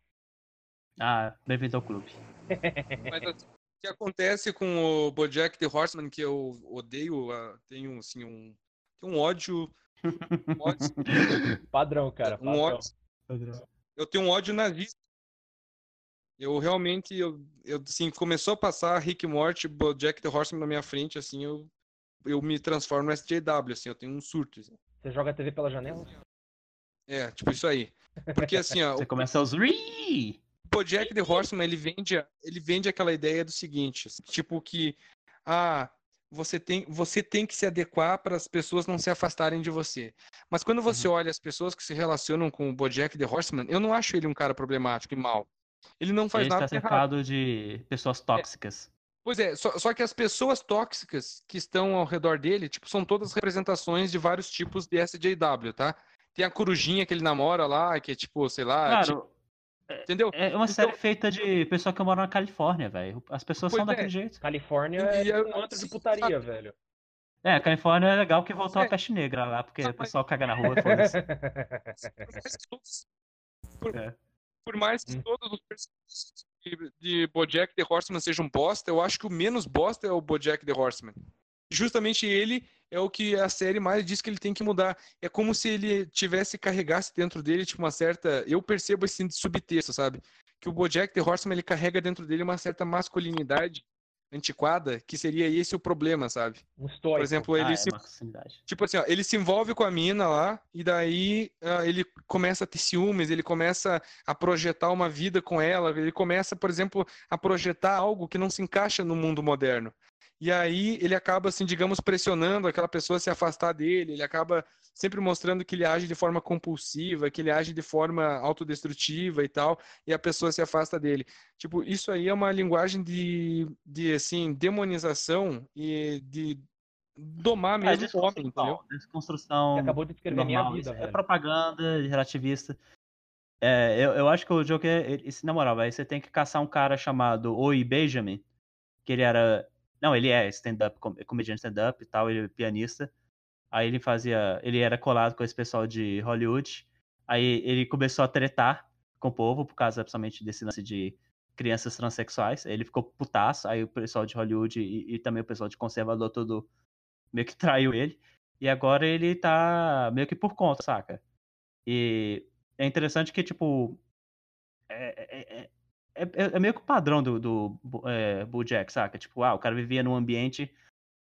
Ah, bem-vindo ao clube. Mas assim, o que acontece com o Bojack The Horseman, que eu odeio, ah, tenho assim, um, tenho um ódio. um ódio- Padrão, cara. um Padrão. ódio eu tenho um ódio nazista. Eu realmente, eu, eu assim, começou a passar Rick Morty, Bojack The Horseman na minha frente, assim, eu, eu me transformo no SJW, assim, eu tenho um surto. assim. Você joga a TV pela janela? É, tipo isso aí. Porque assim, ó, Você começa os Ri! Bojack The Horseman, ele vende, ele vende aquela ideia do seguinte, tipo que ah, você tem, você tem que se adequar para as pessoas não se afastarem de você. Mas quando você olha as pessoas que se relacionam com o Bojack The Horseman, eu não acho ele um cara problemático e mal. Ele não faz Ele nada está de errado. cercado de pessoas tóxicas. Pois é, só, só que as pessoas tóxicas que estão ao redor dele, tipo, são todas representações de vários tipos de SJW, tá? Tem a corujinha que ele namora lá, que é tipo, sei lá, tipo, Claro, entendeu? é uma Então- série feita de pessoa que mora na Califórnia, velho. As pessoas Pois são é. daquele jeito. Califórnia é eu- um antro de putaria, sabe? velho. É, a Califórnia é legal que voltou É. a peste negra lá, porque o pessoal caga na rua, foda-se. por mais que todos- por, É. por mais que Hum. todos os personagens de, de Bojack The Horseman sejam bosta, eu acho que o menos bosta é o Bojack The Horseman. Justamente ele é o que a série mais diz que ele tem que mudar. É como se ele tivesse carregasse dentro dele tipo uma certa, eu percebo esse subtexto, sabe? Que o Bojack The Horseman ele carrega dentro dele uma certa masculinidade antiquada, que seria esse o problema, sabe? Um. Por exemplo, ele Ah, é se masculinidade. Tipo assim, ó, ele se envolve com a mina lá, e daí ah, ele começa a ter ciúmes, ele começa a projetar uma vida com ela, ele começa, por exemplo, a projetar algo que não se encaixa no mundo moderno. E aí ele acaba, assim, digamos, pressionando aquela pessoa a se afastar dele, ele acaba sempre mostrando que ele age de forma compulsiva, que ele age de forma autodestrutiva e tal, e a pessoa se afasta dele. Tipo, isso aí é uma linguagem de, de assim, demonização e de domar Ah, mesmo o homem, entendeu? desconstrução, Você acabou de descrever minha normal. vida, Isso é propaganda relativista. É, eu, eu acho que o jogo é. ele- esse- Na moral, velho, você tem que caçar um cara chamado Oi Benjamin, que ele era. Não, ele é stand-up, com- comediante stand-up e tal, ele é pianista. Aí ele fazia. Ele era colado com esse pessoal de Hollywood. Aí ele começou a tretar com o povo, por causa principalmente desse lance de crianças transexuais. Aí ele ficou putaço. Aí o pessoal de Hollywood e, e também o pessoal de conservador todo meio que traiu ele. E agora ele tá meio que por conta, saca? E é interessante que, tipo. É, é, é, é- é meio que o padrão do, do é, Bojack, saca? Tipo, ah, o cara vivia num ambiente.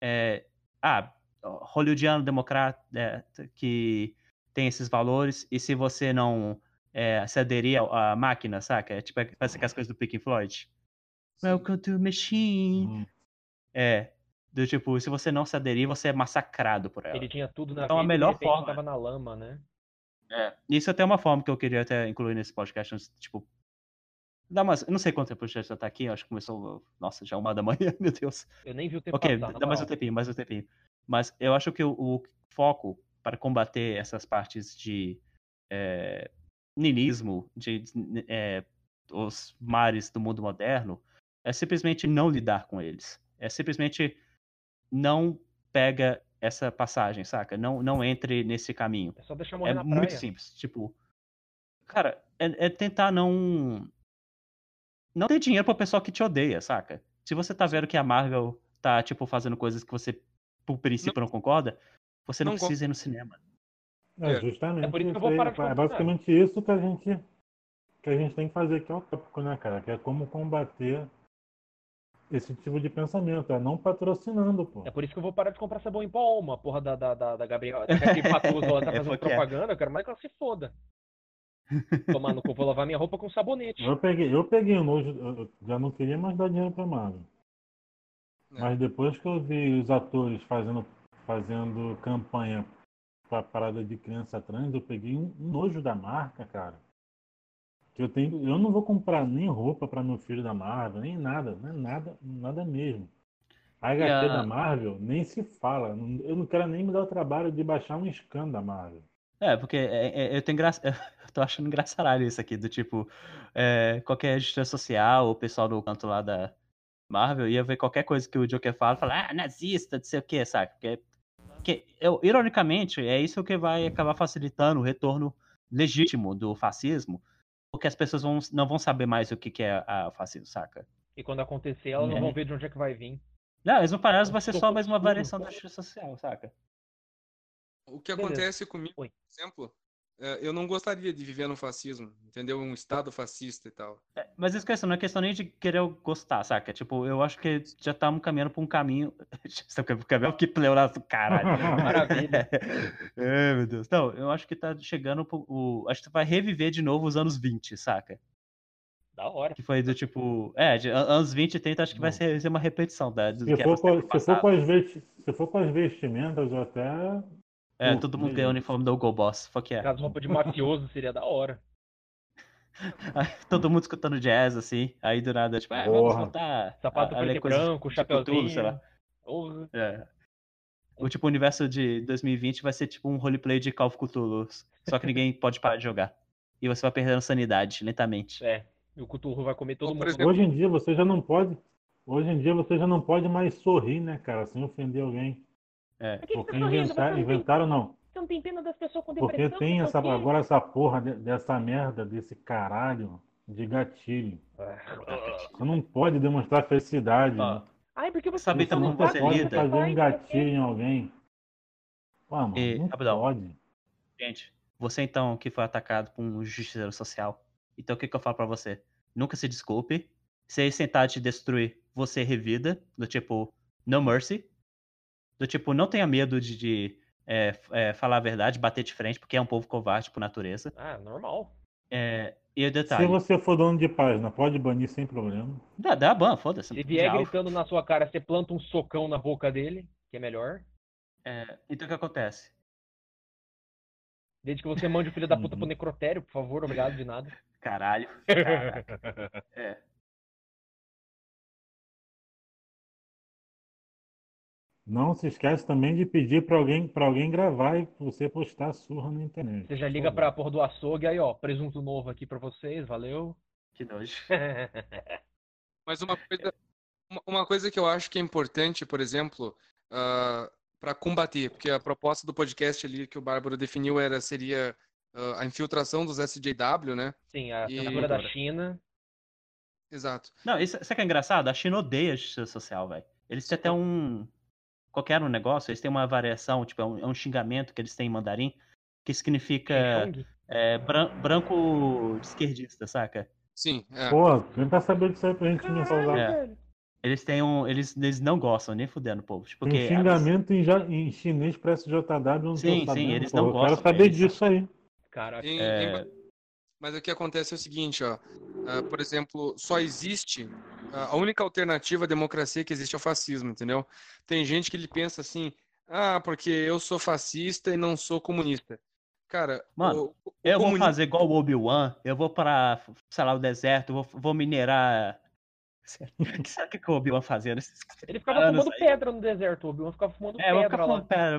é, ah, hollywoodiano, democrata, é, que tem esses valores, e se você não é, se aderir à à máquina, saca? É tipo parece aquelas coisas do Pink Floyd. Welcome to machine. Hum. É. Do tipo, se você não se aderir, você é massacrado por ela. Ele tinha tudo na Então, a vida e melhor forma- tava na lama, né? É. Isso até é uma forma que eu queria até incluir nesse podcast, tipo. Dá umas, não sei quanto tempo já tá aqui, acho que começou. Nossa, já uma da manhã, meu Deus. Eu nem vi o tempo Ok, passar, dá mais um tempinho, mais um tempinho. Mas eu acho que o, o foco para combater essas partes de é, de é, os mares do mundo moderno, é simplesmente não lidar com eles. É simplesmente não pega essa passagem, saca? Não, não entre nesse caminho. É só deixar morrer É na muito praia. simples. Tipo, Cara, é, é tentar não. Não ter dinheiro pro pessoal que te odeia, saca? Se você tá vendo que a Marvel tá, tipo, fazendo coisas que você, por princípio, não, concorda, você não, Não precisa ir no cinema. É, É. justamente É por isso que eu vou parar de É basicamente isso que a gente que a gente tem que fazer aqui ao tópico, né, cara? Que é como combater esse tipo de pensamento, é não patrocinando, pô. É por isso que eu vou parar de comprar sabão em pó, uma porra da, da, da, da Gabriela. Gabriela Patuso, ela tá É, fazendo é. propaganda, eu quero mais que ela se foda. Tomar no cu, vou lavar minha roupa com sabonete. Eu peguei, eu peguei o nojo, eu já não queria mais dar dinheiro pra Marvel. É. Mas depois que eu vi os atores fazendo, fazendo campanha pra parada de criança trans, eu peguei um, um nojo da marca, cara. Que eu tenho, eu não vou comprar nem roupa pra meu filho da Marvel, nem nada, não é nada, nada mesmo. A HQ a- da Marvel nem se fala. Eu não quero nem me dar o trabalho de baixar um scan da Marvel. É, porque é- é- eu tenho graça. Eu tô achando engraçaralho isso aqui, do tipo, é, qualquer justiça social, o pessoal do canto lá da Marvel ia ver qualquer coisa que o Joker fala falar, ah, nazista, não sei o que, sabe? Porque, porque eu, ironicamente, é isso que vai acabar facilitando o retorno legítimo do fascismo, porque as pessoas vão, não vão saber mais o que, que é a- o fascismo, saca? E quando acontecer, elas não É. vão ver de onde é que vai vir. Não, eles vão parar, vai ser só mais uma variação da justiça social, saca? O que Beleza. acontece comigo, Oi. por exemplo, é, eu não gostaria de viver no fascismo, entendeu? Um estado fascista e tal. É, Mas isso questão, não é questão nem de querer gostar, saca? Tipo, eu acho que já estamos caminhando pra um caminho. Sabe o caminho que pleuraço, caralho. Maravilha. Ai, meu Deus. Não, eu acho que tá chegando pro, o. Acho que vai reviver de novo os anos 20, saca? Da hora. Que foi do tipo. É, de an- anos 20 e 30, acho que vai ser, ser uma repetição da, do Se que for, era com, se, for com as se for com as vestimentas, eu até. É, Pô, todo mundo ganhou o uniforme do Go Boss. Fuck yeah. As roupas de mafioso seria da hora. Aí, todo mundo escutando jazz, assim. Aí do nada, tipo, ah, vamos voltar. Sapato a- preto e branco, de Cthulhu, chapeuzinho. sei lá. Porra. É. O tipo, o universo de 2020 vai ser tipo um roleplay de Call of Cthulhu. Só que ninguém pode parar de jogar. E você vai perdendo sanidade, lentamente. É. E o Cuturro vai comer todo por mundo. exemplo, Hoje em dia você já não pode. Hoje em dia você já não pode mais sorrir, né, cara, sem ofender alguém. É. Por que que Porque você tá rindo? Você inventar, não tem- inventaram não. Você não tem pena das pessoas com Porque depressão? tem não essa, quê? agora essa porra de- dessa merda, desse caralho de gatilho. Ah. Você não pode demonstrar felicidade. Ó, né? Ai, porque você Sabe tá como no você saco, pode lida? fazer um gatilho em alguém. Pô, mano, E, não rapidão. pode. Gente, você então que foi atacado por um justiceiro social. Então o que, que eu falo pra você? Nunca se desculpe. Se eles tentar te destruir, você revida. Do tipo, no mercy. Do tipo, não tenha medo de, de, é, é, falar a verdade, bater de frente, porque é um povo covarde por natureza. Ah, normal. É, e o Se detalhe, você for dono de página, pode banir sem problema. dá, dá ban, foda-se. Se vier gritando na sua cara, você planta um socão na boca dele, que é melhor. é, então o que acontece? Desde que você mande o filho da puta Uhum. pro necrotério, por favor, obrigado de nada. Caralho. Caraca. É. Não se esquece também de pedir pra alguém, pra alguém gravar e você postar a surra na internet. Você já liga favor. pra porra do açougue, aí ó, presunto novo aqui pra vocês, valeu. Que nojo. Mas uma coisa, uma- coisa que eu acho que é importante, por exemplo, para combater, porque a proposta do podcast ali que o Bárbaro definiu era seria ah, a infiltração dos SJW, né? Sim, a E- censura da China. Exato. Não, isso, isso que é engraçado? A China odeia a justiça social, velho. Eles têm até um. Qualquer um negócio, eles têm uma variação, tipo, é um, é um xingamento que eles têm em mandarim, que significa é, bran- branco esquerdista, saca? Sim, é. Pô, tenta saber disso aí pra gente a usar. É. Eles têm um. Eles, eles não gostam, nem fudendo o povo. Tipo, Tem porque um xingamento em, ja- em chinês pra SJW, não Sim, sim, sabendo, eles pô. não Eu quero gostam, saber eles- disso aí. Caraca. É. Mas o que acontece é o seguinte, ó. ah, por exemplo, só existe ah, a única alternativa à democracia que existe é o fascismo, entendeu? Tem gente que ele pensa assim, ah, porque eu sou fascista e não sou comunista. Cara, Mano, o, o eu vou comunismo- fazer igual o Obi-Wan, eu vou pra, sei lá, o deserto, vou, vou minerar. O que será que o Obi-Wan fazia nesses Ele ficava fumando aí? pedra no deserto, o Obi-Wan ficava fumando É, eu vou pedra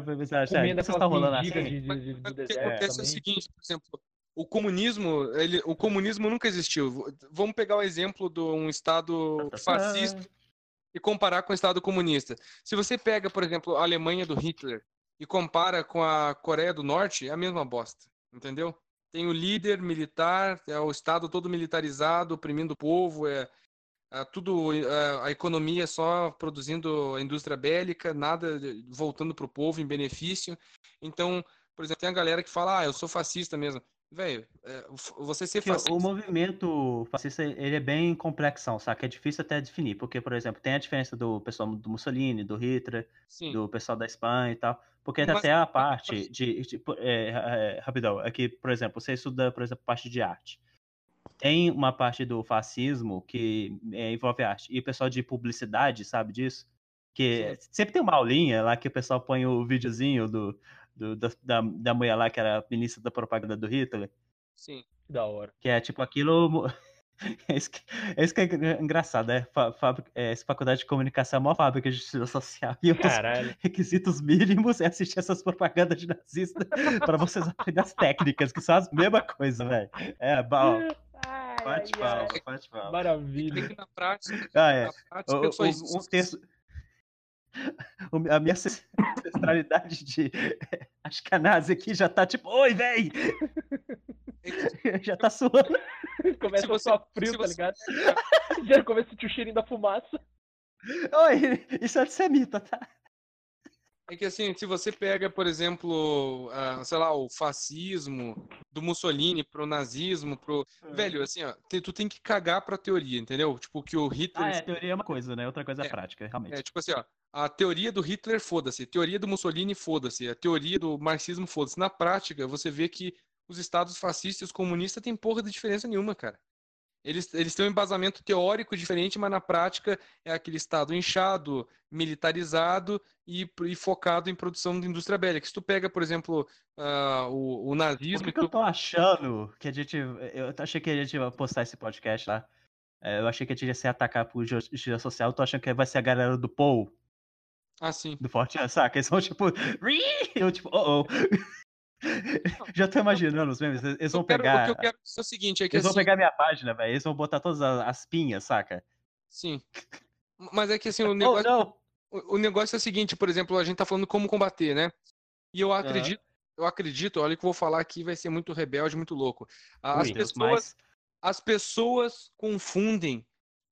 pra pensar, sério, Comendo vocês estão aquelas rolando assim? de, de, de, mas o que acontece é o seguinte, por exemplo, o comunismo, ele, o comunismo nunca existiu. Vamos pegar o exemplo de um estado Tá fascista e comparar com o estado comunista. Se você pega, por exemplo, a Alemanha do Hitler e compara com a Coreia do Norte, é a mesma bosta, entendeu? tem o líder militar, é o Estado todo militarizado, oprimindo o povo, é, é tudo, é, a economia só produzindo a indústria bélica, nada voltando para o povo em benefício. Então, por exemplo, tem a galera que fala, ah, eu sou fascista mesmo. Velho, é, você o- fascista. o movimento fascista ele é bem complexão, saca? É difícil até definir, porque, por exemplo, tem a diferença do pessoal do Mussolini, do Hitler, Sim, do pessoal da Espanha e tal, porque Mas- até a parte de, de- por- é, é, rapidão, é que, por exemplo, você estuda, por exemplo, parte de arte. Tem uma parte do fascismo que é, envolve arte, e o pessoal de publicidade sabe disso? Que sempre tem uma aulinha lá que o pessoal põe o videozinho do, do- da, da, da mulher lá que era ministra da propaganda do Hitler. sim. Que da hora. Que é tipo aquilo. É isso que é, isso que é engra- engraçado, é, fa- fábrica- é, essa faculdade de comunicação é uma fábrica de justiça social. E um Caralho. requisitos mínimos é assistir essas propagandas de nazista pra vocês aprenderem as técnicas, que são as mesma coisa, velho. É, bom, bate palma, bate palma. Maravilha. Tem que na prática, Ah, é. na prática O- o- existe- um texto. A minha ancest- ancestralidade de Ashkenazi aqui já tá tipo, oi, véi! já tá suando. Começa a você- frio, se tá você- ligado? Já começa a sentir o cheirinho da fumaça. Oi, isso é antissemita, tá? É que assim, se você pega, por exemplo, ah, sei lá, o fascismo do Mussolini pro nazismo, pro. Velho, assim, ó, te- tu tem que cagar pra teoria, entendeu? Tipo, que o Hitler. Ah, é, teoria é uma coisa, né? Outra coisa é, É, prática, realmente. É, tipo assim, ó, a teoria do Hitler, foda-se. Teoria do Mussolini, foda-se. A teoria do marxismo, foda-se. Na prática, você vê que os estados fascistas e os comunistas têm porra de diferença nenhuma, cara. Eles, eles têm um embasamento teórico diferente, mas na prática é aquele estado inchado, militarizado e, e focado em produção de indústria bélica. Se tu pega, por exemplo, ah, o, o Por nazismo que, e que eu tu... tô achando que a gente. Eu achei que a gente ia postar esse podcast lá. É, Eu achei que a gente ia se atacar por ju- justiça social. Eu tô achando que vai ser a galera do Paul, Ah, sim. do Forte saca? Eles vão tipo. Eu tipo, oh oh. Já tô imaginando os memes. Eles vão quero- pegar. o que eu quero é o seguinte, é que Eles vão assim, pegar minha página, velho. Eles vão botar todas as, as pinhas, saca? sim. Mas é que assim, o Oh, negócio... não! O o negócio é o seguinte, por exemplo, a gente tá falando como combater, né? E eu acredito, eu acredito, olha o que eu vou falar aqui, vai ser muito rebelde, muito louco. As Ui, pessoas, mas- as pessoas confundem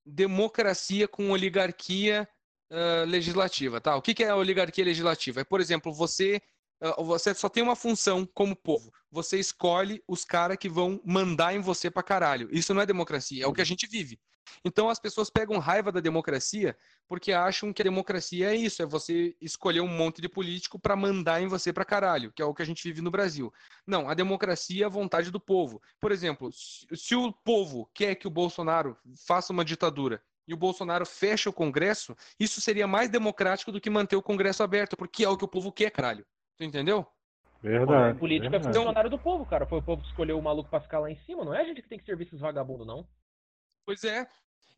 democracia com oligarquia ah, legislativa, tá? O que, que é a oligarquia legislativa? É, por exemplo, você ah, você só tem uma função como povo. Você escolhe os caras que vão mandar em você pra caralho. Isso não é democracia, é o que a gente vive. Então as pessoas pegam raiva da democracia porque acham que a democracia é isso, é você escolher um monte de político pra mandar em você pra caralho, que é o que a gente vive no Brasil. Não, a democracia é a vontade do povo. Por exemplo, se o povo quer que o Bolsonaro faça uma ditadura e o Bolsonaro fecha o Congresso, isso seria mais democrático do que manter o Congresso aberto, porque é o que o povo quer, caralho. Tu entendeu? Verdade. Política é verdade. funcionário do povo, cara. Foi o povo que escolheu o maluco pra ficar lá em cima. Não é a gente que tem que servir esses vagabundos, não. Pois é.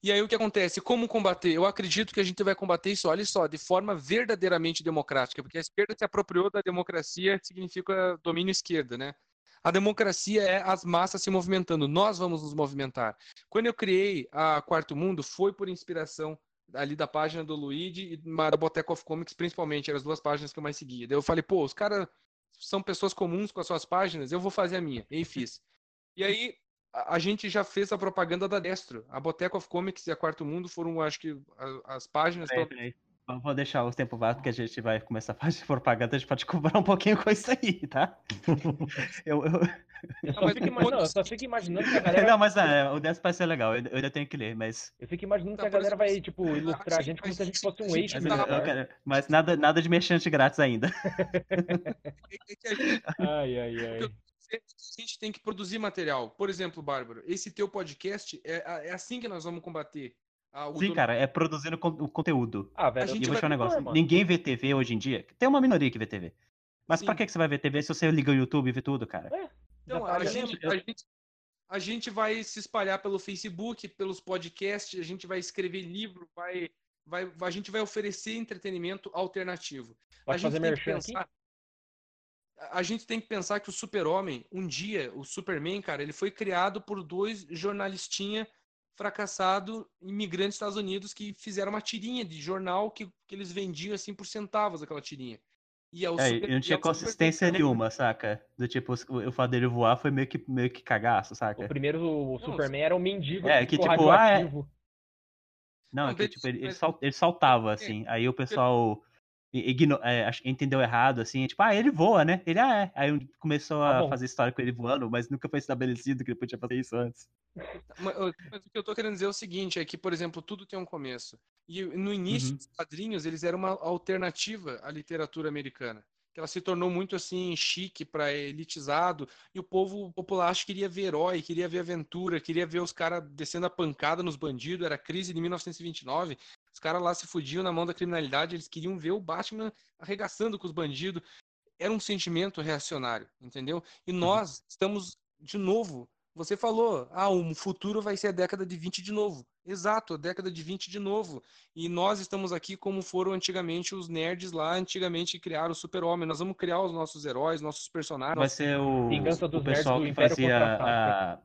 E aí o que acontece? Como combater? Eu acredito que a gente vai combater isso, olha só, de forma verdadeiramente democrática, porque a esquerda se apropriou da democracia, significa domínio esquerda, né? A democracia é as massas se movimentando, nós vamos nos movimentar. Quando eu criei a Quarto Mundo, foi por inspiração ali da página do Luigi e da Boteco of Comics, principalmente, eram as duas páginas que eu mais seguia. Daí eu falei, pô, os caras são pessoas comuns com as suas páginas, eu vou fazer a minha. E fiz. E aí a, gente já fez a propaganda da Destro. A Boteco of Comics e a Quarto Mundo foram, acho que, as páginas. Peraí, peraí. Vamos- Vou deixar os tempos vago que a gente vai começar a fazer propaganda, a gente pode cobrar um pouquinho com isso aí, tá? eu, eu... Eu só, fico, imaginando, ponto- eu só fico imaginando que a galera. Não, mas é, o dessa parece ser legal, eu, eu ainda tenho que ler, mas. Eu fico imaginando Tá, que a por galera vai, tipo, ilustrar a gente como se a gente fosse um a eixo. Mas, tá- militar. quero- mas nada, nada de mexente grátis ainda. A Ai, ai, ai. a gente tem que produzir material. Por exemplo, Bárbaro, esse teu podcast é, é assim que nós vamos combater. A- o Sim, dom- cara, é produzindo o conteúdo. Ah, velho, A E gente eu vou vai te falar um negócio. mano. Ninguém vê TV hoje em dia. Tem uma minoria que vê TV. Mas pra Sim. que que você vai ver TV se você liga o YouTube e vê tudo, cara? Então, Já a gente, a, gente, a gente vai se espalhar pelo Facebook, pelos podcasts, a gente vai escrever livro, vai, vai, a gente vai oferecer entretenimento alternativo. a Pode gente fazer tem que aqui? pensar, a- a gente tem que pensar que o Super-Homem, um dia, o Superman, cara, ele foi criado por dois jornalistinha fracassado imigrantes dos Estados Unidos que fizeram uma tirinha de jornal que, que eles vendiam assim por centavos aquela tirinha. E é o É, super- não tinha é consistência Capitão. nenhuma, saca? Do tipo, o, fato dele voar foi meio que, meio que cagaço, saca? O primeiro o Superman era um mendigo É, que ficou tipo, ah, é-. Não, Não, é que tipo, ele, ele, saltava, assim. Aí o pessoal igno- é, entendeu errado, assim. Tipo, ah, ele voa, né? Ele, ah, é. Aí começou Tá a bom. fazer história com ele voando, mas nunca foi estabelecido que ele podia fazer isso antes. Mas, eu- mas o que eu tô querendo dizer é o seguinte, é que, por exemplo, tudo tem um começo. E no início, Uhum. os quadrinhos, eles eram uma alternativa à literatura americana. Que ela se tornou muito, assim, chique para elitizado. E o povo popular acho que queria ver herói, queria ver aventura, queria ver os caras descendo a pancada nos bandidos. Era a crise de 1929. Os caras lá se fudiam na mão da criminalidade. Eles queriam ver o Batman arregaçando com os bandidos. Era um sentimento reacionário, entendeu? E nós estamos, de novo, você falou, ah, o futuro vai ser a década de 20 de novo. Exato, a década de 20 de novo. E nós estamos aqui como foram antigamente os nerds lá, antigamente criaram o super-homem. Nós vamos criar os nossos heróis, nossos personagens. Vai ser o, Vingança dos o pessoal nerds do que Império fazia a...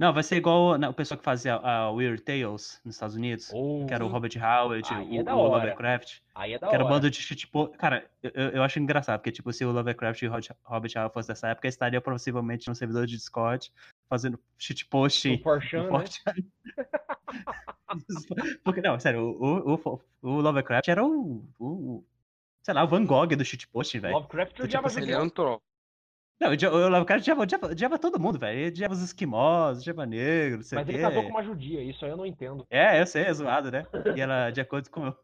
Não, vai ser igual né, o pessoal que fazia a Weird Tales nos Estados Unidos. Ou- Que era o Robert Howard, o, é o hora. Lovecraft. Aí é da Que era hora. bando de tipo. Cara, eu, eu eu acho engraçado, porque, tipo, se o Lovecraft e o Robert Howard fosse dessa época, estaria possivelmente no servidor de Discord fazendo shitpost no né? Porque, não, sério, o, o, o, o Lovecraft era o, o. Sei lá, o Van Gogh do shitpost, velho. Lovecraft tipo odiava assim, Ele era um troll. Não, o o Lovecraft odiava, odiava, odiava todo mundo, velho. Ele odiava os esquimós, odiava negro, não sei o Mas quê. ele casou com uma judia, isso aí eu não entendo. É, eu sei, é zoado, né? E ela, de acordo com,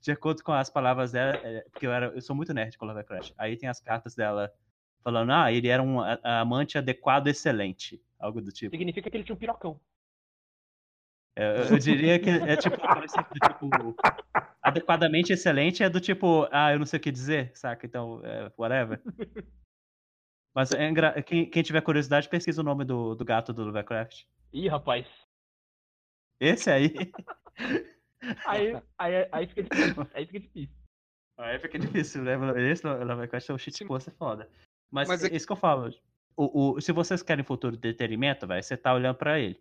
de acordo com as palavras dela, é, porque eu, era, eu sou muito nerd com Lovecraft. Aí tem as cartas dela falando, ah, ele era um amante adequado excelente. Algo do tipo. Significa que ele tinha um pirocão. É, Eu, eu diria que é tipo, do tipo, adequadamente excelente é do tipo, ah, eu não sei o que dizer, saca? Então, é, whatever. Mas é engra... quem, quem tiver curiosidade, pesquisa o nome do, do gato do Lovecraft. Ih, rapaz. Esse aí. Aí, aí, aí fica difícil. Aí fica difícil. Aí fica difícil, né? Esse Lovecraft é um shit é foda. Mas, Mas é é- isso que eu falo. O, o, se vocês querem futuro de entretenimento, velho, você tá olhando pra ele.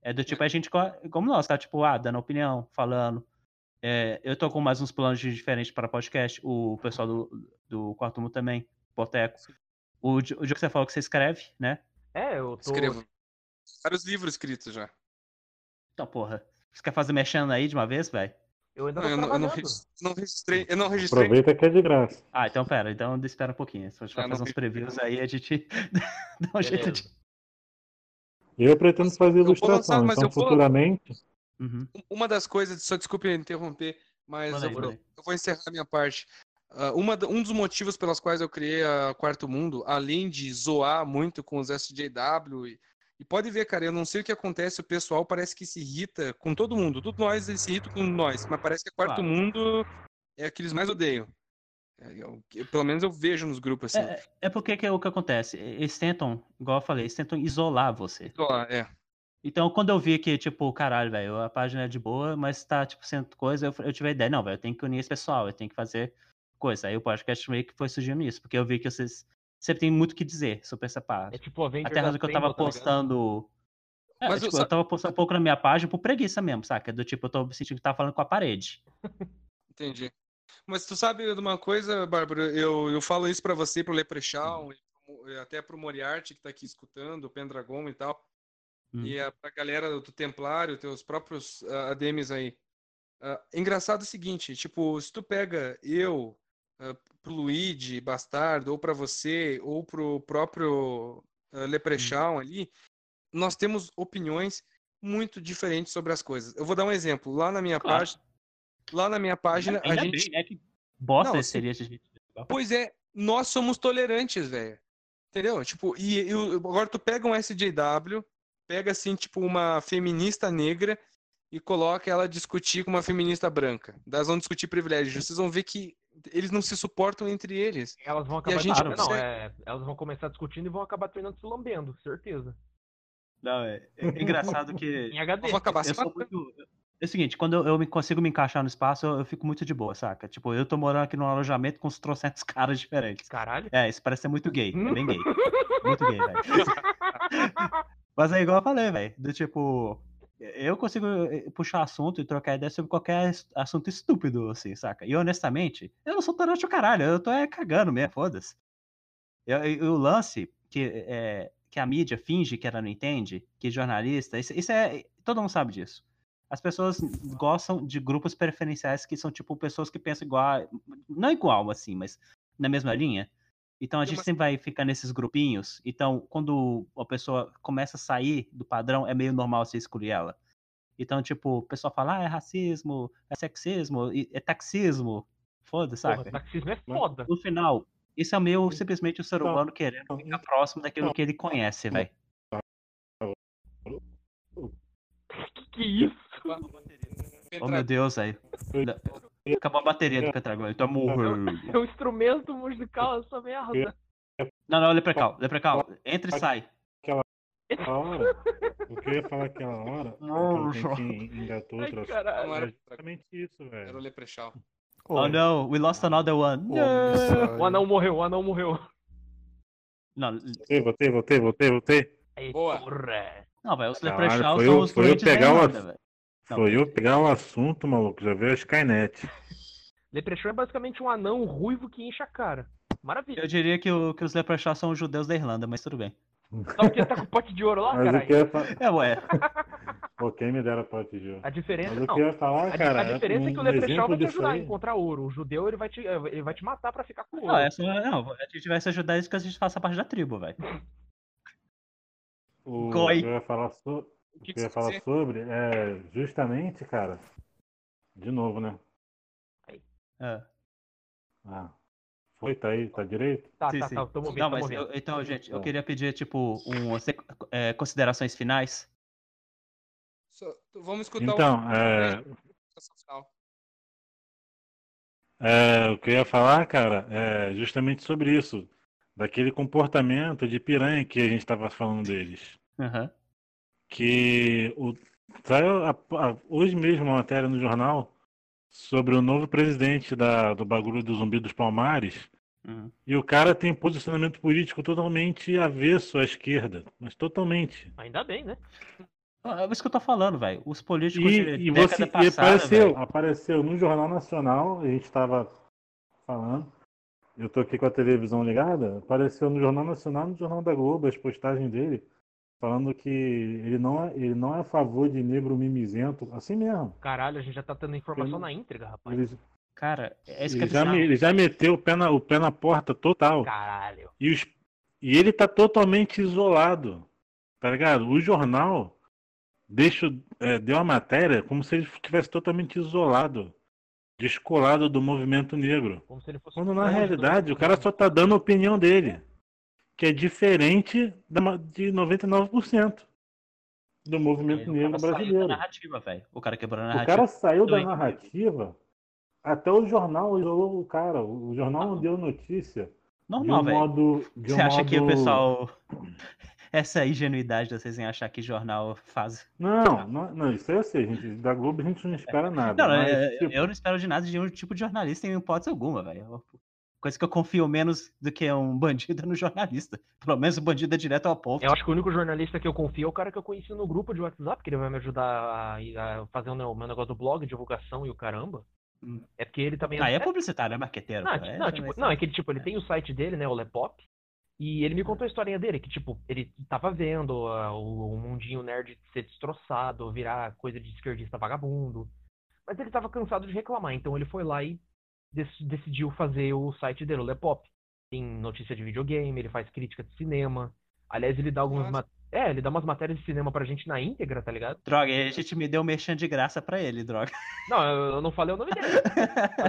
É do tipo, a gente, co- como nós, tá? Tipo, ah, dando opinião, falando. É, eu tô com mais uns planos de- diferentes para podcast. O pessoal do, do Quarto Mundo também, Boteco. O, o dia que você falou que você escreve, né? É, eu tô. Escrevo. Vários livros escritos já. Então, porra. Você quer fazer mexendo aí de uma vez, velho? Eu ainda Não, eu, não, eu não registrei. Eu não registrei. Aproveita que é de graça. Ah, então pera, então espera um pouquinho. Se a gente vai fazer uns vi. previews aí, a gente dá um jeito de. Eu pretendo fazer eu ilustração, lançar, mas então eu vou- futuramente. Uhum. Uma das coisas, só desculpe interromper, mas Manda eu, aí, vou, eu vou encerrar a minha parte. Ah, uma, um dos motivos pelos quais eu criei a Quarto Mundo, além de zoar muito com os SJW, e, e pode ver, cara, eu não sei o que acontece, o pessoal parece que se irrita com todo mundo. Tudo nós, eles se irritam com nós, mas parece que a Quarto Claro. Mundo é que eles mais odeiam. É, eu- eu- pelo menos eu vejo nos grupos assim. É, é porque que é o que acontece? Eles tentam, igual eu falei, eles tentam isolar você. Lá, é. Então, quando eu vi que, tipo, caralho, velho, a página é de boa, mas tá, tipo, sendo coisa, eu, eu tive a ideia, não, velho, eu tenho que unir esse pessoal, eu tenho que fazer coisa. Aí o podcast meio que foi surgindo nisso, porque eu vi que vocês sempre tem muito o que dizer sobre essa parte. É tipo Avengers Até a razão que eu tava tá postando. É, Mas tipo, eu- eu tava postando um pouco na minha página por preguiça mesmo, saca? Do tipo, eu tô me sentindo que tava falando com a parede. Entendi. Mas tu sabe de uma coisa, Bárbara? Eu, eu falo isso pra você, pro Leprechaun, e e até pro Moriarty que tá aqui escutando, o Pendragon e tal. Hum. E a, pra galera do Templário, teus próprios ah, ADMs aí. Ah, engraçado é o seguinte, tipo, se tu pega eu, ah, pro Luigi, Bastardo, ou pra você, ou pro próprio ah, Leprechaun ali, nós temos opiniões muito diferentes sobre as coisas. Eu vou dar um exemplo. Lá na minha Claro. página, lá na minha página, a Ainda gente bem, né? Que bosta Não, seria jeito. Pois é, nós somos tolerantes, velho. Entendeu? Tipo, e, e o- agora tu pega um SJW, pega assim, tipo, uma feminista negra e coloca ela discutir com uma feminista branca. Elas vão discutir privilégios. Vocês vão ver que eles não se suportam entre eles. Elas vão a acabar gente discutindo- não, consegue- é, elas vão começar discutindo e vão acabar treinando se lambendo, certeza. Não, é, é engraçado que. Em HD. Acabar se Eu sou matando. muito. É o seguinte, quando eu, eu me consigo me encaixar no espaço, eu, eu fico muito de boa, saca? Tipo, eu tô morando aqui num alojamento com uns trocentos caras diferentes. Caralho. É, isso parece ser muito gay. É bem gay. Muito gay, velho. Mas é igual eu falei, velho. Do tipo. Eu consigo eh, puxar assunto e trocar ideia sobre qualquer assunto estúpido, assim, saca? E honestamente, eu não sou tolerante ao caralho, eu tô é, cagando mesmo, foda-se. O lance que, é, que a mídia finge que ela não entende, que jornalista, isso, isso é. Todo mundo sabe disso. As pessoas gostam de grupos preferenciais que são, tipo, pessoas que pensam igual. Não igual, assim, mas na mesma linha. Então a gente sempre vai ficar nesses grupinhos. Então, quando a pessoa começa a sair do padrão, é meio normal você excluir ela. Então, tipo, o pessoal fala, ah, é racismo, é sexismo, e- é taxismo. Foda, Porra, saca? taxismo é foda. No final, isso é meio simplesmente o ser humano querendo ficar próximo daquilo que ele conhece, velho. Que que isso? Oh meu Deus, velho. Acabou a bateria do ele tá morrendo. É um instrumento musical essa merda. Não, não, Leprecal, Leprecal, entra e sai. Aquela hora, o que eu ia falar aquela hora, Não, que engatou Ai, outro. Não era é justamente isso, Era o velho. Leprechal. Oh não, we lost another one. Missário. O anão morreu, o anão morreu. Não, Voltei, voltei, voltei, voltei, voltei. Boa. porra. não, velho, os Leprechaun foi são eu- os foi eu doentes pegar ass- velho. Não, Foi eu pegar o assunto, maluco, já veio a Skynet. Leprechaun é basicamente um anão ruivo que enche a cara. Maravilha. Eu diria que, o- que os Leprechaun são os judeus da Irlanda, mas tudo bem. Só porque tá com pote de ouro lá, Mas o que caralho. eu. É, ué. Pô, quem me dera pote de ouro. A diferença, Mas o não. que eu falar, A, cara. a diferença é que o Leprechaun vai te ajudar a encontrar ouro. O judeu ele vai te, ele vai te matar pra ficar com ouro. Não, essa, não, a gente vai se ajudar isso que a gente faça parte da tribo, velho. O Goi. eu ia falar, so... o que que eu ia falar você- sobre é justamente, cara. De novo, né? É. Ah. Foi, tá aí, tá direito? Tá, Sim, tá, sim. tá, tamo vendo, Não, mas eu- então, gente, eu Tá. queria pedir, tipo, um, é, considerações finais. Só- vamos escutar Então, o. é, Social. é, o que eu ia falar, cara, é justamente sobre isso. Daquele comportamento de piranha que a gente estava falando deles. Aham. Que o, saiu a- a- hoje mesmo uma matéria no jornal sobre o novo presidente da, do bagulho do Zumbi dos Palmares. Uhum. E o cara tem posicionamento político totalmente avesso à esquerda, mas totalmente. Ainda bem, né? Ah, É isso que eu tô falando, velho. Os políticos E, de e você e passada, apareceu, velho. apareceu no Jornal Nacional, a gente estava falando. Eu tô aqui com a televisão ligada, apareceu no Jornal Nacional, no Jornal da Globo, as postagens dele, falando que ele não é, ele não é a favor de negro mimizento, assim mesmo. Caralho, a gente já tá tendo informação Eu- na íntegra, rapaz. Ele, Cara, é isso que é ele, já, ele já meteu o pé na, o pé na porta total. Caralho. E, os, e ele tá totalmente isolado. Tá ligado? O jornal deixa, é, deu a matéria como se ele estivesse totalmente isolado, descolado do movimento negro. Como se ele fosse Quando na realidade o cara só tá dando a opinião dele, que é diferente da de 99% do movimento Ele- o negro cara saiu da brasileiro. narrativa, velho. O cara quebrou a O narrativa. cara saiu da narrativa, até o jornal isolou o cara. O jornal não deu notícia Normal, velho. modo. De um Você acha que o modo- pessoal. Essa ingenuidade de vocês em achar que jornal faz. Não, não, não, isso eu sei, gente. Da Globo a gente não espera nada. Não, mas, é- tipo, eu não espero de nada de um tipo de jornalista em hipótese alguma, velho. Coisa que eu confio menos do que um bandido no jornalista. Pelo menos o bandido é direto ao ponto. Eu acho que o único jornalista que eu confio é o cara que eu conheci no grupo de WhatsApp, que ele vai me ajudar a, a fazer o meu, negócio do blog, divulgação e o caramba. Hum. É porque ele também. Ah, é publicitário, é marqueteiro. Não, é- é- não, tipo, não, é que tipo, ele tem o site dele, né, o Lepop, e ele me contou a historinha dele, que tipo, ele tava vendo ah, o, o mundinho nerd ser destroçado, virar coisa de esquerdista vagabundo. Mas ele tava cansado de reclamar, então ele foi lá e decidiu fazer o site dele, o Lepop. Tem notícia de videogame, ele faz crítica de cinema. Aliás, ele dá algumas Nossa. ma- É, ele dá umas matérias de cinema pra gente na íntegra, tá ligado? Droga, a gente me deu um merchan de graça pra ele, droga. Não, eu, não falei o nome dele.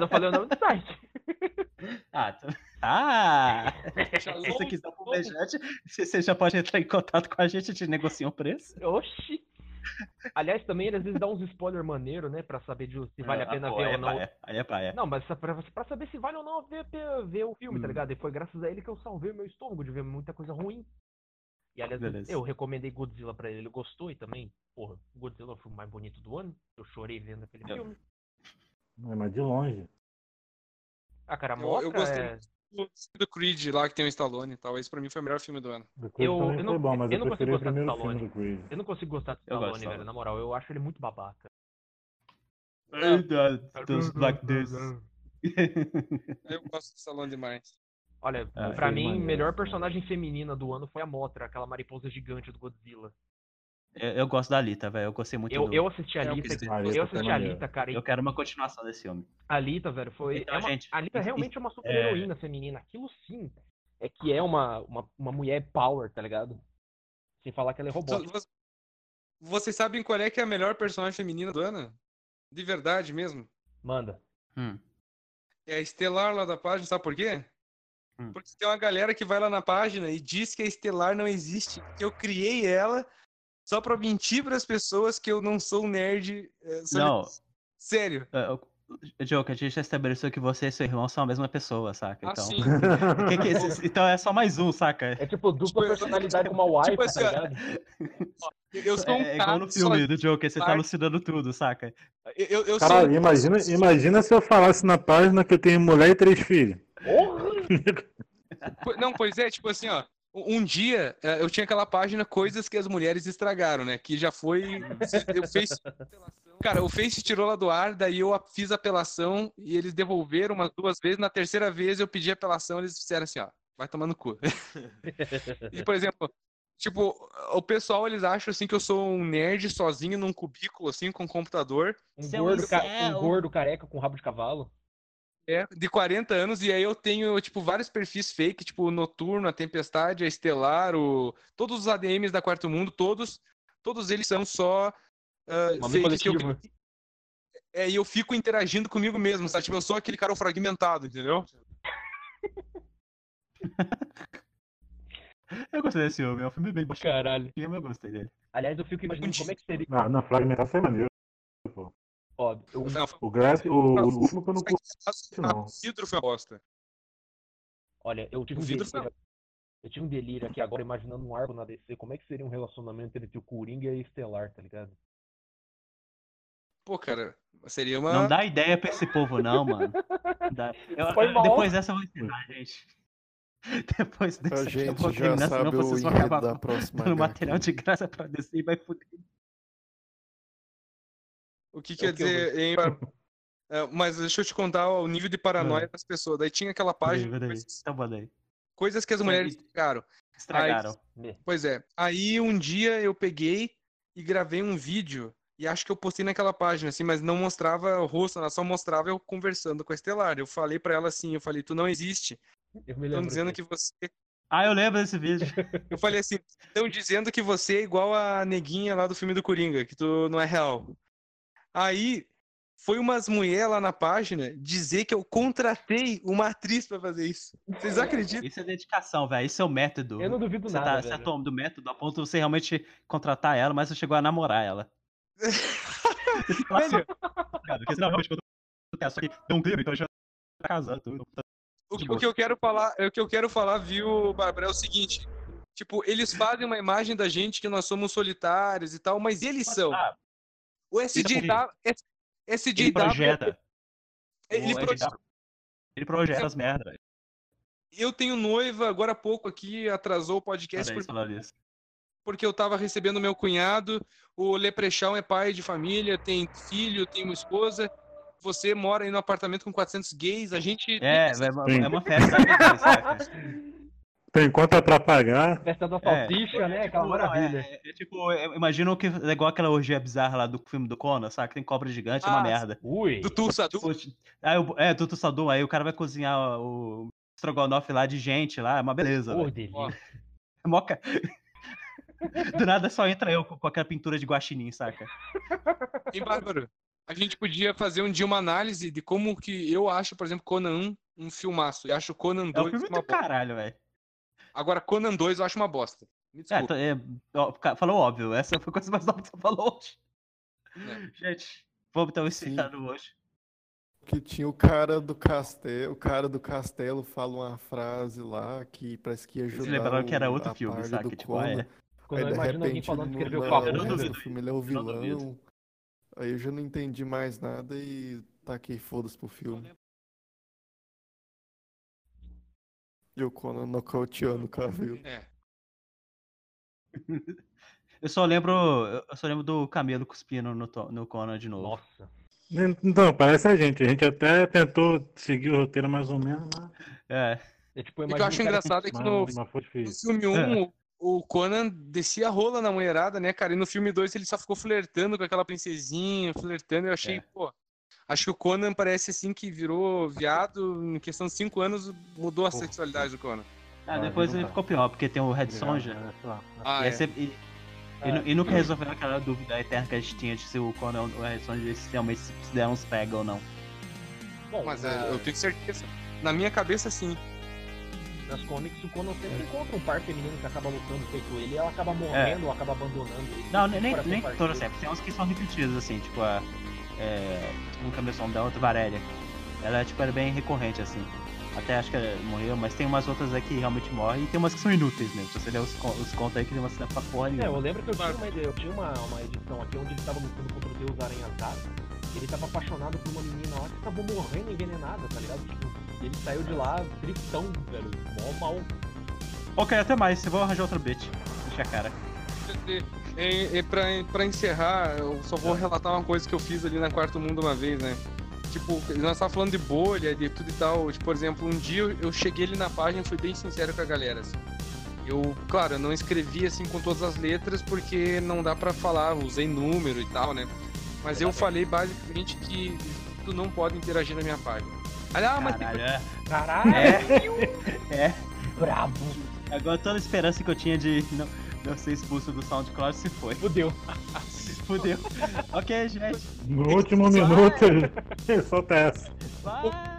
eu falei o nome do site. Ah, tu- ah! Se você quiser um bejante, você já pode entrar em contato com a gente, a gente negocia um preço. Oxi! Aliás, também ele às vezes dá uns spoiler maneiro, né? Pra saber de- se vale a Ah, pena pô, ver aí ou é não. Aí é paia. Não, mas pra, pra saber se vale ou não ver, ver, ver o filme, tá Hum. ligado? E foi graças a ele que eu salvei o meu estômago de ver muita coisa ruim. E aliás, Beleza. eu recomendei Godzilla pra ele, ele gostou e também, porra, Godzilla é o filme mais bonito do ano. Eu chorei vendo aquele Eu- filme. é, mas de longe. Ah, cara, a Eu- eu Mothra gostei. é... do Creed lá que tem o Stallone e tal. Esse pra mim foi o melhor filme do ano. Do Eu- eu não- bom, mas eu eu, não consigo gostar do Stallone. do Creed. Eu não consigo gostar do Stallone, velho. Na moral, eu acho ele muito babaca. This. Eu gosto do Stallone demais. Olha, Ah, pra mim, melhor personagem feminina do ano foi a Motra, aquela mariposa gigante do Godzilla. Eu, eu gosto da Alita, velho. Eu gostei muito Eu, do. eu assisti a É, Alita, eu Alita foi assisti a. Alita, cara, e Eu quero uma continuação desse filme. a Alita, velho, foi. Então, é uma- gente, a Alita realmente é uma super heroína feminina. Aquilo sim é que é uma, uma, uma mulher power, tá ligado? Sem falar que ela é robótica. Vo- Vocês sabem qual é que é a melhor personagem feminina do ano? De verdade mesmo? Manda. Hum. É a Estelar lá da página, sabe por quê? Hum. Porque tem uma galera que vai lá na página e diz que a Estelar não existe, que eu criei ela só pra mentir pras pessoas que eu não sou um nerd. é, soli- Não, Sério. é, o- Joke, a gente já estabeleceu que você e seu irmão são a mesma pessoa, saca? Ah, Então, sim. que que é esse- então é só mais um, saca? É tipo dupla Tipo, personalidade com uma wife, tipo assim, tá ligado? Eu sou um É, é cara igual no filme do Joker, você tá Clark. alucinando tudo, saca? Eu, eu, eu Caralho, sou... imagina, imagina se eu falasse na página que eu tenho mulher e três filhos. Porra! Po- Não, pois é, tipo assim, ó. Um dia eh, eu tinha aquela página Coisas que as Mulheres Estragaram, né? Que já foi. Eu fiz. Cara, o Face tirou lá do ar, daí eu a- fiz apelação e eles devolveram umas duas vezes. Na terceira vez eu pedi apelação, eles disseram assim, ó, vai tomar no cu. E, por exemplo, tipo, o pessoal, eles acham assim que eu sou um nerd sozinho num cubículo, assim, com um computador, Um Seu gordo, ca- um gordo careca com rabo de cavalo. É, de 40 anos, e aí eu tenho, tipo, vários perfis fake, tipo, o Noturno, a Tempestade, a Estelar, o... todos os ADMs da Quarto Mundo, todos, todos eles são só Uma fakes que eu. É, e eu fico interagindo comigo mesmo, sabe? Tipo, eu sou aquele cara fragmentado, entendeu? Eu gostei desse filme, é um filme bem baixinho, Caralho. eu gostei dele. Aliás, eu fico imaginando como é que seria. Na, na fragmentação é maneiro. Pô. Ó, eu- Não, O Glass, o, o último que eu não curto, não. o vidro foi uma bosta. olha, eu tive um delírio. Eu tive um delírio aqui agora imaginando um arco na DC. Como é que seria um relacionamento entre o Coringa e a Estelar, tá ligado? Pô, cara, seria uma. Não dá ideia pra esse povo, não, mano. Dá- eu- Foi mal. depois dessa eu vou ensinar, gente. Depois dessa A eu gente vou já terminar, senão sabe o vocês vão acabar da próxima dando material de graça pra descer e vai fuder. O que É quer o que dizer, hein, É, mas deixa eu te contar o nível de paranoia Ah. das pessoas. Daí tinha aquela página, coisas, Então aí. coisas que as mulheres e- ficaram. Estragaram. Me- Pois é. Aí um dia eu peguei e gravei um vídeo e acho que eu postei naquela página, assim, mas não mostrava o rosto, ela só mostrava eu conversando com a Estelar. Eu falei pra ela assim, eu falei, tu não existe. Estão dizendo que você. Ah, eu lembro desse vídeo. Eu falei assim, estão dizendo que você é igual a neguinha lá do filme do Coringa, que tu não é real. Aí foi umas mulheres lá na página dizer que eu contratei uma atriz pra fazer isso. Vocês acreditam? Isso é dedicação, velho. Isso é o método. Eu não duvido Você nada. tá, você velho. atuando do método a ponto de você realmente contratar ela, mas você chegou a namorar ela. Fala assim, cara, porque realmente contratar, só que tem um clima, então já tá casando. tudo. O que, o que eu quero falar, o que eu quero falar, viu, Bárbara, é o seguinte. Tipo, eles fazem uma imagem da gente que nós somos solitários e tal, mas eles são. O SJW. S- ele projeta. Ele pro- Ele projeta as merdas. Eu tenho noiva, agora há pouco aqui, atrasou o podcast por- porque eu tava recebendo meu cunhado. O Leprechão é pai de família, tem filho, tem uma esposa. Você mora aí no apartamento com 400 gays, a gente. É, é uma, é uma festa. Tem conta pra pagar. Festa da É. salsicha, né? Aquela Tipo, maravilha. É, é, é tipo, é, imagina que é igual aquela orgia bizarra lá do filme do Conan, saca? Tem cobra gigante, é uma Ah, merda. Ui. Do do... O- é, Tutu Sadum, aí o cara vai cozinhar o estrogonofe lá de gente lá, é uma beleza. É moca. Do nada só entra eu com, aquela pintura de guaxinim, saca? Hein, Bárbaro? A gente podia fazer um dia uma análise de como que eu acho, por exemplo, Conan 1 um filmaço. E acho Conan É um 2 filme uma do bosta. caralho, velho. Agora, Conan 2 eu acho uma bosta. Me É, desculpa. tá- é, ca- falou óbvio, essa foi a coisa mais óbvia que você falou hoje. É. Gente, vamos então encerrar hoje. Que tinha o cara do castelo, o cara do castelo fala uma frase lá que parece que ia Vocês ajudar lembraram que era o- outro filme, do Tipo, ah, é. Conan. Quando Aí eu de imagino alguém repente falando que escreveu na- papo. Do filme ele é o eu não duvido. vilão. Aí eu já não entendi mais nada e taquei foda-se pro filme. E o Conan nocauteando o Cavill. É. Eu só lembro. Eu só lembro do camelo cuspindo no, no Conan de novo. Nossa. Então, parece a gente. A gente até tentou seguir o roteiro mais ou menos, mas, É. É tipo, O que eu acho um engraçado é que no, no filme 1, o o Conan descia a rola na mulherada, né, cara? E no filme 2 ele só ficou flertando com aquela princesinha, flertando. Eu achei, É. pô. Acho que o Conan parece assim que virou viado, em questão de 5 anos, mudou a Pô. sexualidade do Conan. Ah, depois ele tá. ficou pior, porque tem o Red Sonja. sei lá. Ah, e, é. e- e nu- e nunca resolveu aquela dúvida eterna que a gente tinha de se o Conan ou o Red Sonja realmente se deram uns pega ou não. Bom, Mas na- é, eu tenho certeza. Na minha cabeça, sim. nas comics o Conan sempre encontra um par feminino que acaba lutando feito ele e ela acaba morrendo ou acaba abandonando ele. Não, nem, nem compartilhar. todas sempre. Tem uns que são repetidos, assim, tipo a. É, um cabeção da outra Varélia. Ela tipo, é bem recorrente, assim. Até acho que ela morreu, mas tem umas outras aí que realmente morrem e tem umas que são inúteis mesmo. Se você ler os, os contos aí que tem umas que não é pra porra É, eu lembro que eu tinha uma, eu tinha uma, uma edição aqui onde ele tava lutando contra o Deus Aranha Ele tava apaixonado por uma menina lá que tava morrendo envenenada, tá ligado? Tipo, ele saiu de lá tristão, velho. Mó mal. Ok, até mais. Eu vou arranjar outro beat. Deixa a cara. E, e pra, pra encerrar, eu só vou relatar uma coisa que eu fiz ali na Quarto Mundo uma vez, né? Tipo, nós tava falando de bolha, de tudo e tal. Tipo, por exemplo, um dia eu- cheguei ali na página e fui bem sincero com a galera. assim. Eu, claro, eu não escrevi assim com todas as letras porque não dá pra falar, usei número e tal, né? Mas eu falei basicamente que tu não pode interagir na minha página. Aí, Ah, mas tem Caralho, é. Caralho, É. brabo. Agora toda a esperança que eu tinha de não, não ser expulso do SoundCloud se foi. Fudeu. Fudeu. ok, gente. No último minuto, solta essa. Vai.